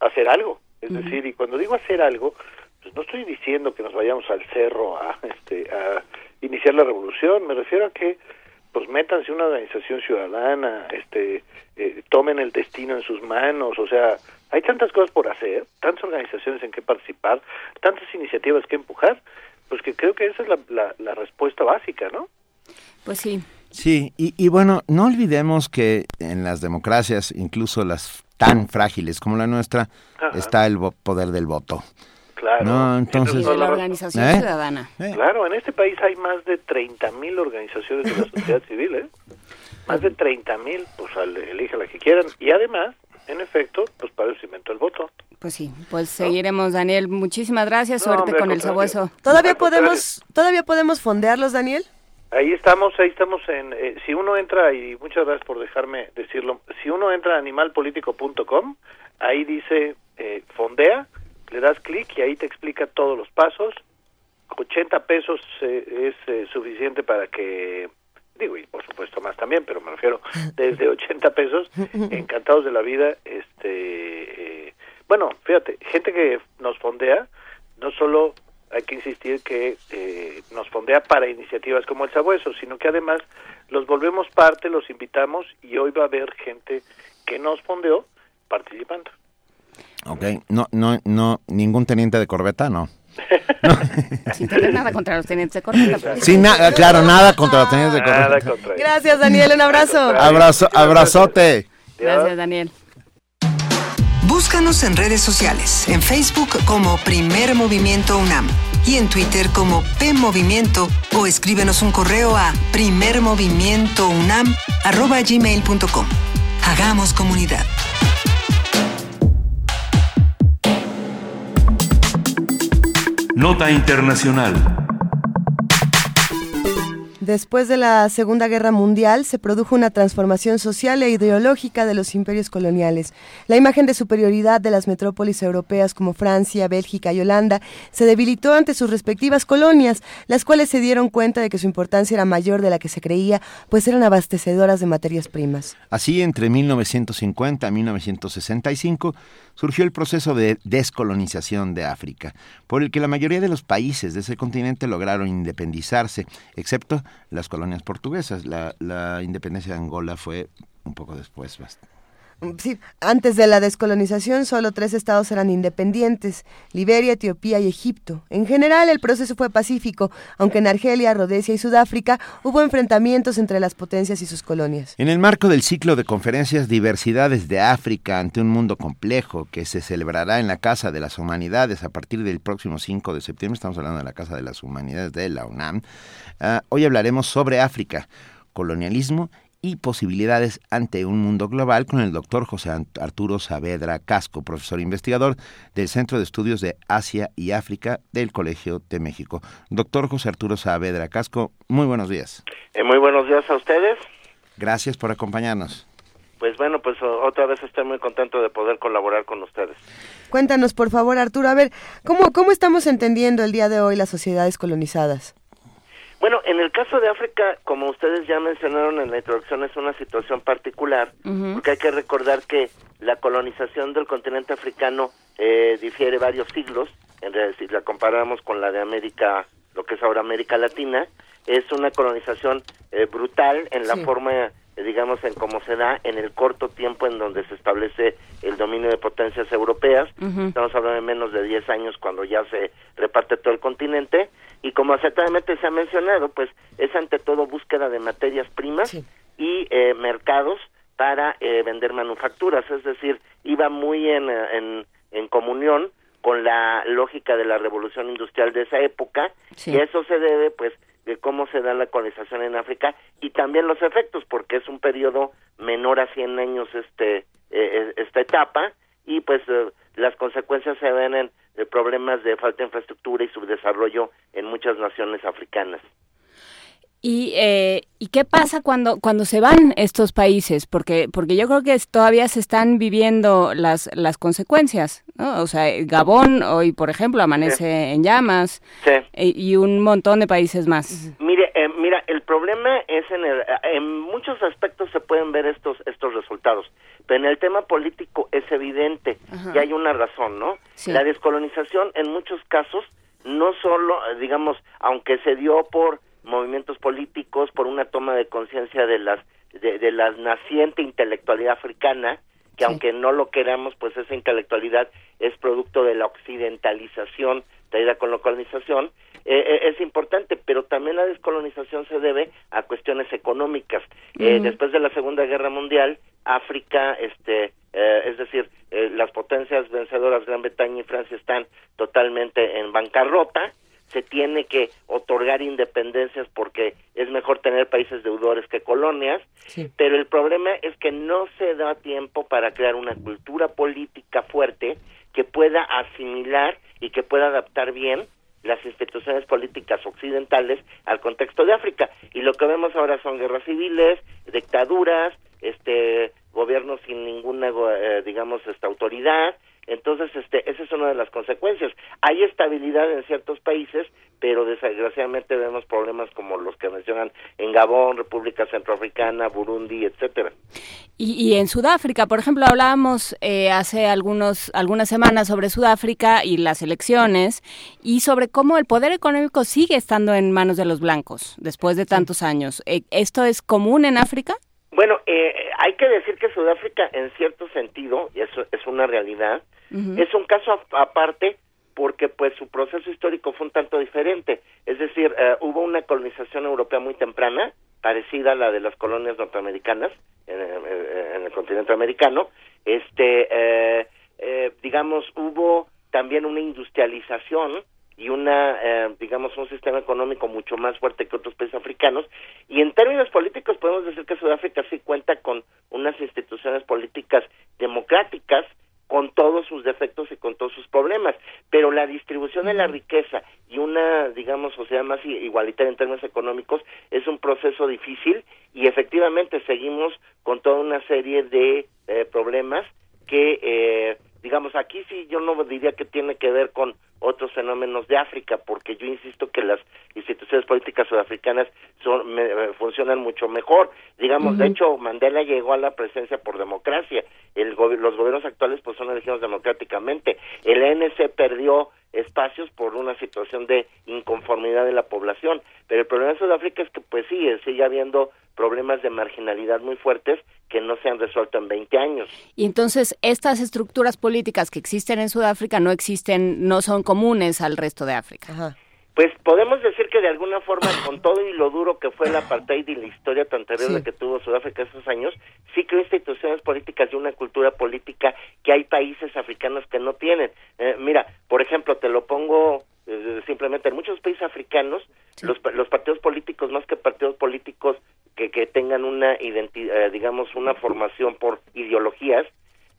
hacer algo. Es Ujú. decir, y cuando digo hacer algo, pues no estoy diciendo que nos vayamos al cerro a, este, a iniciar la revolución, me refiero a que pues métanse una organización ciudadana, este, eh, tomen el destino en sus manos, o sea, hay tantas cosas por hacer, tantas organizaciones en que participar, tantas iniciativas que empujar, pues que creo que esa es la, la, la respuesta básica, ¿no? Pues sí. Sí, y, y bueno, no olvidemos que en las democracias, incluso las tan frágiles como la nuestra, Ajá. está el poder del voto. Claro. No, entonces... toda de la organización ¿Eh? ciudadana. Claro, en este país hay más de 30 mil organizaciones de la sociedad civil, ¿eh? Más de 30 mil, pues al, elige la que quieran. Y además, en efecto, pues para eso se inventó el voto. Pues sí, pues seguiremos, Daniel. Muchísimas gracias. No, Suerte con el sabueso. ¿Todavía podemos, ¿Todavía podemos fondearlos, Daniel? Ahí estamos, ahí estamos en... eh, si uno entra, y muchas gracias por dejarme decirlo, si uno entra a animalpolitico.com, ahí dice eh, fondea, le das clic y ahí te explica todos los pasos. 80 pesos eh, es eh, suficiente para que, digo, y por supuesto más también, pero me refiero desde 80 pesos, encantados de la vida, este... eh, bueno, fíjate, gente que nos fondea, no solo hay que insistir que eh, nos fondea para iniciativas como el Sabueso, sino que además los volvemos parte, los invitamos y hoy va a haber gente que nos fondeó participando. Ok, no, no, no, ningún teniente de corbeta, no. Sin tener nada contra los tenientes de corbeta. pero- Sí, nada, claro, nada contra los tenientes de corbeta. Nada contra ellos. Gracias, Daniel. Un abrazo. Abrazo, abrazote. Gracias, Daniel. Búscanos en redes sociales, en Facebook como Primer Movimiento UNAM y en Twitter como P Movimiento o escríbenos un correo a primermovimientounam@gmail.com. Hagamos comunidad. Nota Internacional. Después de la Segunda Guerra Mundial se produjo una transformación social e ideológica de los imperios coloniales. La imagen de superioridad de las metrópolis europeas como Francia, Bélgica y Holanda se debilitó ante sus respectivas colonias, las cuales se dieron cuenta de que su importancia era mayor de la que se creía, pues eran abastecedoras de materias primas. Así, entre 1950 y 1965, surgió el proceso de descolonización de África, por el que la mayoría de los países de ese continente lograron independizarse, excepto las colonias portuguesas. La, la independencia de Angola fue un poco después. bast- Sí, antes de la descolonización solo tres estados eran independientes, Liberia, Etiopía y Egipto. En general el proceso fue pacífico, aunque en Argelia, Rodesia y Sudáfrica hubo enfrentamientos entre las potencias y sus colonias. En el marco del ciclo de conferencias Diversidades de África ante un mundo complejo que se celebrará en la Casa de las Humanidades a partir del próximo 5 de septiembre, estamos hablando de la Casa de las Humanidades de la UNAM, ah, hoy hablaremos sobre África, colonialismo y posibilidades ante un mundo global con el doctor José Arturo Saavedra Casco, profesor investigador del Centro de Estudios de Asia y África del Colegio de México. Doctor José Arturo Saavedra Casco, muy buenos días. Eh, muy buenos días a ustedes. Gracias por acompañarnos. Pues bueno, pues otra vez estoy muy contento de poder colaborar con ustedes. Cuéntanos, por favor, Arturo, a ver, ¿cómo, cómo estamos entendiendo el día de hoy las sociedades colonizadas? Bueno, en el caso de África, como ustedes ya mencionaron en la introducción, es una situación particular, porque hay que recordar que la colonización del continente africano eh, difiere varios siglos, en realidad, si la comparamos con la de América, lo que es ahora América Latina, es una colonización eh, brutal en la Sí. forma, digamos, en cómo se da en el corto tiempo en donde se establece el dominio de potencias europeas. Estamos hablando de menos de 10 años cuando ya se reparte todo el continente. Y como acertadamente se ha mencionado, pues es ante todo búsqueda de materias primas y eh, mercados para eh, vender manufacturas. Es decir, iba muy en, eh, en, en comunión con la lógica de la revolución industrial de esa época Sí. y eso se debe pues de cómo se da la colonización en África y también los efectos porque es un periodo menor a 100 años este eh, esta etapa y pues eh, las consecuencias se ven en eh, problemas de falta de infraestructura y subdesarrollo en muchas naciones africanas. ¿Y, eh, ¿Y qué pasa cuando, cuando se van estos países? Porque, porque yo creo que todavía se están viviendo las, las consecuencias, ¿no? O sea, Gabón hoy, por ejemplo, amanece en llamas Sí. e- y un montón de países más. Mire, eh, mira, el problema es en el, en muchos aspectos se pueden ver estos estos resultados, pero en el tema político es evidente Ajá. y hay una razón, ¿no? Sí. La descolonización en muchos casos no solo, eh, digamos, aunque se dio por movimientos políticos, por una toma de conciencia de las de, de la naciente intelectualidad africana, que aunque no lo queramos, pues esa intelectualidad es producto de la occidentalización traída con la colonización, eh, eh, es importante, pero también la descolonización se debe a cuestiones económicas. Eh. Después de la Segunda Guerra Mundial, África, este, eh, es decir, eh, las potencias vencedoras, Gran Bretaña y Francia, están totalmente en bancarrota, se tiene que otorgar independencias porque es mejor tener países deudores que colonias, pero el problema es que no se da tiempo para crear una cultura política fuerte que pueda asimilar y que pueda adaptar bien las instituciones políticas occidentales al contexto de África. Y lo que vemos ahora son guerras civiles, dictaduras, este gobiernos sin ninguna, eh, digamos, esta autoridad, entonces, este, esa es una de las consecuencias. Hay estabilidad en ciertos países, pero desgraciadamente vemos problemas como los que mencionan en Gabón, República Centroafricana, Burundi, etcétera. Y, en Sudáfrica, por ejemplo, hablábamos eh, hace algunos algunas semanas sobre Sudáfrica y las elecciones y sobre cómo el poder económico sigue estando en manos de los blancos después de tantos años. Eh, ¿Esto es común en África? Bueno, eh, hay que decir que Sudáfrica, en cierto sentido, y eso es una realidad, es un caso aparte porque pues su proceso histórico fue un tanto diferente. Es decir, eh, hubo una colonización europea muy temprana, parecida a la de las colonias norteamericanas en, eh, el continente americano. Este, eh, digamos, hubo también una industrialización y una, digamos, un sistema económico mucho más fuerte que otros países africanos. Y en términos políticos podemos decir que Sudáfrica sí cuenta con unas instituciones políticas democráticas con todos sus defectos y con todos sus problemas, pero la distribución de la riqueza y una, digamos, sociedad más igualitaria en términos económicos es un proceso difícil y efectivamente seguimos con toda una serie de eh, problemas que eh, digamos, aquí sí yo no diría que tiene que ver con otros fenómenos de África, porque yo insisto que las instituciones políticas sudafricanas son, eh, funcionan mucho mejor. Digamos, de hecho, Mandela llegó a la presencia por democracia. El los gobiernos actuales pues son elegidos democráticamente. El ANC perdió espacios por una situación de inconformidad de la población. Pero el problema de Sudáfrica es que pues sí, sigue habiendo problemas de marginalidad muy fuertes que no se han resuelto en 20 años. Y entonces estas estructuras políticas que existen en Sudáfrica no existen, no son comunes al resto de África. Pues podemos decir que de alguna forma, con todo y lo duro que fue el apartheid y la historia tan terrible que tuvo Sudáfrica esos años, sí creo instituciones políticas y una cultura política que hay países africanos que no tienen. Eh, mira, por ejemplo, te lo pongo eh, simplemente en muchos países africanos, los, los partidos políticos, más que partidos políticos que, que tengan una identidad, eh, digamos, una formación por ideologías,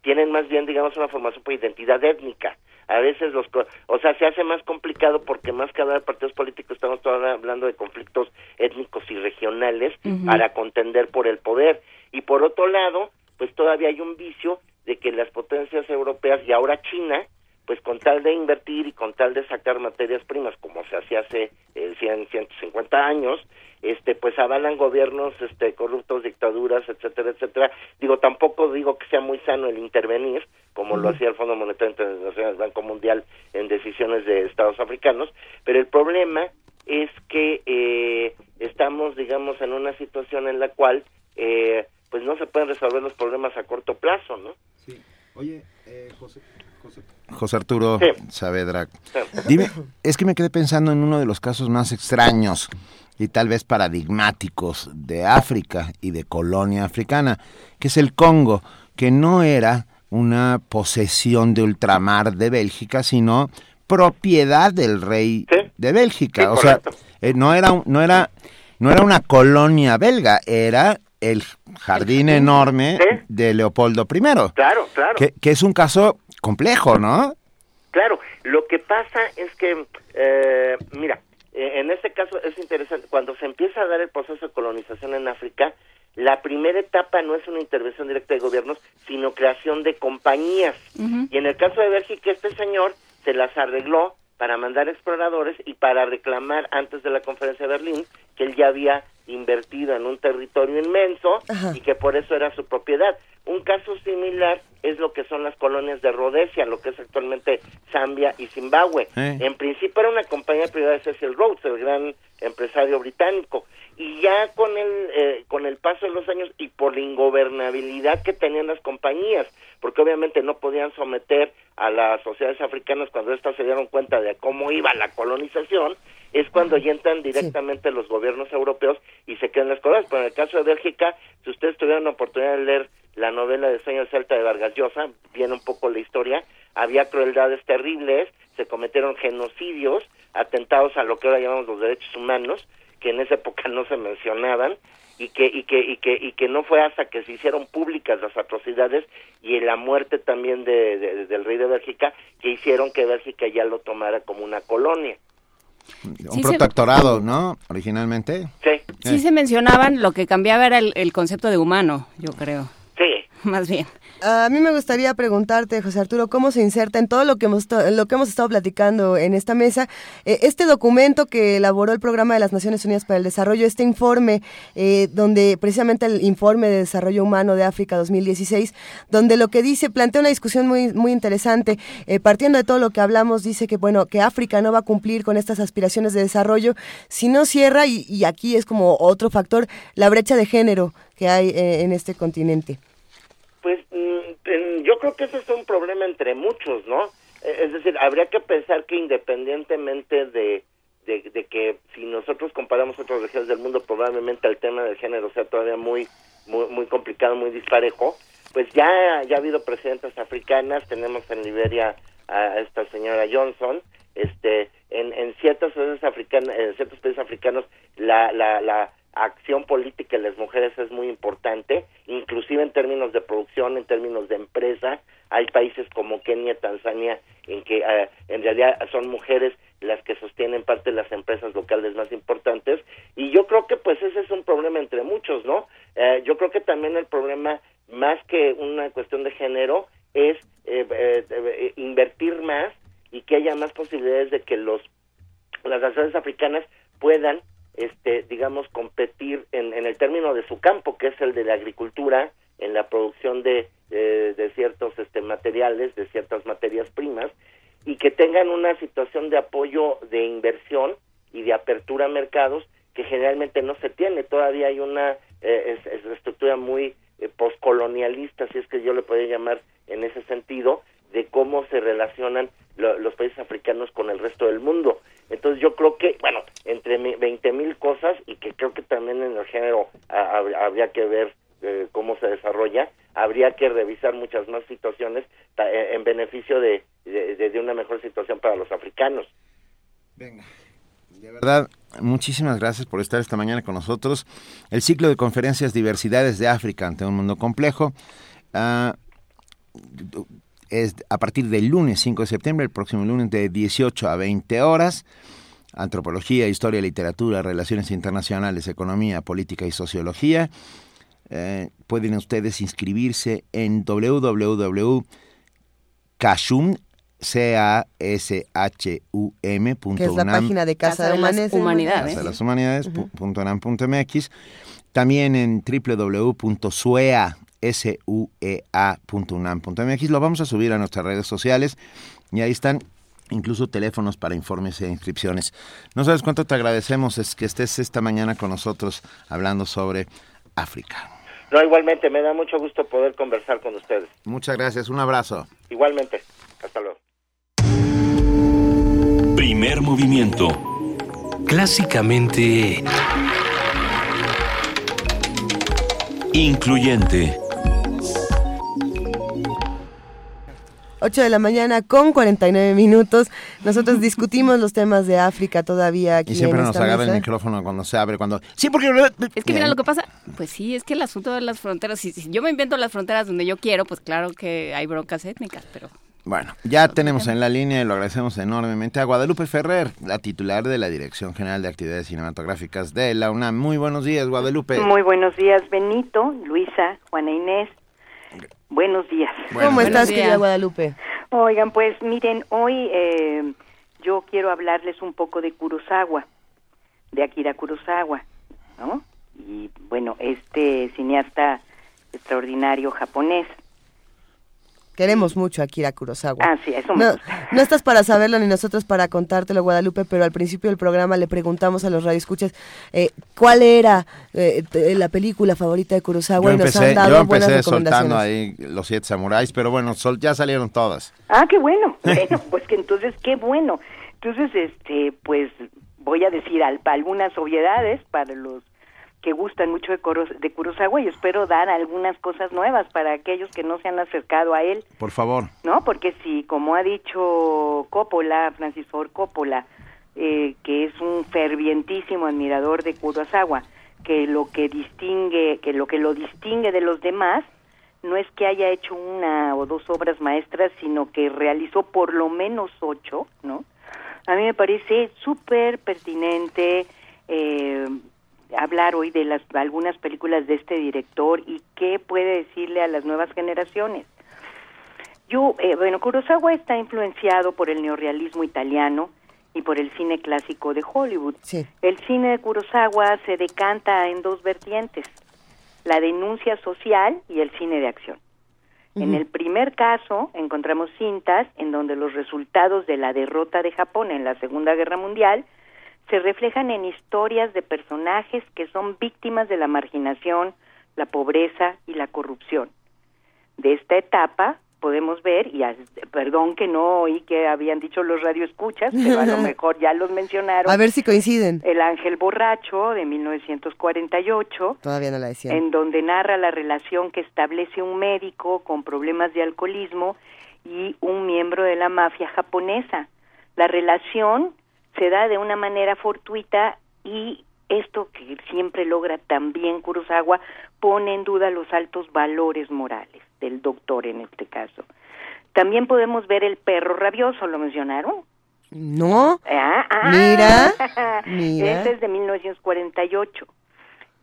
tienen más bien, digamos, una formación por identidad étnica. A veces los, o sea, se hace más complicado porque más que hablar de partidos políticos estamos todavía hablando de conflictos étnicos y regionales para contender por el poder. Y por otro lado, pues todavía hay un vicio de que las potencias europeas y ahora China, pues con tal de invertir y con tal de sacar materias primas como se hacía hace eh, 100, 150 años, este pues avalan gobiernos este corruptos dictaduras etcétera etcétera digo tampoco digo que sea muy sano el intervenir como lo hacía el Fondo Monetario Internacional el Banco Mundial en decisiones de estados africanos pero el problema es que eh, estamos digamos en una situación en la cual eh, pues no se pueden resolver los problemas a corto plazo no sí. Oye eh, José José. Arturo Saavedra. Dime, es que me quedé pensando en uno de los casos más extraños y tal vez paradigmáticos de África y de colonia africana, que es el Congo, que no era una posesión de ultramar de Bélgica, sino propiedad del rey de Bélgica. o sea, eh, no era no era no era una colonia belga, era el jardín enorme de Leopoldo I. Claro, claro. Que, que, es un caso complejo, ¿no? Claro, lo que pasa es que, eh, mira, eh, en este caso es interesante, cuando se empieza a dar el proceso de colonización en África, la primera etapa no es una intervención directa de gobiernos, sino creación de compañías. Y en el caso de Bélgica, este señor se las arregló para mandar exploradores y para reclamar antes de la conferencia de Berlín que él ya había invertido en un territorio inmenso y que por eso era su propiedad. Un caso similar es lo que son las colonias de Rhodesia, lo que es actualmente Zambia y Zimbabue. En principio era una compañía privada de Cecil Rhodes, el gran empresario británico, y ya con el eh, con el paso de los años y por la ingobernabilidad que tenían las compañías, porque obviamente no podían someter a las sociedades africanas cuando éstas se dieron cuenta de cómo iba la colonización, es cuando ya entran directamente los gobiernos europeos y se quedan las cosas. Pero en el caso de Bélgica, si ustedes tuvieran la oportunidad de leer la novela de Sueño Celta de Vargas Llosa, viene un poco la historia, había crueldades terribles, se cometieron genocidios, atentados a lo que ahora llamamos los derechos humanos, que en esa época no se mencionaban y que y que y que y que no fue hasta que se hicieron públicas las atrocidades y la muerte también de, de- del rey de Bélgica que hicieron que Bélgica ya lo tomara como una colonia. Un Sí, se- protectorado, ¿no? Originalmente. Sí. Sí se mencionaban, lo que cambiaba era el, el concepto de humano, yo creo. Más bien. A mí me gustaría preguntarte, José Arturo, cómo se inserta en todo lo que hemos, lo que hemos estado platicando en esta mesa, eh, este documento que elaboró el Programa de las Naciones Unidas para el Desarrollo, este informe, eh, donde precisamente el informe de desarrollo humano de África 2016, donde lo que dice plantea una discusión muy muy interesante, eh, partiendo de todo lo que hablamos, dice que bueno que África no va a cumplir con estas aspiraciones de desarrollo si no cierra y, y aquí es como otro factor la brecha de género que hay eh, en este continente. Pues mm, yo creo que ese es un problema entre muchos, ¿no? Eh, Es decir, habría que pensar que independientemente de, de, que si nosotros comparamos otras regiones del mundo, probablemente el tema del género sea todavía muy, muy, muy complicado, muy disparejo, pues ya, ya ha habido presidentas africanas, tenemos en Liberia a esta señora Johnson, este, en, en ciertos países africanos, en ciertos países africanos, la, la, la acción política de las mujeres es muy importante, inclusive en términos de producción, en términos de empresa. Hay países como Kenia, Tanzania, en que eh, en realidad son mujeres las que sostienen parte de las empresas locales más importantes. Y yo creo que pues ese es un problema entre muchos, ¿no? Eh, yo creo que también el problema, más que una cuestión de género, es eh, eh, eh, invertir más y que haya más posibilidades de que los las naciones africanas puedan este digamos competir en, en el término de su campo que es el de la agricultura en la producción de, de, de ciertos este materiales de ciertas materias primas y que tengan una situación de apoyo de inversión y de apertura a mercados que generalmente no se tiene. Todavía hay una eh, es, es estructura muy eh, postcolonialista si es que yo le podría llamar en ese sentido de cómo se relacionan lo- los países africanos con el resto del mundo. Entonces yo creo que, bueno, entre 20 mil cosas y que creo que también en el género hab- habría que ver eh, cómo se desarrolla, habría que revisar muchas más situaciones eh, en beneficio de, de, una mejor situación para los africanos. De verdad, muchísimas gracias por estar esta mañana con nosotros. El ciclo de conferencias Diversidades de África ante un mundo complejo ah, es a partir del lunes 5 de septiembre, el próximo lunes de 18 a 20 horas. Antropología, historia, literatura, relaciones internacionales, economía, política y sociología. Eh, pueden ustedes inscribirse en www.cashum, c a s h u m Que es la página de Casa de las Humanidades. Casa de las Humanidades. También en www.suea, S-U-E-A.unam.mx. Lo vamos a subir a nuestras redes sociales y ahí están incluso teléfonos para informes e inscripciones. No sabes cuánto te agradecemos es que estés esta mañana con nosotros hablando sobre África. No, igualmente, me da mucho gusto poder conversar con ustedes. Muchas gracias, un abrazo. Igualmente, hasta luego. Primer movimiento. Clásicamente... Incluyente. 8 de la mañana con 49 minutos. Nosotros discutimos los temas de África todavía aquí Y siempre en nos esta agarra el micrófono cuando se abre, cuando... Sí, porque... Es que mira lo que pasa, pues sí, es que el asunto de las fronteras, si, si yo me invento las fronteras donde yo quiero, pues claro que hay broncas étnicas, pero Bueno, ya tenemos en la línea y lo agradecemos enormemente a Guadalupe Ferrer, la titular de la Dirección General de Actividades Cinematográficas de la UNAM. Muy buenos días, Guadalupe. Muy buenos días, Benito, Luisa, Juana Inés. Buenos días. ¿Cómo Buenos estás, días. querida Guadalupe? Oigan, pues miren, hoy eh, yo quiero hablarles un poco de Kurosawa, de Akira Kurosawa, ¿no? Y bueno, este cineasta extraordinario japonés. Queremos mucho a Akira Kurosawa. Ah, sí, eso me No, no estás para saberlo ni nosotros para contártelo, Guadalupe, pero al principio del programa le preguntamos a los radioescuchas eh, cuál era eh, la película favorita de Kurosawa Yo y nos empecé, han dado yo buenas empecé recomendaciones. soltando ahí los siete samuráis, pero bueno, sol- ya salieron todas. Ah, qué bueno. Bueno, pues que entonces qué bueno. Entonces, este, pues voy a decir al- algunas obviedades para los que gustan mucho de, de Kurosawa y espero dar algunas cosas nuevas para aquellos que no se han acercado a él. Por favor. ¿No? Porque si, como ha dicho Coppola, Francis Ford Coppola, eh, que es un fervientísimo admirador de Kurosawa, que lo que distingue, que lo que lo distingue de los demás no es que haya hecho una o dos obras maestras, sino que realizó por lo menos ocho, ¿no? A mí me parece súper pertinente eh, hablar hoy de las algunas películas de este director y qué puede decirle a las nuevas generaciones. Yo, eh, bueno, Kurosawa está influenciado por el neorrealismo italiano y por el cine clásico de Hollywood. El cine de Kurosawa se decanta en dos vertientes, la denuncia social y el cine de acción. En el primer caso encontramos cintas en donde los resultados de la derrota de Japón en la Segunda Guerra Mundial se reflejan en historias de personajes que son víctimas de la marginación, la pobreza y la corrupción. De esta etapa podemos ver, y perdón que no oí que habían dicho los radioescuchas, pero a lo mejor ya los mencionaron. A ver si coinciden. El Ángel Borracho de 1948. Todavía no la decían. En donde narra la relación que establece un médico con problemas de alcoholismo y un miembro de la mafia japonesa. La relación se da de una manera fortuita y esto que siempre logra también Kurosawa pone en duda los altos valores morales del doctor en este caso. También podemos ver el perro rabioso, ¿lo mencionaron? No. Ah, ah. mira, mira. Este es de 1948.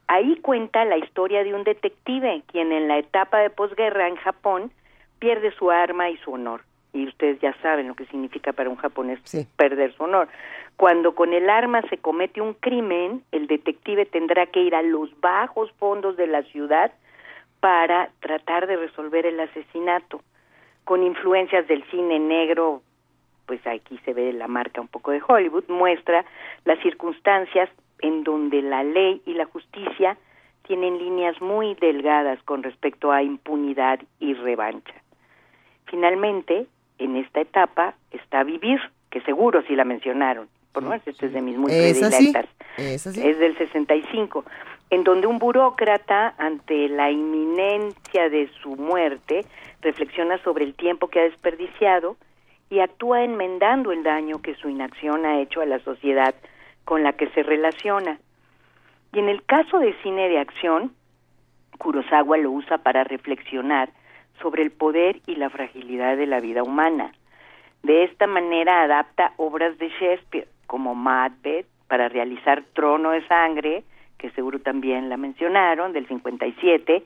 Ahí cuenta la historia de un detective quien en la etapa de posguerra en Japón pierde su arma y su honor. Y ustedes ya saben lo que significa para un japonés perder su honor. Cuando con el arma se comete un crimen, el detective tendrá que ir a los bajos fondos de la ciudad para tratar de resolver el asesinato. Con influencias del cine negro, pues aquí se ve la marca un poco de Hollywood, muestra las circunstancias en donde la ley y la justicia tienen líneas muy delgadas con respecto a impunidad y revancha. Finalmente, en esta etapa está Vivir, que seguro sí la mencionaron, este es de mis muy predilectas. Es, del 65, en donde un burócrata, ante la inminencia de su muerte, reflexiona sobre el tiempo que ha desperdiciado y actúa enmendando el daño que su inacción ha hecho a la sociedad con la que se relaciona. Y en el caso de cine de acción, Kurosawa lo usa para reflexionar sobre el poder y la fragilidad de la vida humana. De esta manera adapta obras de Shakespeare, como Macbeth para realizar Trono de Sangre, que seguro también la mencionaron, del 57,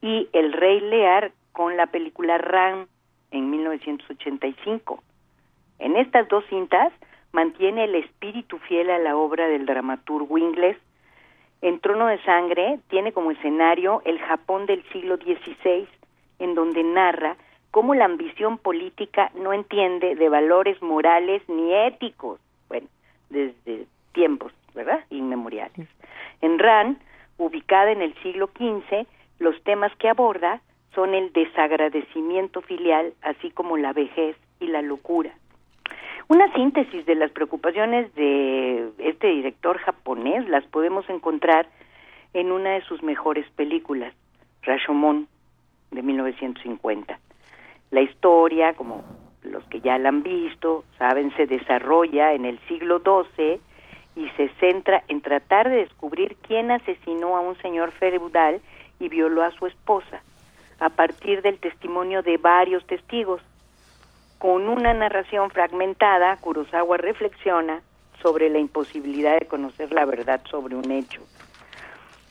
y El Rey Lear con la película Ram en 1985. En estas dos cintas mantiene el espíritu fiel a la obra del dramaturgo inglés. En Trono de Sangre tiene como escenario el Japón del siglo XVI, en donde narra cómo la ambición política no entiende de valores morales ni éticos desde tiempos, ¿verdad? Inmemoriales. En RAN, ubicada en el siglo XV, los temas que aborda son el desagradecimiento filial, así como la vejez y la locura. Una síntesis de las preocupaciones de este director japonés las podemos encontrar en una de sus mejores películas, Rashomon, de 1950. La historia, como los que ya la han visto, saben, se desarrolla en el siglo XII y se centra en tratar de descubrir quién asesinó a un señor feudal y violó a su esposa, a partir del testimonio de varios testigos. Con una narración fragmentada, Kurosawa reflexiona sobre la imposibilidad de conocer la verdad sobre un hecho.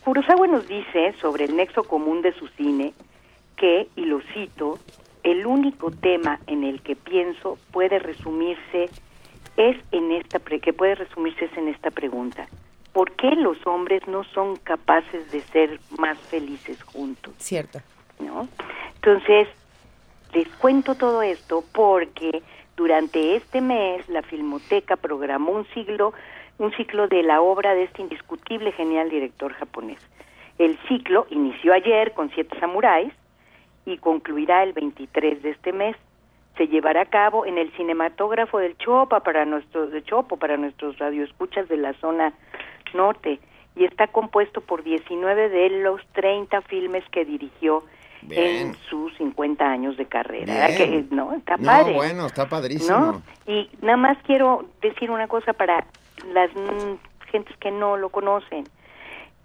Kurosawa nos dice sobre el nexo común de su cine que, y lo cito, el único tema en el que pienso puede resumirse es en esta que puede resumirse es en esta pregunta. ¿Por qué los hombres no son capaces de ser más felices juntos? Cierto. ¿No? Entonces, les cuento todo esto porque durante este mes la Filmoteca programó un siglo un ciclo de la obra de este indiscutible genial director japonés. El ciclo inició ayer con Siete Samuráis y concluirá el 23 de este mes. Se llevará a cabo en el cinematógrafo del Chopa para nuestros de Chopo para nuestros radioescuchas de la zona norte y está compuesto por 19 de los 30 filmes que dirigió en sus 50 años de carrera. Que, no, está padre. bueno, está padrísimo. Y nada más quiero decir una cosa para las mm, gentes que no lo conocen.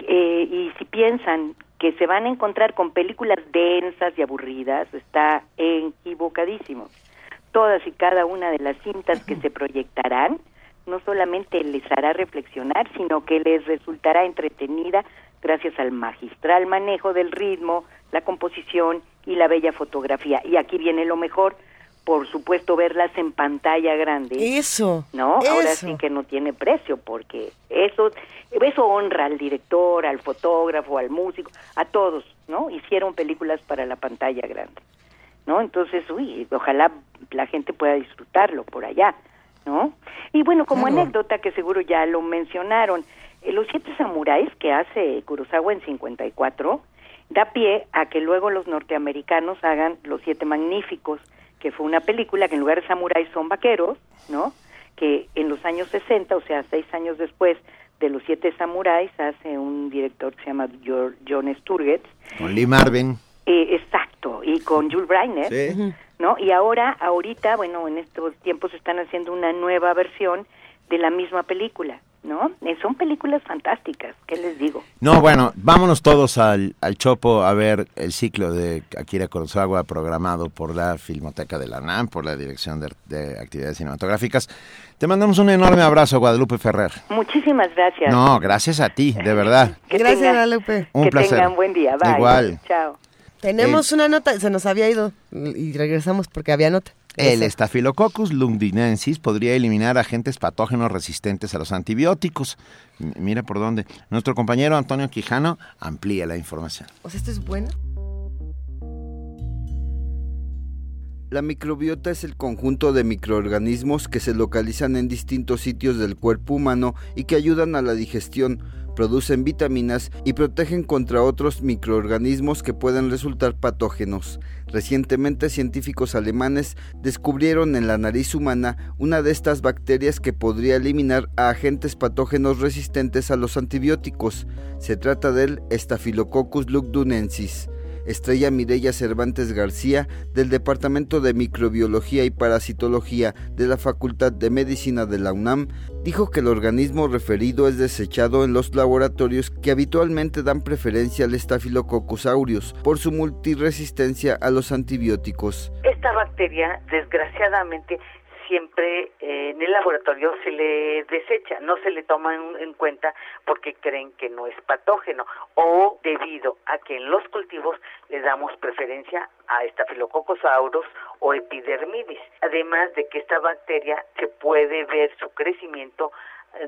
Eh, y si piensan que se van a encontrar con películas densas y aburridas, está equivocadísimo. Todas y cada una de las cintas que se proyectarán no solamente les hará reflexionar, sino que les resultará entretenida gracias al magistral manejo del ritmo, la composición y la bella fotografía. Y aquí viene lo mejor, por supuesto, verlas en pantalla grande. Eso. ¿No? Ahora sí que no tiene precio, porque eso, eso honra al director, al fotógrafo, al músico, a todos, ¿no? Hicieron películas para la pantalla grande. ¿No? Entonces, uy, ojalá la gente pueda disfrutarlo por allá. ¿no? Y bueno, como anécdota que seguro ya lo mencionaron, eh, Los Siete Samuráis que hace Kurosawa en 54 da pie a que luego los norteamericanos hagan Los Siete Magníficos, que fue una película que en lugar de samuráis son vaqueros, ¿no? Que en los años 60, o sea, seis años después de Los Siete Samuráis, hace un director que se llama John Sturges. Con Lee Marvin. Eh, exacto, y con Jules Breiner. Sí. ¿no? Y ahora, ahorita, bueno, en estos tiempos están haciendo una nueva versión de la misma película, ¿no? Eh, son películas fantásticas, ¿qué les digo? No, bueno, vámonos todos al, al Chopo a ver el ciclo de Akira Kurosawa programado por la Filmoteca de la UNAM, por la Dirección de, Actividades Cinematográficas. Te mandamos un enorme abrazo, Guadalupe Ferrer. Muchísimas gracias. No, gracias a ti, de verdad. gracias, Guadalupe. Un que tengan buen día. Bye. Igual. Chao. Tenemos una nota, se nos había ido y regresamos porque había nota. El Staphylococcus londinensis podría eliminar agentes patógenos resistentes a los antibióticos. mira por dónde. Nuestro compañero Antonio Quijano amplía la información. O sea, esto es bueno. La microbiota es el conjunto de microorganismos que se localizan en distintos sitios del cuerpo humano y que ayudan a la digestión, producen vitaminas y protegen contra otros microorganismos que pueden resultar patógenos. Recientemente científicos alemanes descubrieron en la nariz humana una de estas bacterias que podría eliminar a agentes patógenos resistentes a los antibióticos. Se trata del Staphylococcus lugdunensis. Estrella Mireya Cervantes García, del Departamento de Microbiología y Parasitología de la Facultad de Medicina de la UNAM, dijo que el organismo referido es desechado en los laboratorios que habitualmente dan preferencia al Staphylococcus aureus por su multiresistencia a los antibióticos. Esta bacteria, desgraciadamente, siempre eh, en el laboratorio se le desecha, no se le toma en, cuenta porque creen que no es patógeno o debido a que en los cultivos le damos preferencia a Staphylococcus aureus o epidermidis. Además de que esta bacteria se puede ver su crecimiento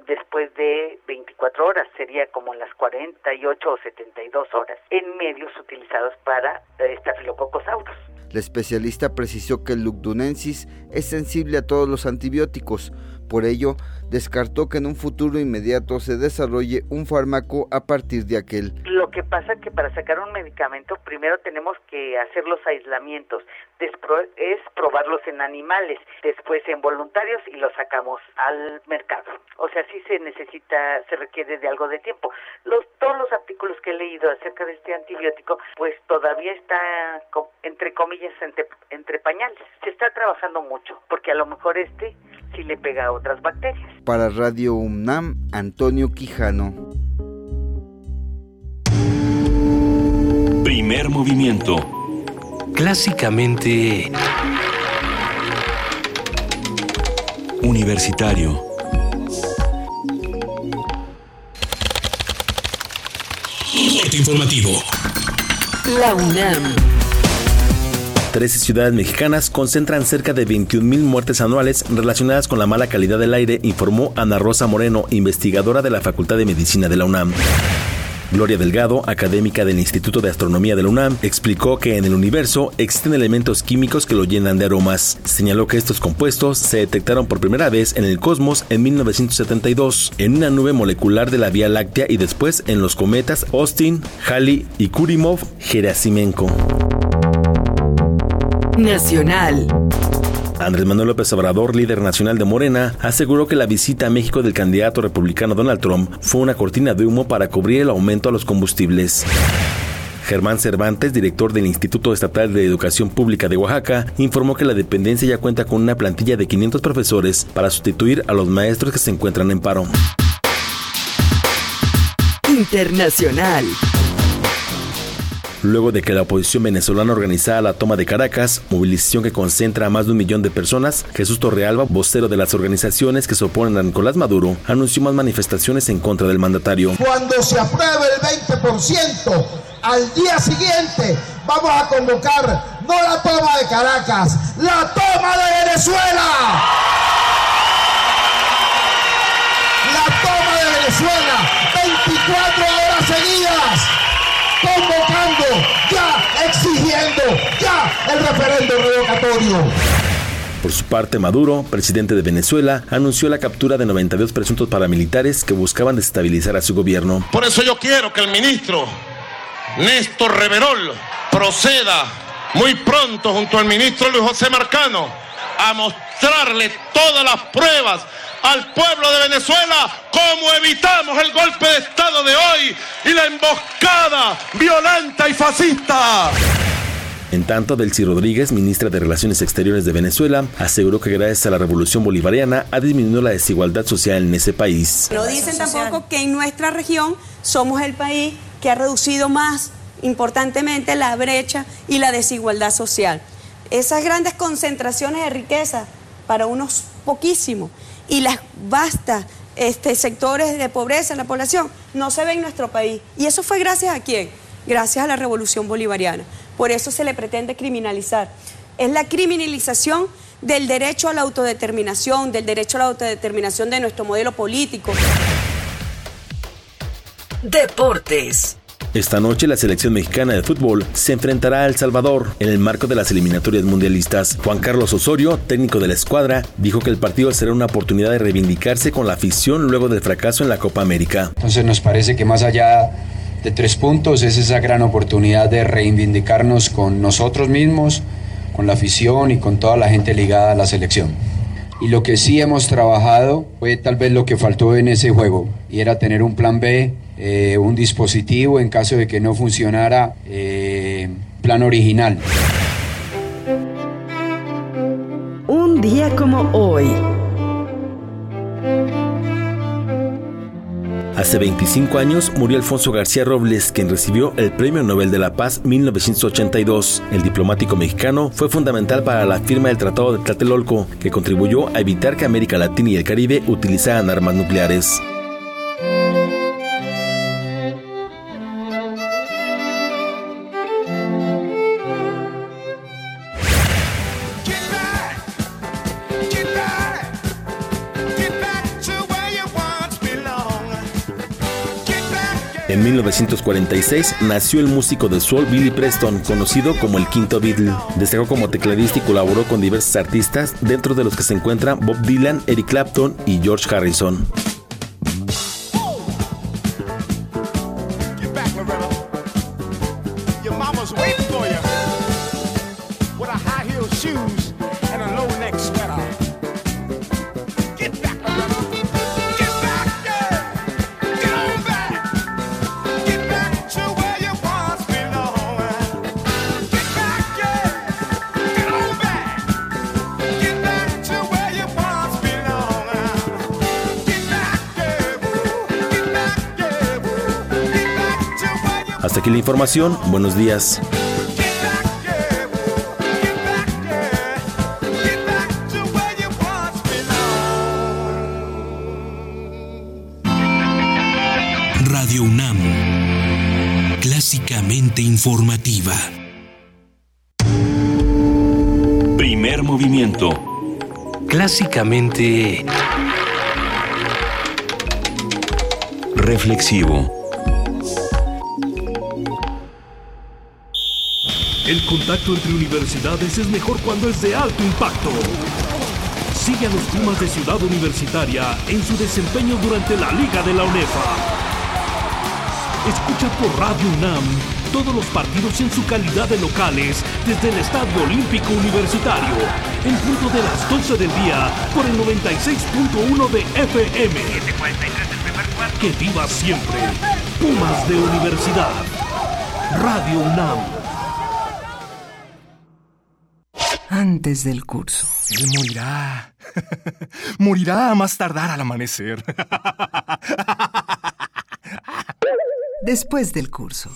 después de 24 horas, sería como las 48 o 72 horas, en medios utilizados para Staphylococcus aureus. La especialista precisó que el Lugdunensis es sensible a todos los antibióticos, por ello, descartó que en un futuro inmediato se desarrolle un fármaco a partir de aquel. Lo que pasa es que para sacar un medicamento primero tenemos que hacer los aislamientos, después es probarlos en animales, después en voluntarios y los sacamos al mercado. O sea, sí se necesita, se requiere de algo de tiempo. Los, todos los artículos que he leído acerca de este antibiótico, pues todavía está, entre comillas, entre, entre pañales. Se está trabajando mucho, porque a lo mejor este sí le pega a otras bacterias. Para Radio UNAM, Antonio Quijano. Primer movimiento. Clásicamente... Universitario. informativo. La UNAM. 13 ciudades mexicanas concentran cerca de 21.000 muertes anuales relacionadas con la mala calidad del aire, informó Ana Rosa Moreno, investigadora de la Facultad de Medicina de la UNAM. Gloria Delgado, académica del Instituto de Astronomía de la UNAM, explicó que en el universo existen elementos químicos que lo llenan de aromas. Señaló que estos compuestos se detectaron por primera vez en el cosmos en 1972, en una nube molecular de la Vía Láctea y después en los cometas Austin, Halley y Kurimov-Gerasimenko. Internacional. Andrés Manuel López Obrador, líder nacional de Morena, aseguró que la visita a México del candidato republicano Donald Trump fue una cortina de humo para cubrir el aumento a los combustibles. Germán Cervantes, director del Instituto Estatal de Educación Pública de Oaxaca, informó que la dependencia ya cuenta con una plantilla de 500 profesores para sustituir a los maestros que se encuentran en paro. Internacional. Luego de que la oposición venezolana organizara la toma de Caracas, movilización que concentra a más de un millón de personas, Jesús Torrealba, vocero de las organizaciones que se oponen a Nicolás Maduro, anunció más manifestaciones en contra del mandatario. Cuando se apruebe el 20%, al día siguiente vamos a convocar no la toma de Caracas, la toma de Venezuela. La toma de Venezuela, 24 horas seguidas convocando, ya ya el referendo revocatorio. Por su parte, Maduro, presidente de Venezuela, anunció la captura de 92 presuntos paramilitares que buscaban desestabilizar a su gobierno. Por eso yo quiero que el ministro Néstor Reverol proceda muy pronto junto al ministro Luis José Marcano a mostrarle todas las pruebas al pueblo de Venezuela cómo evitamos el golpe de Estado de hoy y la emboscada violenta y fascista. En tanto, Delcy Rodríguez, ministra de Relaciones Exteriores de Venezuela, aseguró que gracias a la revolución bolivariana ha disminuido la desigualdad social en ese país. No dicen tampoco que en nuestra región somos el país que ha reducido más importantemente la brecha y la desigualdad social. Esas grandes concentraciones de riqueza para unos poquísimos y las vastas este, sectores de pobreza en la población no se ven en nuestro país. ¿Y eso fue gracias a quién? Gracias a la revolución bolivariana. Por eso se le pretende criminalizar. Es la criminalización del derecho a la autodeterminación, del derecho a la autodeterminación de nuestro modelo político. Deportes. Esta noche la selección mexicana de fútbol se enfrentará a El Salvador en el marco de las eliminatorias mundialistas. Juan Carlos Osorio, técnico de la escuadra, dijo que el partido será una oportunidad de reivindicarse con la afición luego del fracaso en la Copa América. Entonces nos parece que más allá de tres puntos es esa gran oportunidad de reivindicarnos con nosotros mismos, con la afición y con toda la gente ligada a la selección. Y lo que sí hemos trabajado fue tal vez lo que faltó en ese juego, y era tener un plan B, eh, un dispositivo en caso de que no funcionara eh, plan original. Un día como hoy. Hace 25 años murió Alfonso García Robles, quien recibió el Premio Nobel de la Paz 1982. El diplomático mexicano fue fundamental para la firma del Tratado de Tlatelolco, que contribuyó a evitar que América Latina y el Caribe utilizaran armas nucleares. En 1946 nació el músico de soul Billy Preston, conocido como el Quinto Beatle. Destacó como tecladista y colaboró con diversos artistas, dentro de los que se encuentran Bob Dylan, Eric Clapton y George Harrison. Información. Buenos días. Radio UNAM. Clásicamente informativa. Primer movimiento. Clásicamente... Reflexivo. El contacto entre universidades es mejor cuando es de alto impacto. Sigue a los Pumas de Ciudad Universitaria en su desempeño durante la Liga de la UNEFA. Escucha por Radio UNAM todos los partidos en su calidad de locales desde el Estadio Olímpico Universitario, en punto de las 12 del día por el 96.1 de FM. Que viva siempre Pumas de Universidad. Radio UNAM. Antes del curso. Él morirá. morirá a más tardar al amanecer. Después del curso.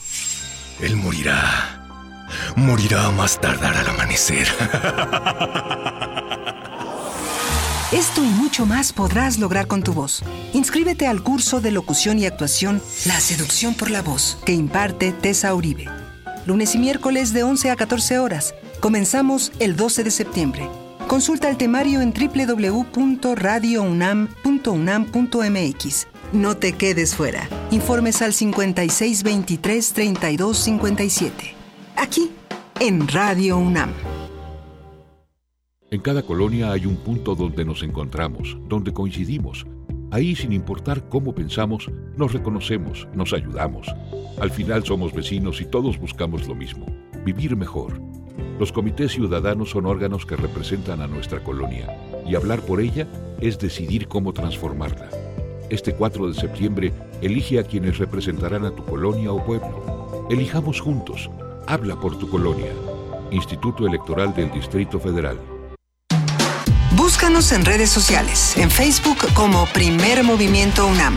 Él morirá. Morirá a más tardar al amanecer. Esto y mucho más podrás lograr con tu voz. Inscríbete al curso de locución y actuación La seducción por la voz que imparte Tessa Uribe. Lunes y miércoles de 11 a 14 horas. Comenzamos el 12 de septiembre. Consulta el temario en www.radiounam.unam.mx. No te quedes fuera. Informes al 5623-3257. Aquí, en Radio UNAM. En cada colonia hay un punto donde nos encontramos, donde coincidimos. Ahí, sin importar cómo pensamos, nos reconocemos, nos ayudamos. Al final somos vecinos y todos buscamos lo mismo, vivir mejor. Los comités ciudadanos son órganos que representan a nuestra colonia y hablar por ella es decidir cómo transformarla. Este 4 de septiembre, elige a quienes representarán a tu colonia o pueblo. Elijamos juntos. Habla por tu colonia. Instituto Electoral del Distrito Federal. Búscanos en redes sociales, en Facebook como Primer Movimiento UNAM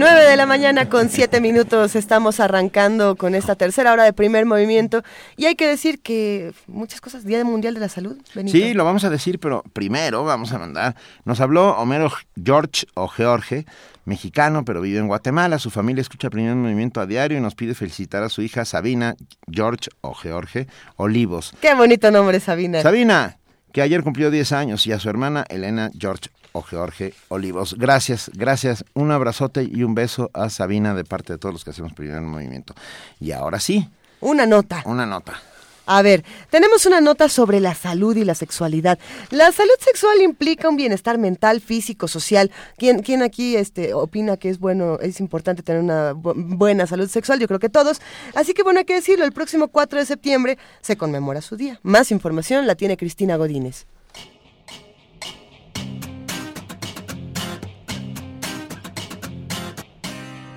9 de la mañana con 7 minutos estamos arrancando con esta tercera hora de primer movimiento y hay que decir que muchas cosas, Día Mundial de la Salud. Benito. Sí, lo vamos a decir, pero primero vamos a mandar. Nos habló Homero George o George, mexicano, pero vive en Guatemala. Su familia escucha primer movimiento a diario y nos pide felicitar a su hija Sabina George o George Olivos. Qué bonito nombre, Sabina. Sabina, que ayer cumplió 10 años, y a su hermana Elena George o George Olivos. Gracias, gracias. Un abrazote y un beso a Sabina de parte de todos los que hacemos primer movimiento. Y ahora sí. Una nota. Una nota. A ver, tenemos una nota sobre la salud y la sexualidad. La salud sexual implica un bienestar mental, físico, social. ¿Quién, quién aquí este, opina que es bueno, es importante tener una bu buena salud sexual? Yo creo que todos. Así que bueno, hay que decirlo, el próximo 4 de septiembre se conmemora su día. Más información la tiene Cristina Godínez.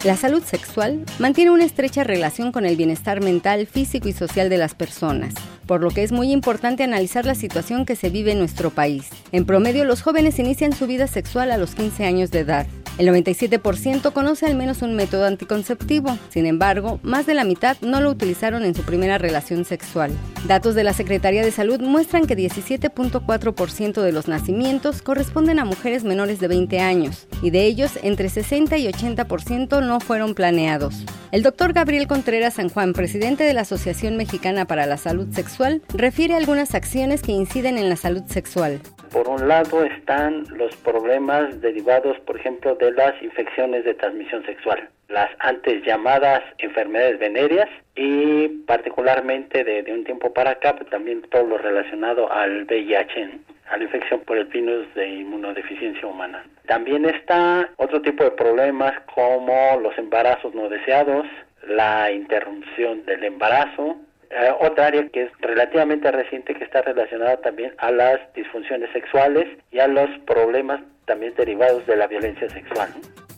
La salud sexual mantiene una estrecha relación con el bienestar mental, físico y social de las personas, por lo que es muy importante analizar la situación que se vive en nuestro país. En promedio, los jóvenes inician su vida sexual a los 15 años de edad. El 97% conoce al menos un método anticonceptivo, sin embargo, más de la mitad no lo utilizaron en su primera relación sexual. Datos de la Secretaría de Salud muestran que 17.4% de los nacimientos corresponden a mujeres menores de 20 años, y de ellos entre 60 y 80% no fueron planeados. El doctor Gabriel Contreras San Juan, presidente de la Asociación Mexicana para la Salud Sexual, refiere algunas acciones que inciden en la salud sexual. Por un lado están los problemas derivados, por ejemplo, de las infecciones de transmisión sexual, las antes llamadas enfermedades venéreas y particularmente de, de un tiempo para acá, pues también todo lo relacionado al VIH, a la infección por el virus de inmunodeficiencia humana. También está otro tipo de problemas como los embarazos no deseados, la interrupción del embarazo, eh, otra área que es relativamente reciente que está relacionada también a las disfunciones sexuales y a los problemas también derivados de la violencia sexual.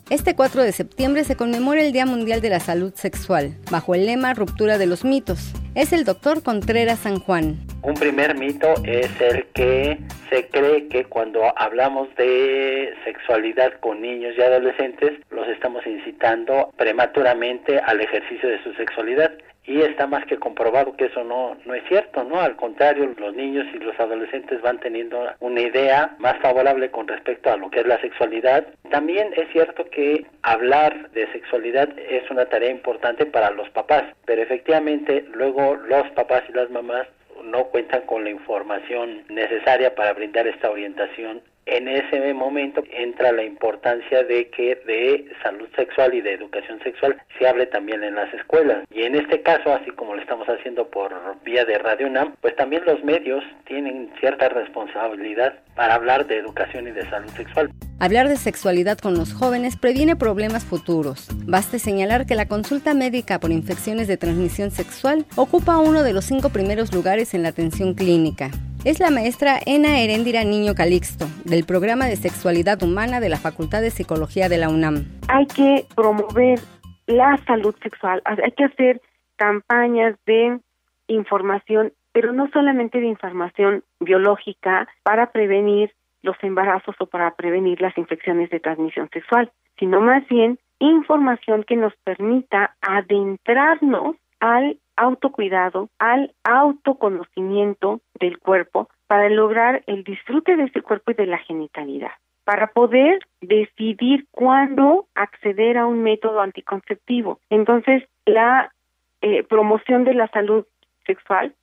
Este 4 de septiembre se conmemora el Día Mundial de la Salud Sexual, bajo el lema Ruptura de los mitos. Es el doctor Contreras San Juan. Un primer mito es el que se cree que cuando hablamos de sexualidad con niños y adolescentes, los estamos incitando prematuramente al ejercicio de su sexualidad y está más que comprobado que eso no, no es cierto, ¿no? Al contrario, los niños y los adolescentes van teniendo una idea más favorable con respecto a lo que es la sexualidad. También es cierto que hablar de sexualidad es una tarea importante para los papás, pero efectivamente luego los papás y las mamás no cuentan con la información necesaria para brindar esta orientación en ese momento entra la importancia de que de salud sexual y de educación sexual se hable también en las escuelas. Y en este caso, así como lo estamos haciendo por vía de Radio UNAM, pues también los medios tienen cierta responsabilidad para hablar de educación y de salud sexual. Hablar de sexualidad con los jóvenes previene problemas futuros. Baste señalar que la consulta médica por infecciones de transmisión sexual ocupa uno de los cinco primeros lugares en la atención clínica. Es la maestra Ena Heréndira Niño Calixto, del programa de sexualidad humana de la Facultad de Psicología de la UNAM. Hay que promover la salud sexual, hay que hacer campañas de información, pero no solamente de información biológica para prevenir los embarazos o para prevenir las infecciones de transmisión sexual, sino más bien información que nos permita adentrarnos al autocuidado, al autoconocimiento del cuerpo para lograr el disfrute de ese cuerpo y de la genitalidad, para poder decidir cuándo acceder a un método anticonceptivo. Entonces, la eh, promoción de la salud sexual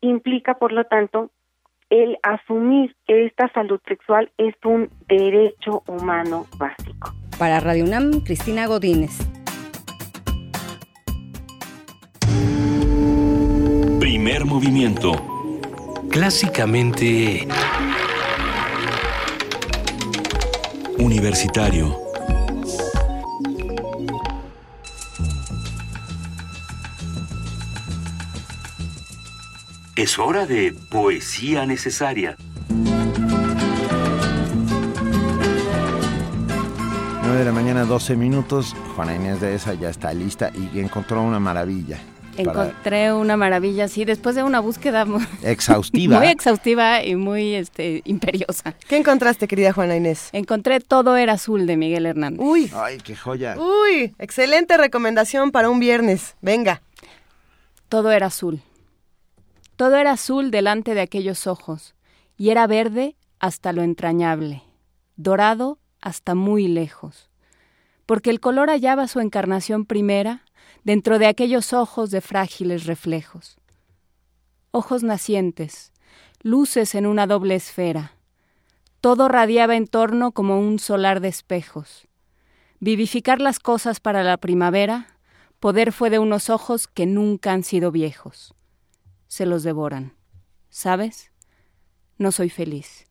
implica, por lo tanto, el asumir que esta salud sexual es un derecho humano básico. Para Radio UNAM, Cristina Godínez. Primer movimiento. Clásicamente... Universitario. Es hora de poesía necesaria. 9 de la mañana, 12 minutos. Juana Inés de esa ya está lista y encontró una maravilla. para- Encontré una maravilla, sí, después de una búsqueda muy, Exhaustiva. muy exhaustiva y muy este, imperiosa. ¿Qué encontraste, querida Juana Inés? Encontré Todo era azul de Miguel Hernández. Uy, Ay, qué joya. uy, excelente recomendación para un viernes. Venga. Todo era azul. Todo era azul delante de aquellos ojos, y era verde hasta lo entrañable, dorado hasta muy lejos, porque el color hallaba su encarnación primera dentro de aquellos ojos de frágiles reflejos. Ojos nacientes, luces en una doble esfera, todo radiaba en torno como un solar de espejos. Vivificar las cosas para la primavera, poder fue de unos ojos que nunca han sido viejos. Se los devoran. ¿Sabes? No soy feliz.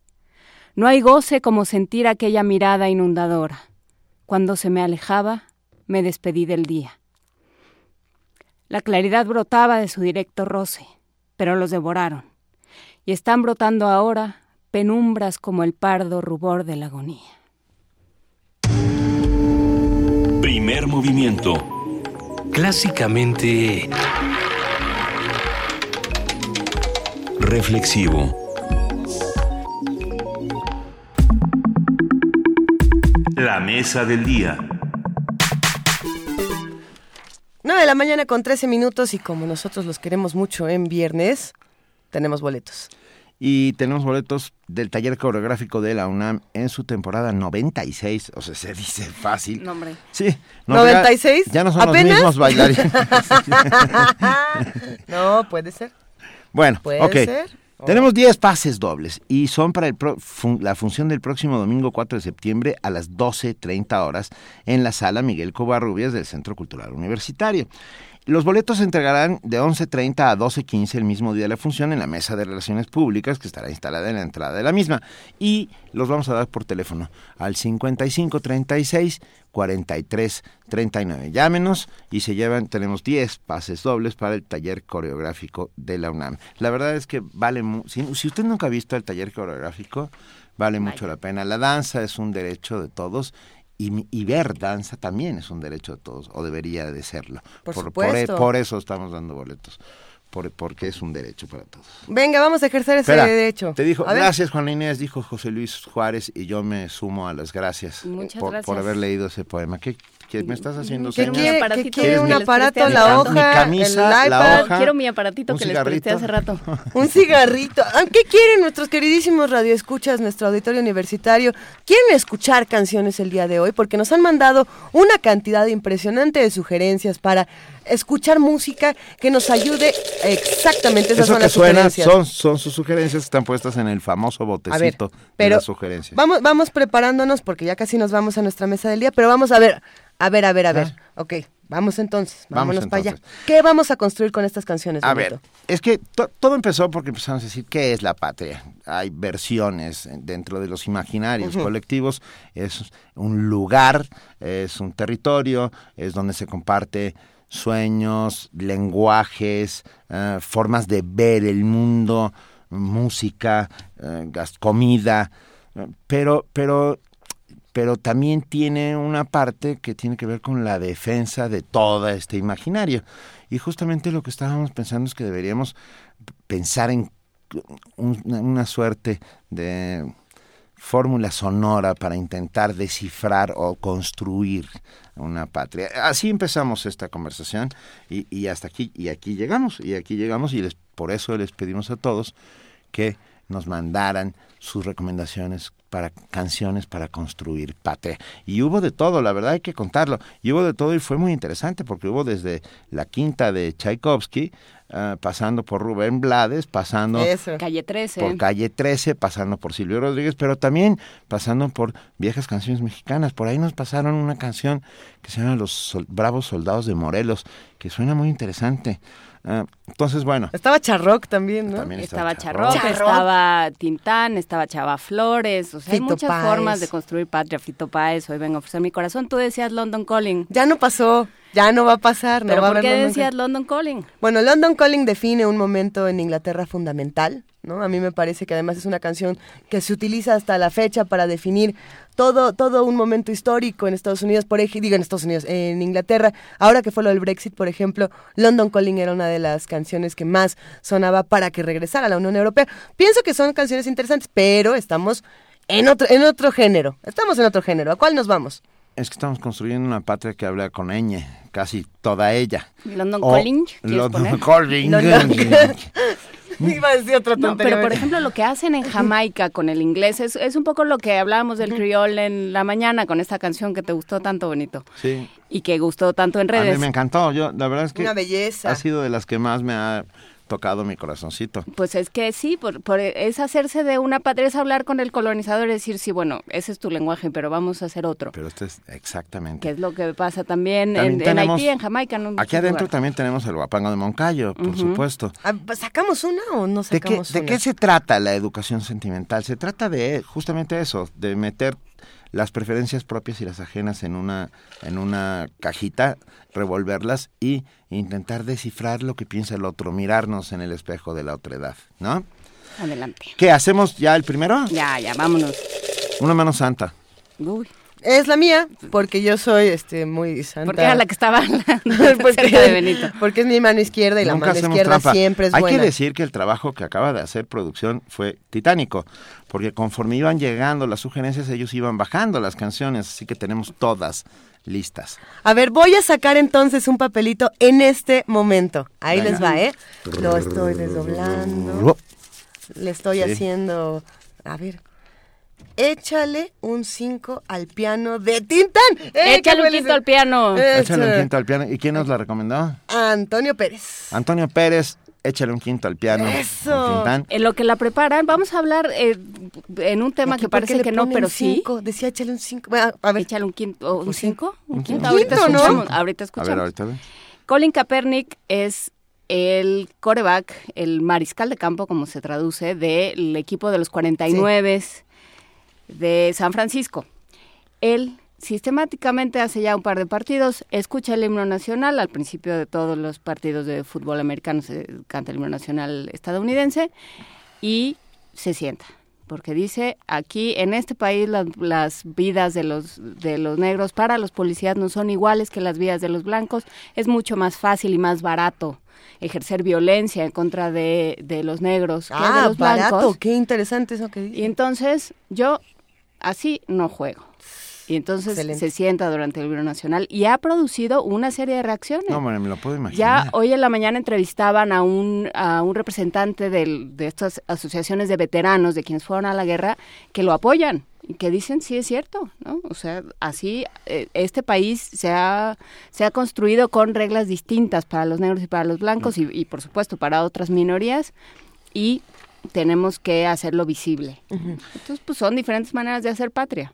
No hay goce como sentir aquella mirada inundadora. Cuando se me alejaba, me despedí del día. La claridad brotaba de su directo roce, pero los devoraron. Y están brotando ahora penumbras como el pardo rubor de la agonía. Primer movimiento. Clásicamente... Reflexivo. La mesa del día. 9 de la mañana con 13 minutos y como nosotros los queremos mucho en viernes, tenemos boletos. Y tenemos boletos del taller coreográfico de la UNAM en su temporada 96. O sea, se dice fácil. No, hombre. Sí. ¿96? Ya, ya no son ¿Apenas? los mismos bailarines. no, puede ser. Bueno, Puede ser. Tenemos 10 pases dobles y son para el pro- fun- la función del próximo domingo 4 de septiembre a las 12.30 horas en la sala Miguel Covarrubias del Centro Cultural Universitario. Los boletos se entregarán de 11.30 a 12.15 el mismo día de la función en la mesa de relaciones públicas que estará instalada en la entrada de la misma. Y los vamos a dar por teléfono al 5536 43 39. Llámenos y se llevan, tenemos 10 pases dobles para el taller coreográfico de la UNAM. La verdad es que vale, si, si usted nunca ha visto el taller coreográfico, vale mucho la pena. La danza es un derecho de todos y, y ver danza también es un derecho de todos, o debería de serlo. Por por, e- por eso estamos dando boletos, por- porque es un derecho para todos. Venga, vamos a ejercer ese Espera, derecho. Te dijo, A ver. gracias Juan Inés, dijo José Luis Juárez, y yo me sumo a las gracias Muchas por, gracias. por haber leído ese poema. ¿Qué que me estás haciendo ¿Qué señas. quiere, aparatito ¿qué quiere? un aparato, la hoja. Mi camisa, el la iPad. hoja. Quiero mi aparatito ¿Un que les presté hace rato. Un cigarrito. Ah, ¿Qué quieren nuestros queridísimos radioescuchas, nuestro auditorio universitario? ¿Quieren escuchar canciones el día de hoy? Porque nos han mandado una cantidad impresionante de sugerencias para escuchar música que nos ayude exactamente. Esas Eso son que las suena sugerencias. son, son sus sugerencias que están puestas en el famoso A ver, botecito de las sugerencias. vamos, vamos preparándonos porque ya casi nos vamos a nuestra mesa del día, pero vamos a ver, a ver, a ver, a ver. Ok, vamos entonces, Vamos vámonos para allá. ¿Qué vamos a construir con estas canciones? A Benito? ver, es que to- todo empezó porque empezamos a decir qué es la patria. Hay versiones en- dentro de los imaginarios colectivos. Es un lugar, es un territorio, es donde se comparte sueños, lenguajes, eh, formas de ver el mundo, música, eh, comida, pero, pero pero también tiene una parte que tiene que ver con la defensa de todo este imaginario. Y justamente lo que estábamos pensando es que deberíamos pensar en un- una suerte de fórmula sonora para intentar descifrar o construir una patria. Así empezamos esta conversación y, hasta aquí y aquí llegamos y aquí llegamos y por eso les pedimos a todos que nos mandaran sus recomendaciones para canciones para construir patria. Y hubo de todo, la verdad hay que contarlo. Y hubo de todo y fue muy interesante porque hubo desde la quinta de Tchaikovsky, ah, pasando por Rubén Blades, pasando Calle 13. por Calle 13, pasando por Silvio Rodríguez, pero también pasando por viejas canciones mexicanas. Por ahí nos pasaron una canción que se llama Los Sol- Bravos Soldados de Morelos, que suena muy interesante. Ah, entonces, bueno, Estaba Charrock también, ¿no? También Estaba Charrock, estaba Tintán, estaba Chava Flores, o sea, hay Fito muchas Páez. formas de construir patria. Fito Páez, hoy vengo a ofrecer mi corazón. Tú decías London Calling. Ya no pasó, ya no va a pasar. no ¿Pero va a por qué London decías. London Calling? Bueno, London Calling define un momento en Inglaterra fundamental, ¿no? A mí me parece que además es una canción que se utiliza hasta la fecha para definir todo, todo un momento histórico en Estados Unidos, por ejemplo, digo en Estados Unidos, en Inglaterra. Ahora que fue lo del Brexit, por ejemplo, London Calling era una de las canciones que más sonaba para que regresara a la Unión Europea. Pienso que son canciones interesantes, pero estamos en otro, en otro género. Estamos en otro género. ¿A cuál nos vamos? es que estamos construyendo una patria que habla con ñ, casi toda ella. London O Calling, ¿quieres London poner? Calling. Iba a decir otra No, tontería. pero por ejemplo lo que hacen en Jamaica con el inglés es, es un poco lo que hablábamos del criol en la mañana con esta canción que te gustó tanto, Bonito, Sí. y que gustó tanto en A mí redes. me encantó. Yo, la verdad es que Una belleza. ha sido de las que más me ha tocado mi corazoncito. Pues es que sí, por, por- es hacerse de una patria, es hablar con el colonizador y decir, sí, bueno, ese es tu lenguaje, pero vamos a hacer otro. Pero este es exactamente. Que es lo que pasa también, También en, en tenemos- Haití, en Jamaica. en Aquí adentro también tenemos el guapango de Moncayo, por supuesto. Ah, pues, ¿Sacamos una o no ¿De qué, sacamos ¿De una? qué se trata la educación sentimental? Se trata de justamente eso, de meter las preferencias propias y las ajenas en una, en una cajita, revolverlas y intentar descifrar lo que piensa el otro, mirarnos en el espejo de la otra edad, ¿no? Adelante. ¿Qué hacemos ya el primero? Ya, ya, vámonos. Una mano santa. Uy, Es la mía, porque yo soy este muy santa. porque era la que estaba porque, cerca de Benito. porque es mi mano izquierda y la mano izquierda trampa. siempre es Hay buena. que decir que el trabajo que acaba de hacer producción fue titánico, porque conforme iban llegando las sugerencias, ellos iban bajando las canciones, así que tenemos todas listas. A ver, voy a sacar entonces un papelito en este momento. Ahí Venga. les va, ¿eh? Lo estoy desdoblando. Le estoy Sí. haciendo... A ver. Échale un 5 al piano de Tintán. ¡Eh, Échale un quinto al piano. Eso. Échale un quinto al piano. ¿Y quién nos la recomendó? Antonio Pérez. Antonio Pérez, échale un quinto al piano. Eso. En lo que la preparan, vamos a hablar eh, en un tema Aquí, que ¿por qué parece que no, pero sí. cinco? Decía échale un 5. A ver. Échale un quinto, ¿un cinco? ¿Un quinto? quinto, Ahorita ¿no? escuchamos. Ahorita A escuchamos. ver, ahorita. a ver. Colin Kaepernick es el coreback, el mariscal de campo, como se traduce, del equipo de los 49 de San Francisco. Él sistemáticamente hace ya un par de partidos, escucha el himno nacional, al principio de todos los partidos de fútbol americano se canta el himno nacional estadounidense y se sienta. Porque dice, aquí en este país las, las vidas de los, de los negros para los policías no son iguales que las vidas de los blancos. Es mucho más fácil y más barato ejercer violencia en contra de, de los negros que de Ah, los blancos. barato. Qué interesante eso que dice. Y entonces yo así no juego. Y entonces Excelente. se sienta durante el gobierno nacional y ha producido una serie de reacciones. No, me lo puedo imaginar. Ya hoy en la mañana entrevistaban a un, a un representante del- de estas asociaciones de veteranos, de quienes fueron a la guerra, que lo apoyan y que dicen sí es cierto, ¿no? O sea, así eh, este país se ha, se ha construido con reglas distintas para los negros y para los blancos y, y, por supuesto para otras minorías y tenemos que hacerlo visible. Entonces, pues son diferentes maneras de hacer patria.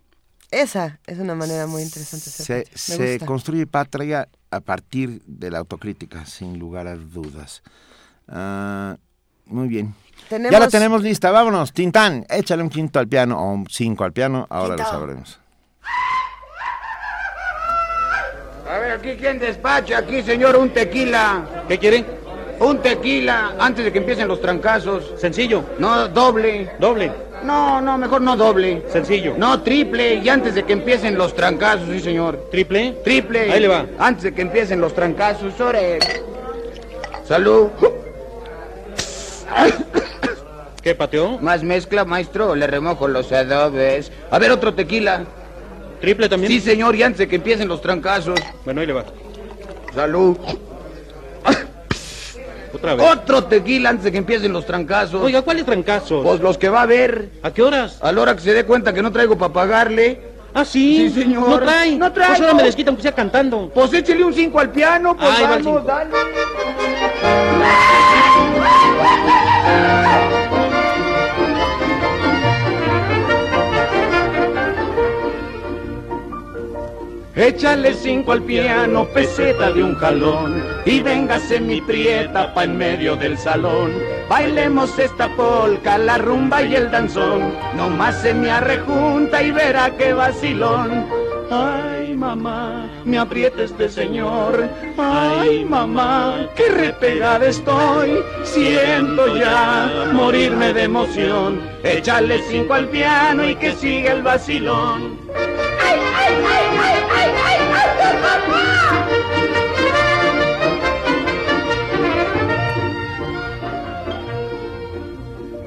Esa es una manera muy interesante de hacer Se, patria. Se gusta. construye patria a partir de la autocrítica, sin lugar a dudas. Ah, muy bien. Tenemos- Ya la tenemos lista, vámonos. Tintán, échale un quinto al piano o un cinco al piano, ahora lo sabremos. A ver, aquí quién despacha, aquí señor, un tequila. ¿Qué quiere? Un tequila, antes de que empiecen los trancazos. Sencillo. No, doble. Doble. No, no, mejor no doble. Sencillo. No, triple, y antes de que empiecen los trancazos, sí señor. ¿Triple? Triple. Ahí le va. Antes de que empiecen los trancazos, ore. Salud. ¿Qué pateó? Más mezcla, maestro, le remojo los adobes. A ver, otro tequila. ¿Triple también? Sí, señor, y antes de que empiecen los trancazos. Bueno, ahí le va. Salud. Otra vez. Otro tequila antes de que empiecen los trancazos. Oiga, ¿cuáles trancazos? Pues los que va a ver. ¿A qué horas? A la hora que se dé cuenta que no traigo para pagarle. Ah, sí. Sí, señor. No trae. No trae. Pues ahora me desquita aunque sea cantando. Pues échele un 5 al piano, pues Ahí va el vamos, cinco. dale. Échale cinco al piano, peseta de un jalón, y véngase mi prieta pa' en medio del salón. Bailemos esta polca, la rumba y el danzón, nomás se me arrejunta y verá qué vacilón. Ay, mamá, me aprieta este señor. Ay, mamá, qué repegada estoy. Siento ya morirme de emoción. Échale cinco al piano y que siga el vacilón.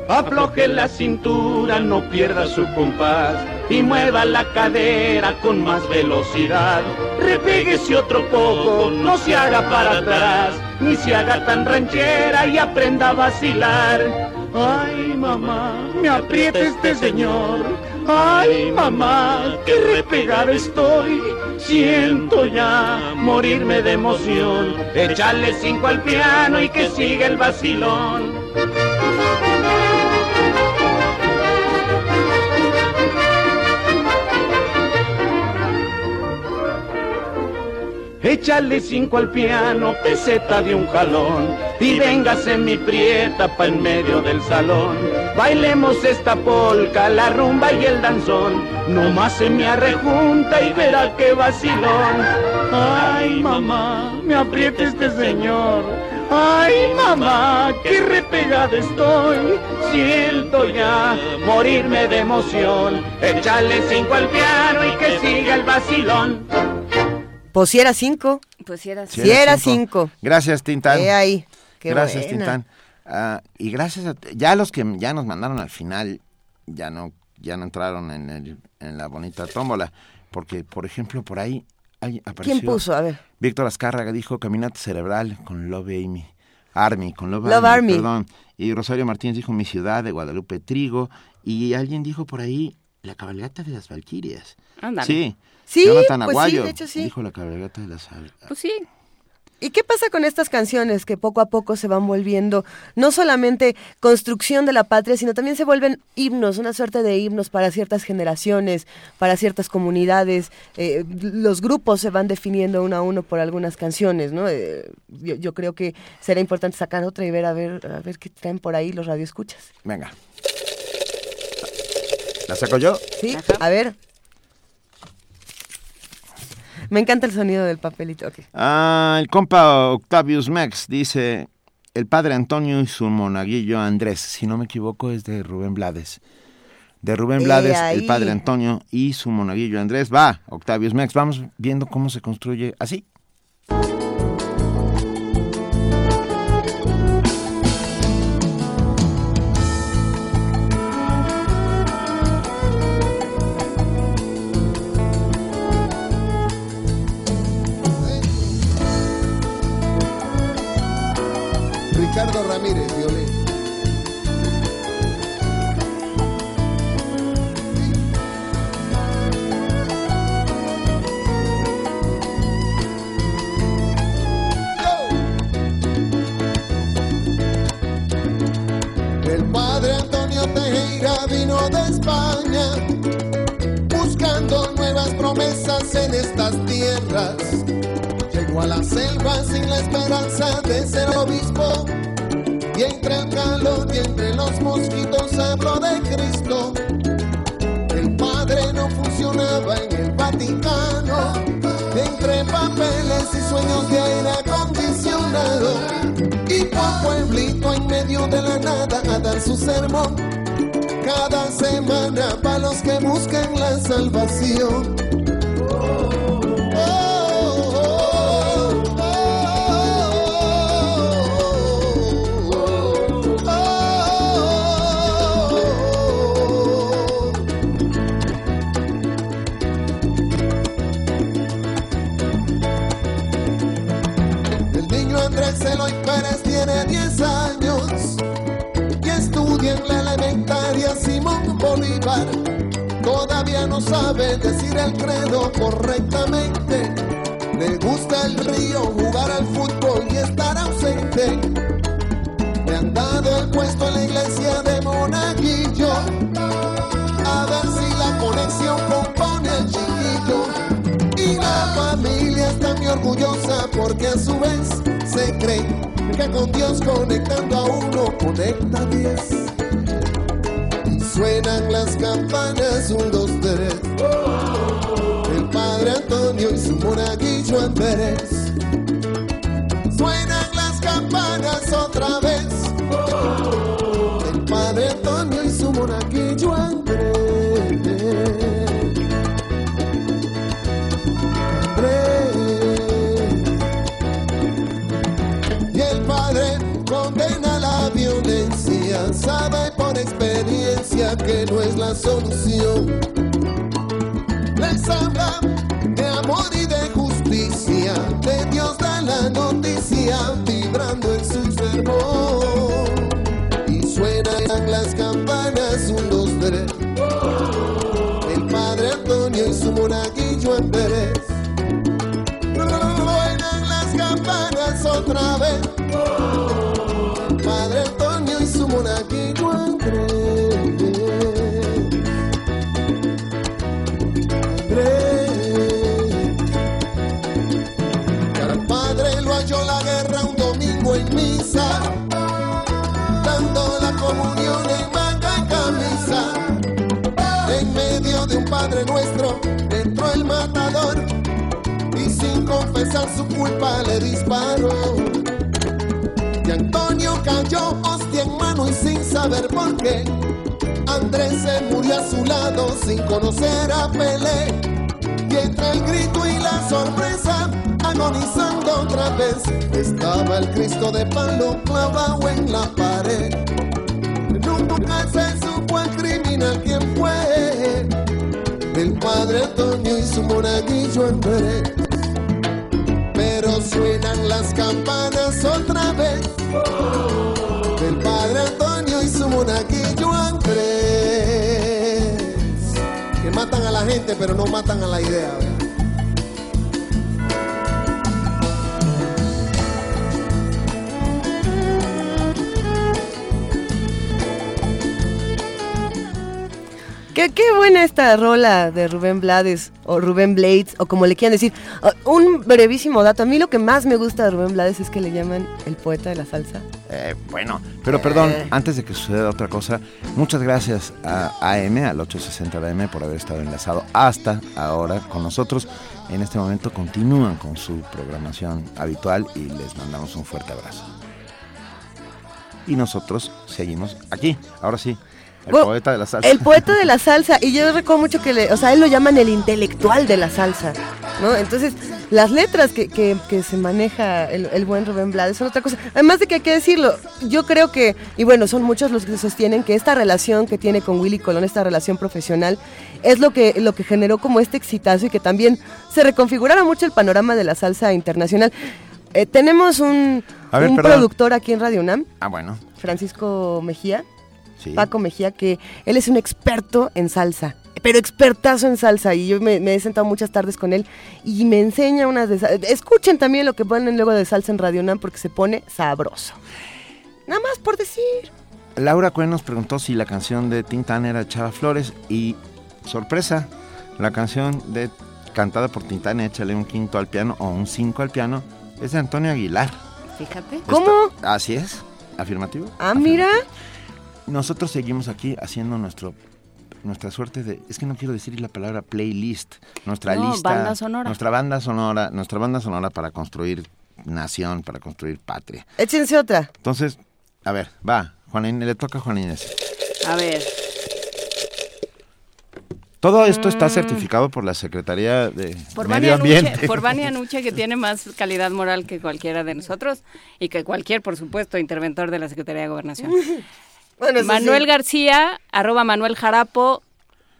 Afloje la cintura, no pierda su compás y mueva la cadera con más velocidad. Repéguese otro poco, no se haga para atrás, ni se haga tan ranchera y aprenda a vacilar. Ay, mamá, me aprieta este señor. Ay, mamá, qué repegada estoy. Siento ya morirme de emoción. Échale cinco al piano y que siga el vacilón. Échale cinco al piano, peseta de un jalón, y véngase mi prieta pa' en medio del salón. Bailemos esta polca, la rumba y el danzón, nomás se me arrejunta y verá qué vacilón. Ay, mamá, me aprieta este señor. Ay, mamá, qué repegada estoy. Siento ya morirme de emoción. Échale cinco al piano y que siga el vacilón. Pues si era cinco. Pues si era Si Si era cinco. Gracias, Tintán. He ahí. Qué gracias, buena. Tintán. Ah, y gracias a ya los que ya nos mandaron al final ya no ya no entraron en, el, en la bonita tómbola porque por ejemplo por ahí alguien apareció ¿Quién puso? A ver. Víctor Azcárraga dijo caminata cerebral con Love Amy Army con Love, Love Army. perdón y Rosario Martínez dijo mi ciudad de Guadalupe Trigo y alguien dijo por ahí la cabalgata de las Valquirias Ándale. sí Sí, Jonathan pues sí, Aguayo de hecho sí. dijo la cabalgata de las Pues sí. ¿Y qué pasa con estas canciones que poco a poco se van volviendo no solamente construcción de la patria, sino también se vuelven himnos, una suerte de himnos para ciertas generaciones, para ciertas comunidades? Eh, los grupos se van definiendo uno a uno por algunas canciones, ¿no? Eh, yo, yo creo que será importante sacar otra y ver a ver a ver qué traen por ahí los radioescuchas. venga la saco yo Sí, a ver. Me encanta el sonido del papelito. ok. Ah, el compa Octavius Mex dice, el padre Antonio y su monaguillo Andrés, si no me equivoco es de Rubén Blades. De Rubén Eh, Blades, ahí. el padre Antonio y su monaguillo Andrés. Va, Octavius Mex, vamos viendo cómo se construye así. Ramírez, violín. El padre Antonio Tejera vino de España buscando nuevas promesas en estas tierras. Llegó a la selva sin la esperanza de ser obispo y entre el calor y entre los mosquitos habló de Cristo. El padre no funcionaba en el Vaticano, entre papeles y sueños de aire acondicionado. Y a pueblito en medio de la nada a dar su sermón. Cada semana para los que buscan la salvación. Todavía no sabe decir el credo correctamente. Le gusta el río, jugar al fútbol y estar ausente. Le han dado el puesto en la iglesia de Monaguillo. A ver si la conexión compone el chiquillo. Y la familia está muy orgullosa porque a su vez se cree que con Dios conectando a uno conecta diez. Suenan las campanas, un, dos, tres. El padre Antonio y su monaguillo Andrés. Suenan las campanas otra vez. Que no es la solución. Les habla de amor y de justicia, de Dios da la noticia, vibrando en su sermón. Y suenan las campanas, un, dos, tres. El padre Antonio y su monaguillo Andrés. Matador y sin confesar su culpa le disparó. Y Antonio cayó hostia en mano y sin saber por qué. Andrés se murió a su lado sin conocer a Pelé. Y entre el grito y la sorpresa, agonizando otra vez, estaba el Cristo de palo clavado en la pared. Y su monaguillo Andrés. Pero suenan las campanas otra vez. Del padre Antonio y su monaguillo Andrés. Que matan a la gente, pero no matan a la idea. Qué, qué buena esta rola de Rubén Blades o Rubén Blades o como le quieran decir. Ah, Un brevísimo dato. A mí lo que más me gusta de Rubén Blades es que le llaman el poeta de la salsa. Eh, bueno, pero perdón, antes de que suceda otra cosa, muchas gracias a AM, al 860 de AM, por haber estado enlazado hasta ahora con nosotros. En este momento continúan con su programación habitual y les mandamos un fuerte abrazo. Y nosotros seguimos aquí, ahora sí, el Bueno, poeta de la salsa. El poeta de la salsa. Y yo recuerdo mucho que, le, o sea, él lo llaman el intelectual de la salsa. ¿no? Entonces, las letras que, que- que se maneja el, el buen Rubén Blades son otra cosa. Además de que hay que decirlo, yo creo que, y bueno, son muchos los que sostienen que esta relación que tiene con Willy Colón, esta relación profesional, es lo que, lo que generó como este exitazo y que también se reconfigurara mucho el panorama de la salsa internacional. Eh, tenemos un, ver, un productor aquí en Radio UNAM, Ah, bueno. Francisco Mejía, Sí. Paco Mejía, que él es un experto en salsa, pero expertazo en salsa. Y yo me, me he sentado muchas tardes con él y me enseña unas de Escuchen también lo que ponen luego de salsa en Radio UNAM porque se pone sabroso. Nada más por decir. Laura Cuen nos preguntó si la canción de Tintán era Chava Flores y sorpresa, la canción de cantada por Tintán, échale un quinto al piano o un cinco al piano, es de Antonio Aguilar. Fíjate. ¿Cómo? Así es, afirmativo. Ah, mira. Nosotros seguimos aquí haciendo nuestro nuestra suerte de es que no quiero decir la palabra playlist, nuestra No, lista, banda sonora. nuestra banda sonora, nuestra banda sonora para construir nación, para construir patria. Échense otra. Entonces, a ver, va, Juan Inés, le toca a Juan Inés. A ver. Todo esto está Mm. certificado por la Secretaría de Por Medio Ambiente. Nuche, por Vania Nuche, que tiene más calidad moral que cualquiera de nosotros y que cualquier, por supuesto, interventor de la Secretaría de Gobernación. Bueno, Manuel sí. García, arroba Manuel Jarapo,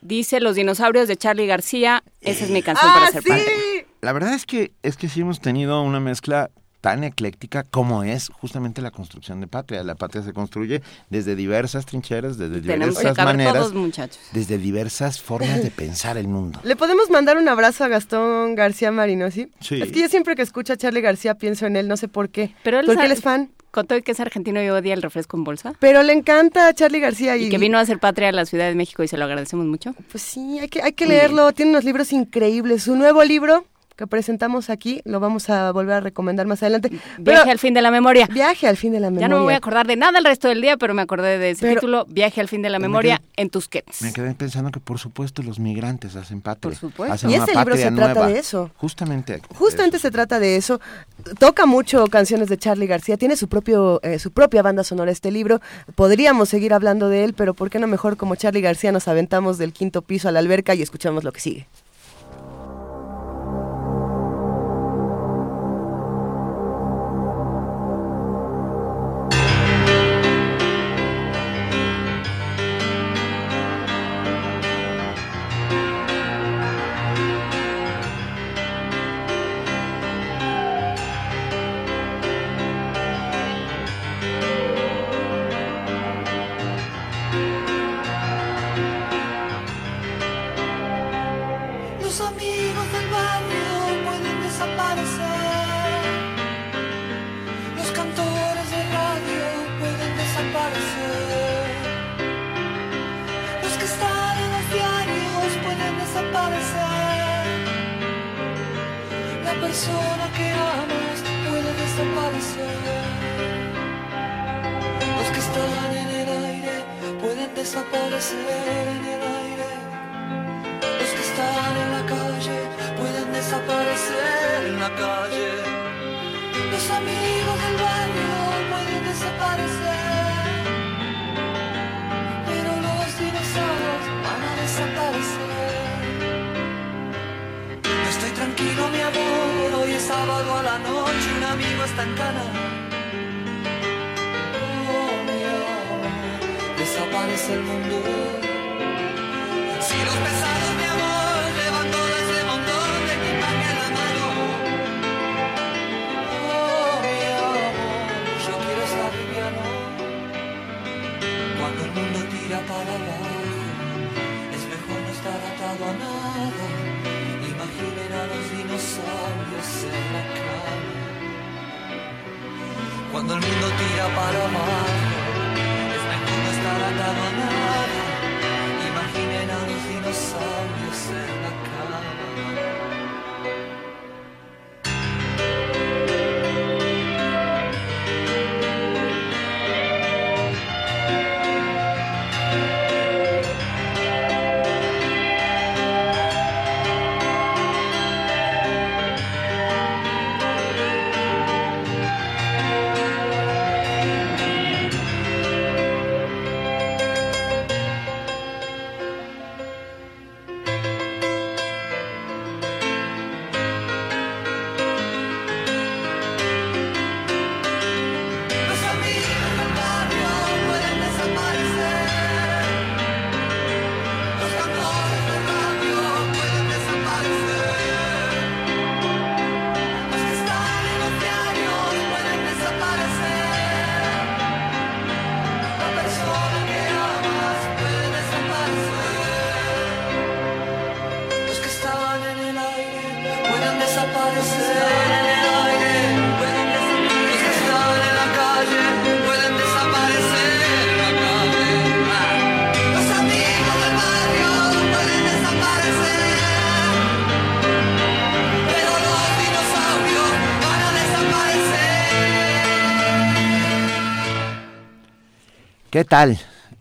dice Los dinosaurios de Charlie García. Esa es mi canción Ah, para ser padre. La verdad es que es que sí hemos tenido una mezcla tan ecléctica como es justamente la construcción de patria. La patria se construye desde diversas trincheras, desde Tenemos que diversas caber maneras, todos, muchachos. desde diversas formas de pensar el mundo. ¿Le podemos mandar un abrazo a Gastón García Marinosi? Sí. Es que yo siempre que escucho a Charlie García pienso en él, no sé por qué. Pero él Porque él es fan. Con todo que es argentino y odia el refresco en bolsa. Pero le encanta a Charlie García. Y, Y que vino a hacer patria a la Ciudad de México y se lo agradecemos mucho. Pues sí, hay que, hay que leerlo. Tiene unos libros increíbles. Su nuevo libro que presentamos aquí, lo vamos a volver a recomendar más adelante. Viaje Pero- al fin de la memoria. Viaje al fin de la memoria. Ya no me voy a acordar de nada el resto del día, pero me acordé de ese Pero- título, Viaje al fin de la Me memoria quedé- en Tusquets. Me quedé pensando que por supuesto los migrantes hacen patria. Por supuesto. Hacen Y una ese libro se trata nueva. de eso. Justamente. Justamente se trata de eso. Toca mucho canciones de Charlie García. Tiene su propio, eh, su propia banda sonora este libro. Podríamos seguir hablando de él, pero ¿por qué no mejor como Charlie García nos aventamos del quinto piso a la alberca y escuchamos lo que sigue?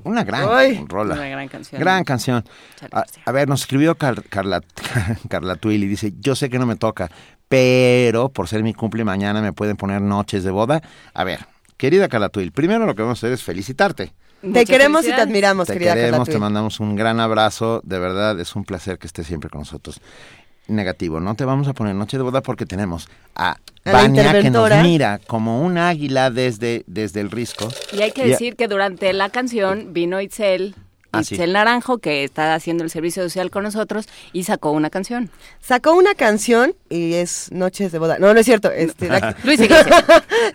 Una gran rola. una gran canción. Gran canción. A, a ver, nos escribió Car- Carla, Carla Twilly, dice, yo sé que no me toca, pero por ser mi cumple mañana me pueden poner noches de boda. A ver, querida Carla Twilly, primero lo que vamos a hacer es felicitarte. Te queremos y te admiramos, Te querida queremos, te mandamos un gran abrazo, de verdad es un placer que estés siempre con nosotros. Negativo, no te vamos a poner noche de boda porque tenemos a Vania que nos mira como un águila desde, desde el risco. Y hay que Y- decir que durante la canción vino Itzel, Ah, sí. Itzel Naranjo, que está haciendo el servicio social con nosotros, y sacó una canción. Sacó una canción y es Noches de Boda. No, no es cierto. Este, la, Luis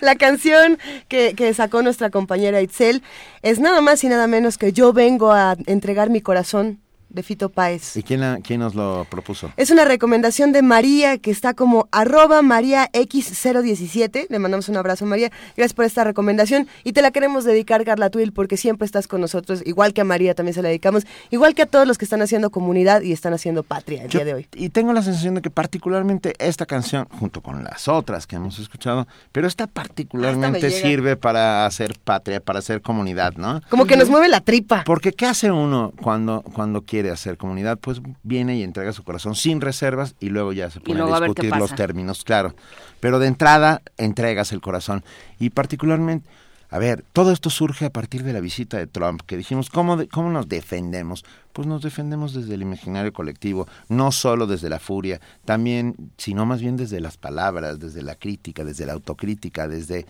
la canción que, que sacó nuestra compañera Itzel es nada más y nada menos que Yo vengo a entregar mi corazón de Fito Páez. ¿Y quién, la- quién nos lo propuso? Es una recomendación de María que está como arroba María X017. Le mandamos un abrazo María. Gracias por esta recomendación. Y te la queremos dedicar, Carla Twill, porque siempre estás con nosotros. Igual que a María también se la dedicamos. Igual que a todos los que están haciendo comunidad y están haciendo patria el Yo- día de hoy. Y tengo la sensación de que particularmente esta canción, junto con las otras que hemos escuchado, pero esta particularmente sirve para hacer patria, para hacer comunidad, ¿no? Como que nos mueve la tripa. Porque ¿qué hace uno cuando, cuando quiere hacer comunidad? Pues viene y entrega su corazón sin reservas y luego ya se pone a discutir los términos, claro. Pero de entrada entregas el corazón. Y particularmente, a ver, todo esto surge a partir de la visita de Trump, que dijimos, ¿cómo, de- cómo nos defendemos? Pues nos defendemos desde el imaginario colectivo, no solo desde la furia, también, sino más bien desde las palabras, desde la crítica, desde la autocrítica, desde,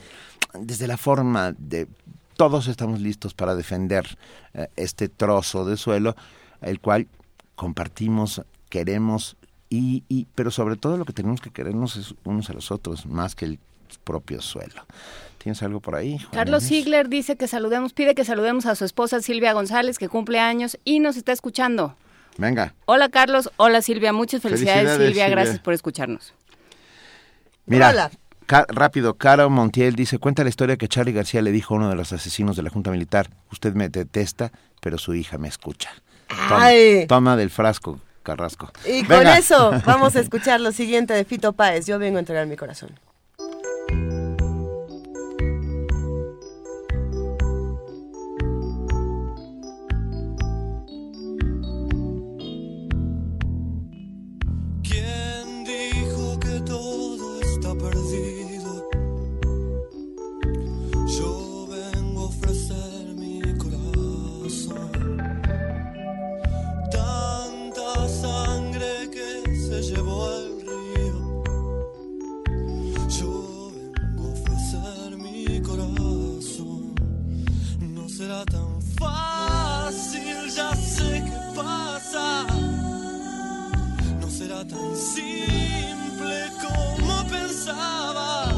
desde la forma de todos estamos listos para defender eh, este trozo de suelo, el cual compartimos, queremos, y, y, pero sobre todo lo que tenemos que querernos es unos a los otros, más que el propio suelo. ¿Tienes algo por ahí? Juan Carlos? Ziegler dice que saludemos, pide que saludemos a su esposa Silvia González, que cumple años y nos está escuchando. Venga, Hola Carlos, hola Silvia, muchas felicidades, Felicidades, Silvia, Silvia. gracias por escucharnos. mira. Hola. Ca- rápido, Caro Montiel dice, cuenta la historia que Charlie García le dijo a uno de los asesinos de la Junta Militar, usted me detesta, pero su hija me escucha. Toma, Ay. toma del frasco, Carrasco. Y con eso vamos a escuchar lo siguiente de Fito Páez. Yo vengo a entregar mi corazón. Tan simple como pensaba,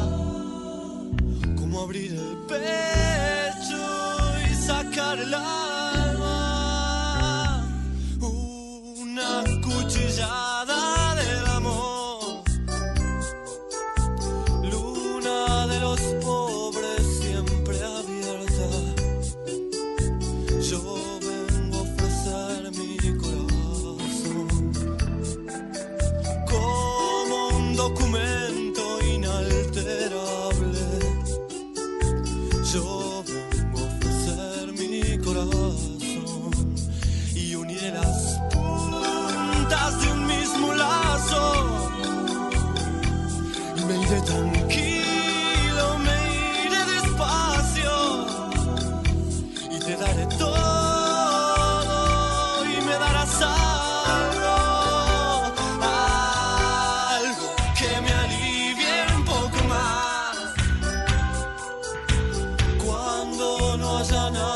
como abrir el pecho no haya nadie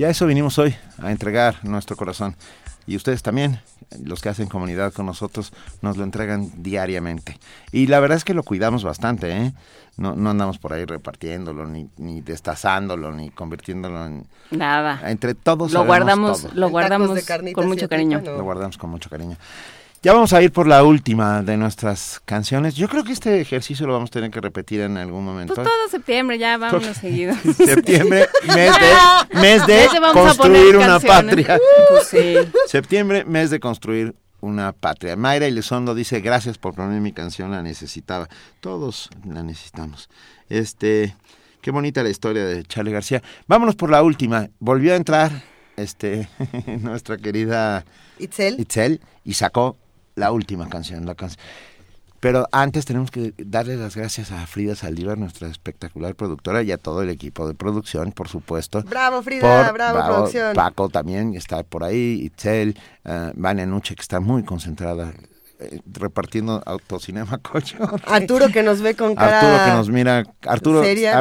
Y a eso vinimos hoy, a entregar nuestro corazón. Y ustedes también, los que hacen comunidad con nosotros, nos lo entregan diariamente. Y la verdad es que lo cuidamos bastante, ¿eh? No, no andamos por ahí repartiéndolo, ni, ni destazándolo, ni convirtiéndolo en... Nada. Entre todos Lo guardamos, todo. lo guardamos con mucho cariño. Lo guardamos con mucho cariño. Ya vamos a ir por la última de nuestras canciones. Yo creo que este ejercicio lo vamos a tener que repetir en algún momento. Pues todo septiembre ya vámonos seguido. Septiembre, mes de, mes de construir una canciones. patria. Pues sí. Septiembre, mes de construir una patria. Mayra Elizondo dice, gracias por poner mi canción, la necesitaba. Todos la necesitamos. Este, qué bonita la historia de Charlie García. Vámonos por la última. Volvió a entrar este nuestra querida Itzel. Itzel y sacó la última canción, la canción. Pero antes tenemos que darle las gracias a Frida Saldívar, nuestra espectacular productora, y a todo el equipo de producción, por supuesto. Bravo, Frida, bravo, producción. Paco también está por ahí, Itzel, uh, Vania Nuche, que está muy concentrada eh, repartiendo autocinema cocho. Arturo que nos ve con cara Arturo que nos mira, Arturo, seria.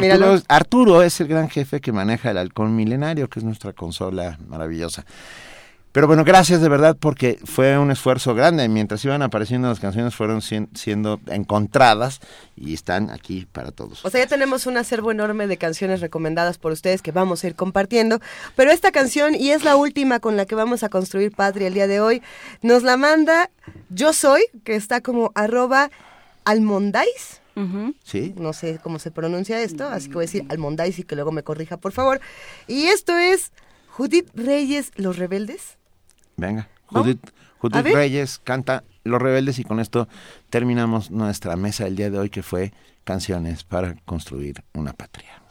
Arturo es el gran jefe que maneja el halcón milenario, que es nuestra consola maravillosa. Pero bueno, gracias de verdad porque fue un esfuerzo grande. Mientras iban apareciendo las canciones fueron sien- siendo encontradas y están aquí para todos. O sea, ya tenemos un acervo enorme de canciones recomendadas por ustedes que vamos a ir compartiendo. Pero esta canción, y es la última con la que vamos a construir Patria el día de hoy, nos la manda Yo Soy, que está como arroba almondais. Sí. No sé cómo se pronuncia esto, así que voy a decir almondais y que luego me corrija, por favor. Y esto es Judith Reyes, Los Rebeldes. Venga. Judith. Reyes canta Los Rebeldes y con esto terminamos nuestra mesa del día de hoy que fue canciones para construir una patria.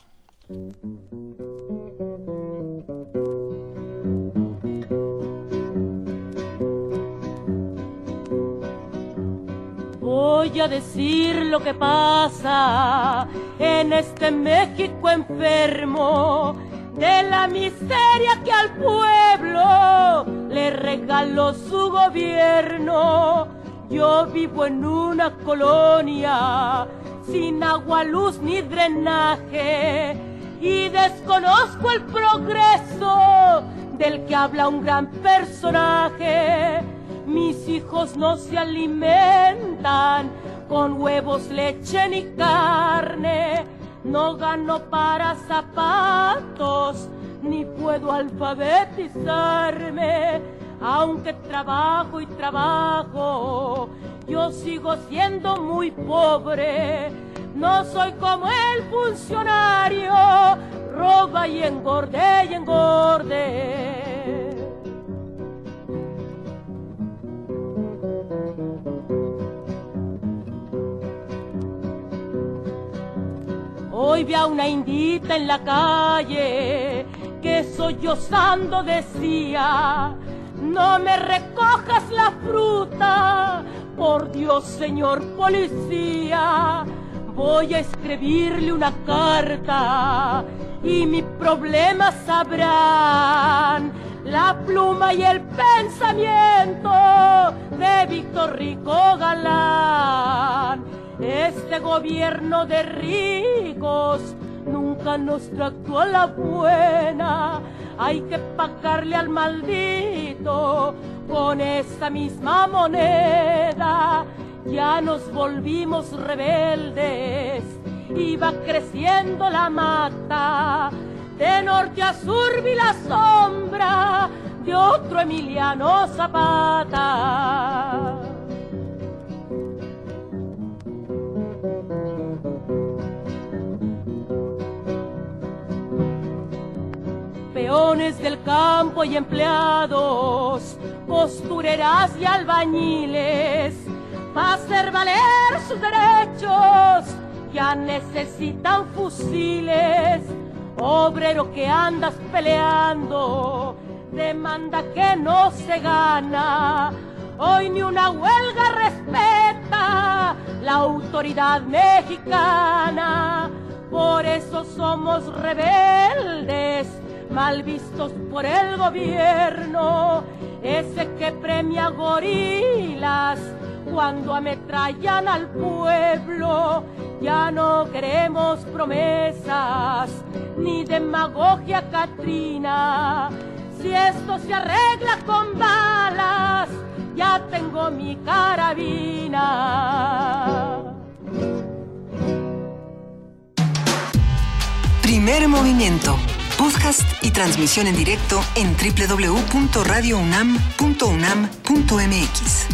Voy a decir lo que pasa en este México enfermo, de la miseria que al pueblo le regaló su gobierno. Yo vivo en una colonia sin agua, luz ni drenaje y desconozco el progreso del que habla un gran personaje. Mis hijos no se alimentan con huevos, leche ni carne. No gano para zapatos, ni puedo alfabetizarme. Aunque trabajo y trabajo, yo sigo siendo muy pobre. No soy como el funcionario, roba y engorde y engorde. Hoy vi a una indita en la calle que sollozando decía, no me recojas la fruta, por Dios señor policía, voy a escribirle una carta y mi problema sabrán la pluma y el pensamiento de Víctor Rico Galán. Este gobierno de ricos nunca nos trató a la buena. Hay que pagarle al maldito con esa misma moneda. Ya nos volvimos rebeldes y va creciendo la mata. De norte a sur vi la sombra de otro Emiliano Zapata. Peones del campo y empleados, costureras y albañiles, para hacer valer sus derechos, ya necesitan fusiles. Obrero que andas peleando, demanda que no se gana. Hoy ni una huelga respeta la autoridad mexicana. Por eso somos rebeldes mal vistos por el gobierno, ese que premia gorilas cuando ametrallan al pueblo. Ya no queremos promesas ni de demagogia Catrina. Si esto se arregla con balas, ya tengo mi carabina. Primer movimiento. Podcast y transmisión en directo en www.radiounam.unam.mx.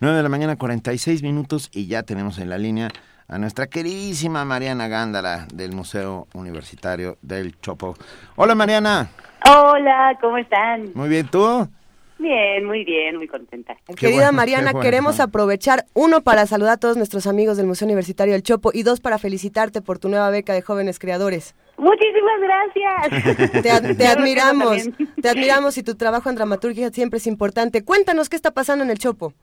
9 de la mañana, 46 minutos y ya tenemos en la línea a nuestra queridísima Mariana Gándara del Museo Universitario del Chopo. Hola Mariana. Hola, ¿cómo están? Muy bien, ¿tú? Bien, muy bien, muy contenta. Querida bueno, Mariana, bueno. queremos aprovechar, uno, para saludar a todos nuestros amigos del Museo Universitario del Chopo y dos, para felicitarte por tu nueva beca de jóvenes creadores. Muchísimas gracias. Te, ad- te admiramos, te admiramos y tu trabajo en dramaturgia siempre es importante. Cuéntanos qué está pasando en el Chopo.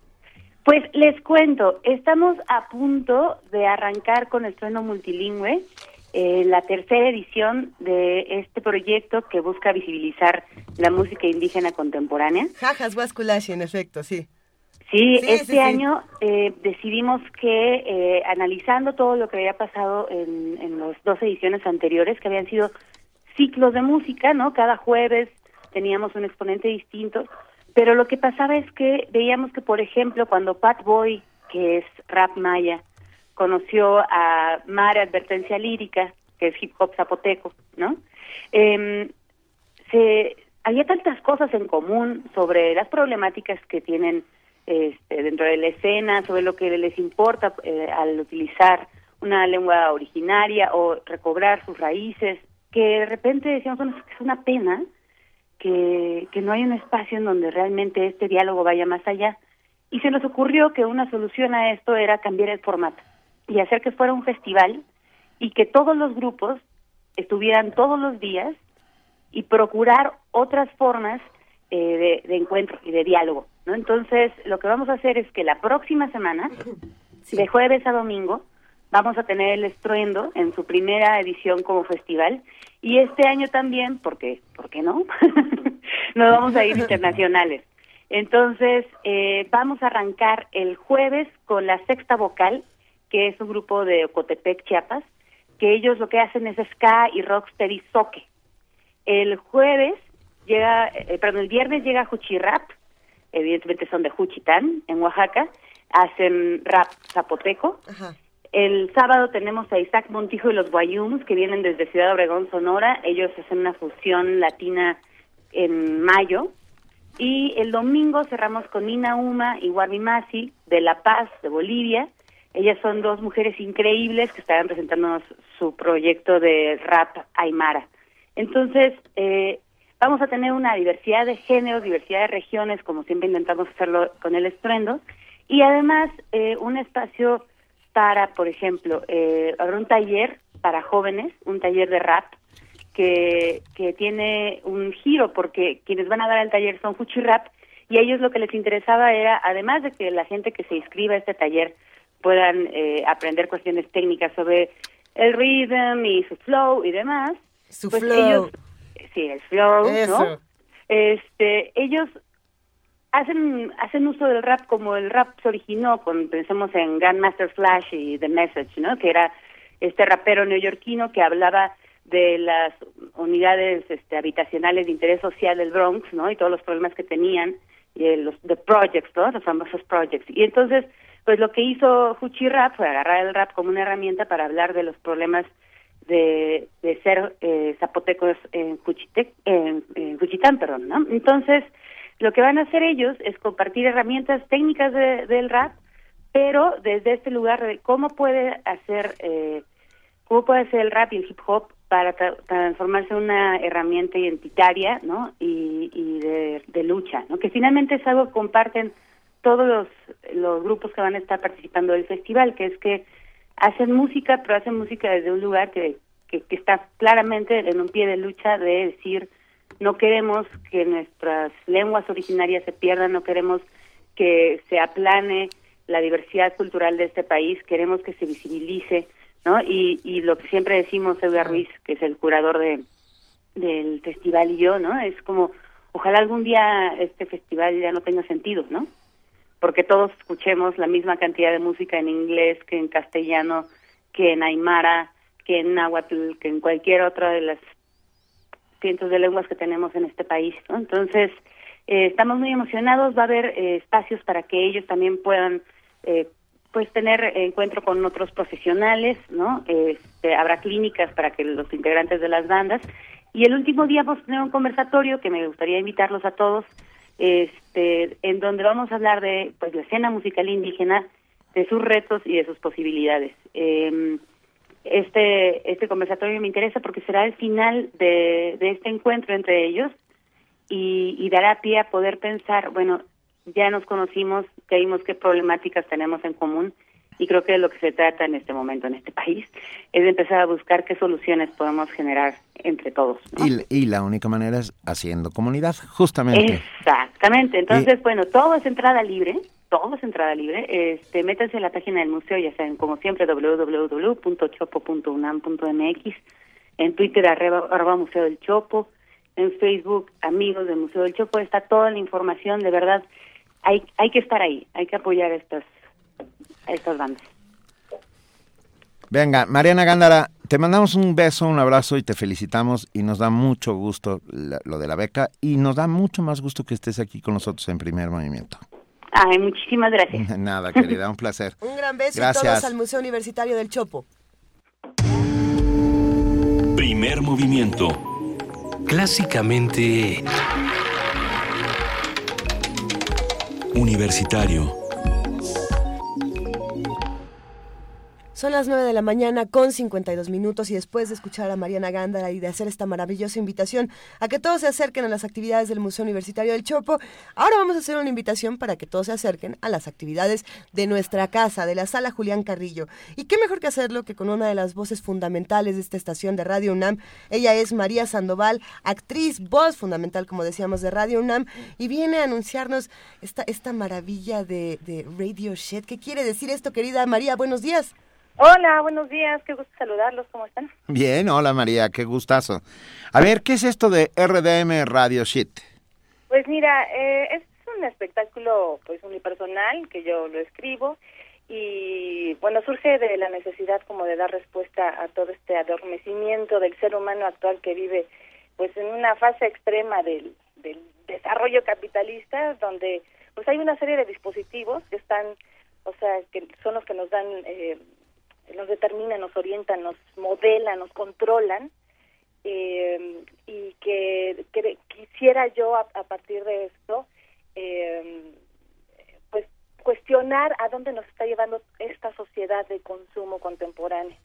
Pues les cuento, estamos a punto de arrancar con el sueno multilingüe, eh, la tercera edición de este proyecto que busca visibilizar la música indígena contemporánea. Jajas Huasculashi, en efecto, sí. Sí, Sí, este sí, sí. año eh, decidimos que, eh, analizando todo lo que había pasado en, en las dos ediciones anteriores, que habían sido ciclos de música, ¿no? Cada jueves teníamos un exponente distinto, pero lo que pasaba es que veíamos que, por ejemplo, cuando Pat Boy, que es rap maya, conoció a Mara Advertencia Lírica, que es hip hop zapoteco, ¿no? Em, se había tantas cosas en común sobre las problemáticas que tienen este, dentro de la escena, sobre lo que les importa eh, al utilizar una lengua originaria o recobrar sus raíces, que de repente decíamos, bueno, es una pena que, que no hay un espacio en donde realmente este diálogo vaya más allá. Y se nos ocurrió que una solución a esto era cambiar el formato y hacer que fuera un festival y que todos los grupos estuvieran todos los días y procurar otras formas eh, de, de encuentro y de diálogo. ¿no? Entonces, lo que vamos a hacer es que la próxima semana, de jueves a domingo, vamos a tener el estruendo en su primera edición como festival y este año también, porque, ¿por qué no? Nos vamos a ir internacionales. Entonces, eh, vamos a arrancar el jueves con la Sexta Vocal, que es un grupo de Ocotepec, Chiapas, que ellos lo que hacen es ska y rocksteady soque. El jueves llega, eh, perdón, el viernes llega Juchirap, evidentemente son de Juchitán, en Oaxaca, hacen rap zapoteco. El sábado tenemos a Isaac Montijo y los Guayums, que vienen desde Ciudad Obregón, Sonora. Ellos hacen una fusión latina en mayo. Y el domingo cerramos con Nina Uma y Warmi Masi, de La Paz, de Bolivia. Ellas son dos mujeres increíbles que estarán presentándonos su proyecto de rap Aymara. Entonces, eh, vamos a tener una diversidad de géneros, diversidad de regiones, como siempre intentamos hacerlo con el estruendo, y además eh, un espacio para, por ejemplo, eh, un taller para jóvenes, un taller de rap, que, que tiene un giro, porque quienes van a dar el taller son Fuchi Rap, y a ellos lo que les interesaba era, además de que la gente que se inscriba a este taller puedan eh, aprender cuestiones técnicas sobre el rhythm y su flow y demás, Su pues flow. ellos, sí, el flow, Eso. ¿no? Este, ellos hacen hacen uso del rap como el rap se originó con pensemos en Grandmaster Flash y The Message, ¿no? Que era este rapero neoyorquino que hablaba de las unidades este, habitacionales de interés social del Bronx, ¿no? Y todos los problemas que tenían y eh, los the projects, ¿no? Los famosos projects. Y entonces, pues lo que hizo Fuchi Rap fue agarrar el rap como una herramienta para hablar de los problemas de, ser eh, zapotecos en, Juchitec, Juchitán, perdón, ¿no? Entonces, lo que van a hacer ellos es compartir herramientas técnicas de- del rap, pero desde este lugar de cómo puede hacer, eh, cómo puede hacer el rap y el hip hop para tra- transformarse en una herramienta identitaria, ¿no? Y, y de, de lucha, ¿no? Que finalmente es algo que comparten todos los, los grupos que van a estar participando del festival, que es que hacen música, pero hacen música desde un lugar que, que, que está claramente en un pie de lucha de decir, no queremos que nuestras lenguas originarias se pierdan, no queremos que se aplane la diversidad cultural de este país, queremos que se visibilice, ¿no? Y, y lo que siempre decimos, Edgar Ruiz, que es el curador de, del festival y yo, ¿no? Es como, ojalá algún día este festival ya no tenga sentido, ¿no? Porque todos escuchemos la misma cantidad de música en inglés que en castellano, que en aymara, que en náhuatl, que en cualquier otra de las cientos de lenguas que tenemos en este país. Entonces, eh, estamos muy emocionados, va a haber eh, espacios para que ellos también puedan eh, pues tener encuentro con otros profesionales, ¿no? Este, habrá clínicas para que los integrantes de las bandas y el último día vamos a tener un conversatorio que me gustaría invitarlos a todos, este, en donde vamos a hablar de pues la escena musical indígena, de sus retos y de sus posibilidades. Eh, este este conversatorio me interesa porque será el final de, este encuentro entre ellos y, y dará pie a poder pensar, bueno, ya nos conocimos, que vimos qué problemáticas tenemos en común y creo que de lo que se trata en este momento en este país es de empezar a buscar qué soluciones podemos generar entre todos. ¿no? Y, y la única manera es haciendo comunidad, justamente. Exactamente. Entonces, bueno, todo es entrada libre, todo es entrada libre. Este, métanse en la página del museo, ya saben, como siempre, www.chopo.unam.mx, en Twitter, arroba, arroba Museo del Chopo, en Facebook, amigos del Museo del Chopo, está toda la información, de verdad, hay, hay que estar ahí, hay que apoyar estas, a estas bandas. Venga, Mariana Gándara, te mandamos un beso, un abrazo y te felicitamos y nos da mucho gusto lo de la beca y nos da mucho más gusto que estés aquí con nosotros en primer movimiento. Ay, muchísimas gracias. Nada, querida, un placer. Un gran beso y Gracias. todos al Museo Universitario del Chopo. Primer movimiento. Clásicamente... Universitario. Son las 9 de la mañana con 52 minutos y después de escuchar a Mariana Gándara y de hacer esta maravillosa invitación a que todos se acerquen a las actividades del Museo Universitario del Chopo, ahora vamos a hacer una invitación para que todos se acerquen a las actividades de nuestra casa, de la sala Julián Carrillo. Y qué mejor que hacerlo que con una de las voces fundamentales de esta estación de Radio UNAM. Ella es María Sandoval, actriz, voz fundamental, como decíamos, de Radio UNAM, y viene a anunciarnos esta, esta maravilla de, de Radio Shed. ¿Qué quiere decir esto, querida María? Buenos días. Hola, buenos días, qué gusto saludarlos, ¿cómo están? Bien, hola María, qué gustazo. A ver, ¿qué es esto de RDM Radio Shit? Pues mira, eh, es un espectáculo pues unipersonal que yo lo escribo y bueno, surge de la necesidad como de dar respuesta a todo este adormecimiento del ser humano actual que vive pues en una fase extrema del, del desarrollo capitalista donde pues hay una serie de dispositivos que están, o sea, que son los que nos dan eh, nos determinan, nos orientan, nos modelan, nos controlan eh, y que, quisiera yo a, a partir de esto eh, pues cuestionar a dónde nos está llevando esta sociedad de consumo contemporáneo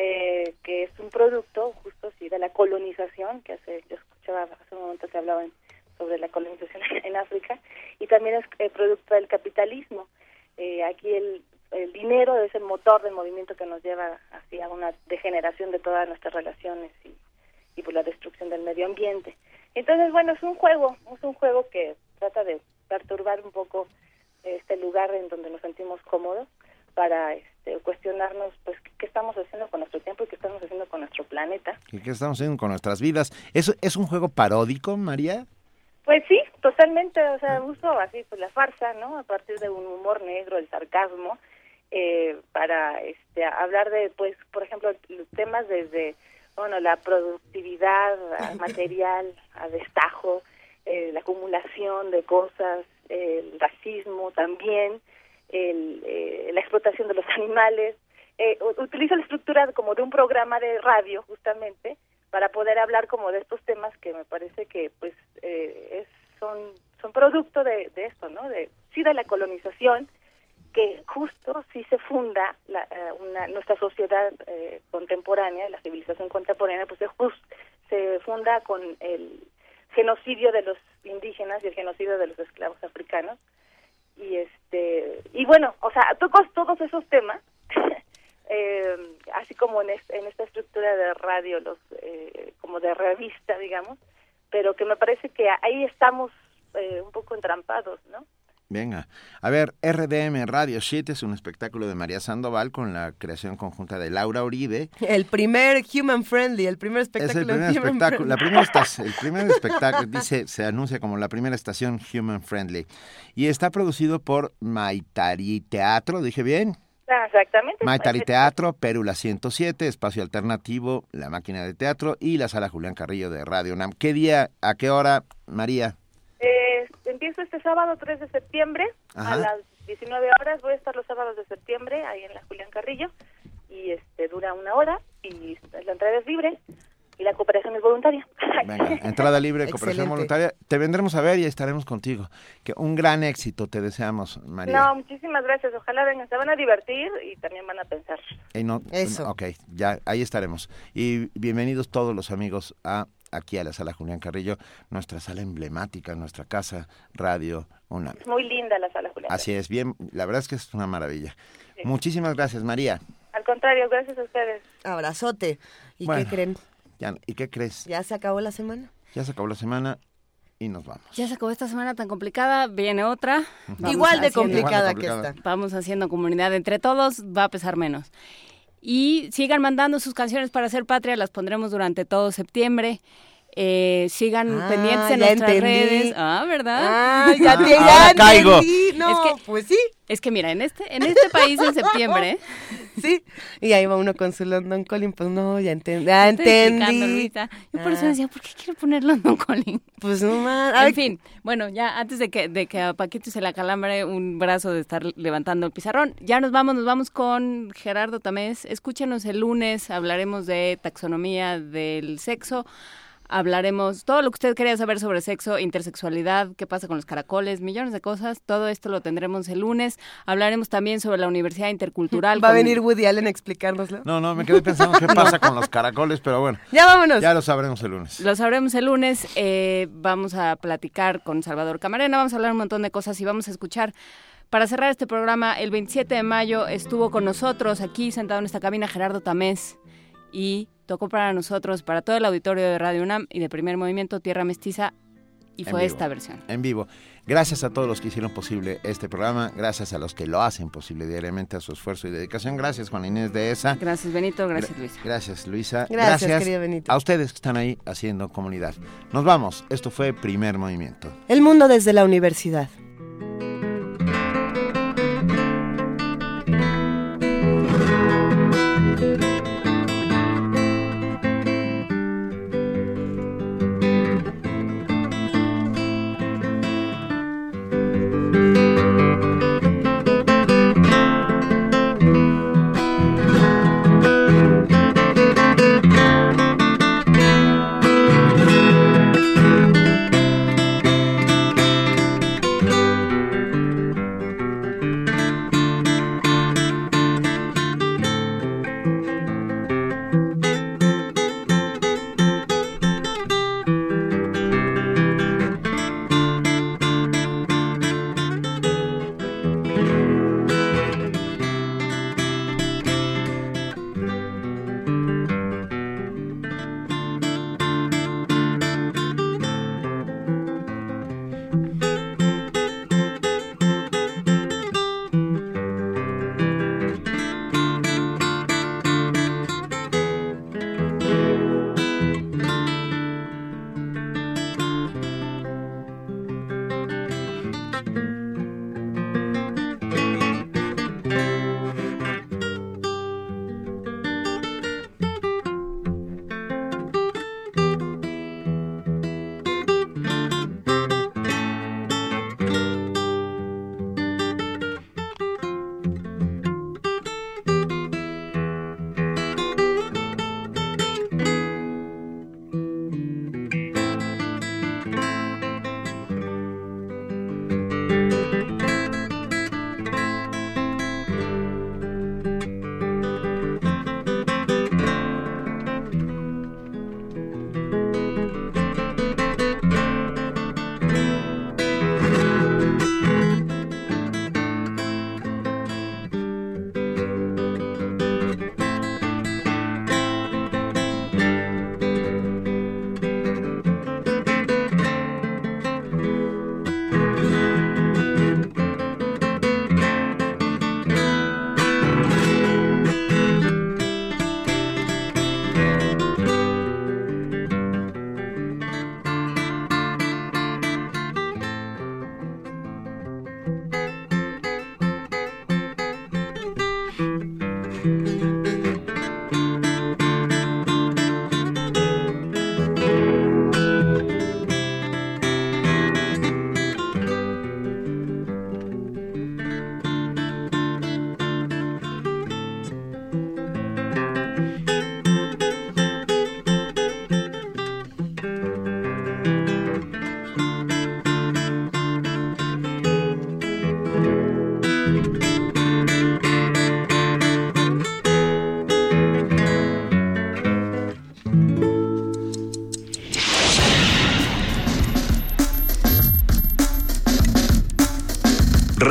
eh, que es un producto justo sí de la colonización que hace yo escuchaba hace un momento que hablaban sobre la colonización en África y también es eh, producto del capitalismo. Eh, aquí el, el dinero es el motor del movimiento que nos lleva hacia una degeneración de todas nuestras relaciones y, y por la destrucción del medio ambiente. Entonces, bueno, es un juego, es un juego que trata de perturbar un poco este lugar en donde nos sentimos cómodos para este, cuestionarnos pues qué, estamos haciendo con nuestro tiempo y qué estamos haciendo con nuestro planeta. ¿Qué, qué estamos haciendo con nuestras vidas? ¿Es, ¿Es un juego paródico, María? Pues sí, totalmente, o sea, uso así pues la farsa, ¿no? A partir de un humor negro, el sarcasmo, eh, para este hablar de pues por ejemplo temas desde bueno la productividad material a destajo eh, la acumulación de cosas el racismo también el, eh, la explotación de los animales. Eh, u- utilizo la estructura como de un programa de radio justamente para poder hablar como de estos temas que me parece que pues eh, es, son son producto de, de esto no de sí de la colonización que justo sí se funda la, eh, una, nuestra sociedad eh, contemporánea, la civilización contemporánea, pues se, funda con el genocidio de los indígenas y el genocidio de los esclavos africanos. Y este y bueno, o sea, todos, todos esos temas, eh, así como en esta estructura de radio, los eh, como de revista, digamos, pero que me parece que ahí estamos eh, un poco entrampados, ¿no? Venga. A ver, RDM Radio Shit es un espectáculo de María Sandoval con la creación conjunta de Laura Uribe. El primer human friendly, el primer Es espectáculo. el primer human espectáculo, la primera estación, el primer espectáculo dice, se anuncia como la primera estación human friendly y está producido por Maitari Teatro, dije bien. Ah, Exactamente. Maitari Teatro, Pérula 107, Espacio Alternativo, La Máquina de Teatro y la Sala Julián Carrillo de Radio UNAM. ¿Qué día, a qué hora, María? Eh, empiezo este sábado 3 de septiembre Ajá. a las 19 horas. Voy a estar los sábados de septiembre ahí en la Julián Carrillo y este dura una hora y la entrada es libre y la cooperación es voluntaria. Venga, entrada libre, cooperación Excelente. voluntaria. Te vendremos a ver y estaremos contigo. Que un gran éxito te deseamos, María. No, muchísimas gracias. Ojalá vengan, se van a divertir y también van a pensar. Y no- Eso. Ok, ya ahí estaremos. Y bienvenidos todos los amigos a aquí a la sala Julián Carrillo, nuestra sala emblemática, nuestra casa radio UNAM. Es muy linda la sala Julián. Así es, bien, la verdad es que es una maravilla. Muchísimas gracias, María. Al contrario, gracias a ustedes. Abrazote. ¿Y Bueno. qué creen? Ya, ¿Y qué crees? ¿Ya se acabó la semana? Ya se acabó la semana y nos vamos. Ya se acabó esta semana tan complicada, viene otra. Igual de complicada Igual de complicada. que Vamos haciendo comunidad entre todos, va a pesar menos. Y sigan mandando sus canciones para ser patria, las pondremos durante todo septiembre. Eh, sigan Ah, pendientes en nuestras entendí. redes. Ah, ¿verdad? Ah, ya te- ya caigo. No, es que, pues sí. Es que mira, en este, en este país en septiembre. Sí, y ahí va uno con su London Calling, pues no, ya entendí. Ya entendí. Yo por eso Ah. decía, ¿por qué quiero poner London Calling? Pues no más. En fin, bueno, ya antes de que, de que a Paquito se le acalambre un brazo de estar levantando el pizarrón, ya nos vamos, nos vamos con Gerardo Tamés. Escúchenos el lunes, hablaremos de taxonomía del sexo. Hablaremos todo lo que usted quería saber sobre sexo, intersexualidad, qué pasa con los caracoles, millones de cosas. Todo esto lo tendremos el lunes. Hablaremos también sobre la Universidad Intercultural. Va a con- venir Woody Allen a explicárnoslo. No, no, me quedé pensando qué pasa con los caracoles, pero bueno. Ya vámonos. Ya lo sabremos el lunes. Lo sabremos el lunes. eh, vamos a platicar con Salvador Camarena, vamos a hablar un montón de cosas y vamos a escuchar. Para cerrar este programa, el 27 de mayo estuvo con nosotros aquí sentado en esta cabina Gerardo Tamés y tocó para nosotros, para todo el auditorio de Radio UNAM y de Primer Movimiento Tierra Mestiza y En fue vivo. esta versión. En vivo. Gracias a todos los que hicieron posible este programa, gracias a los que lo hacen posible diariamente a su esfuerzo y dedicación. Gracias, Juan Inés de ESA. Gracias, Benito. Gracias, Gra- Luisa. Gracias, Luisa. Gracias, querido Benito. a ustedes que están ahí haciendo comunidad. Nos vamos. Esto fue Primer Movimiento. El mundo desde la universidad.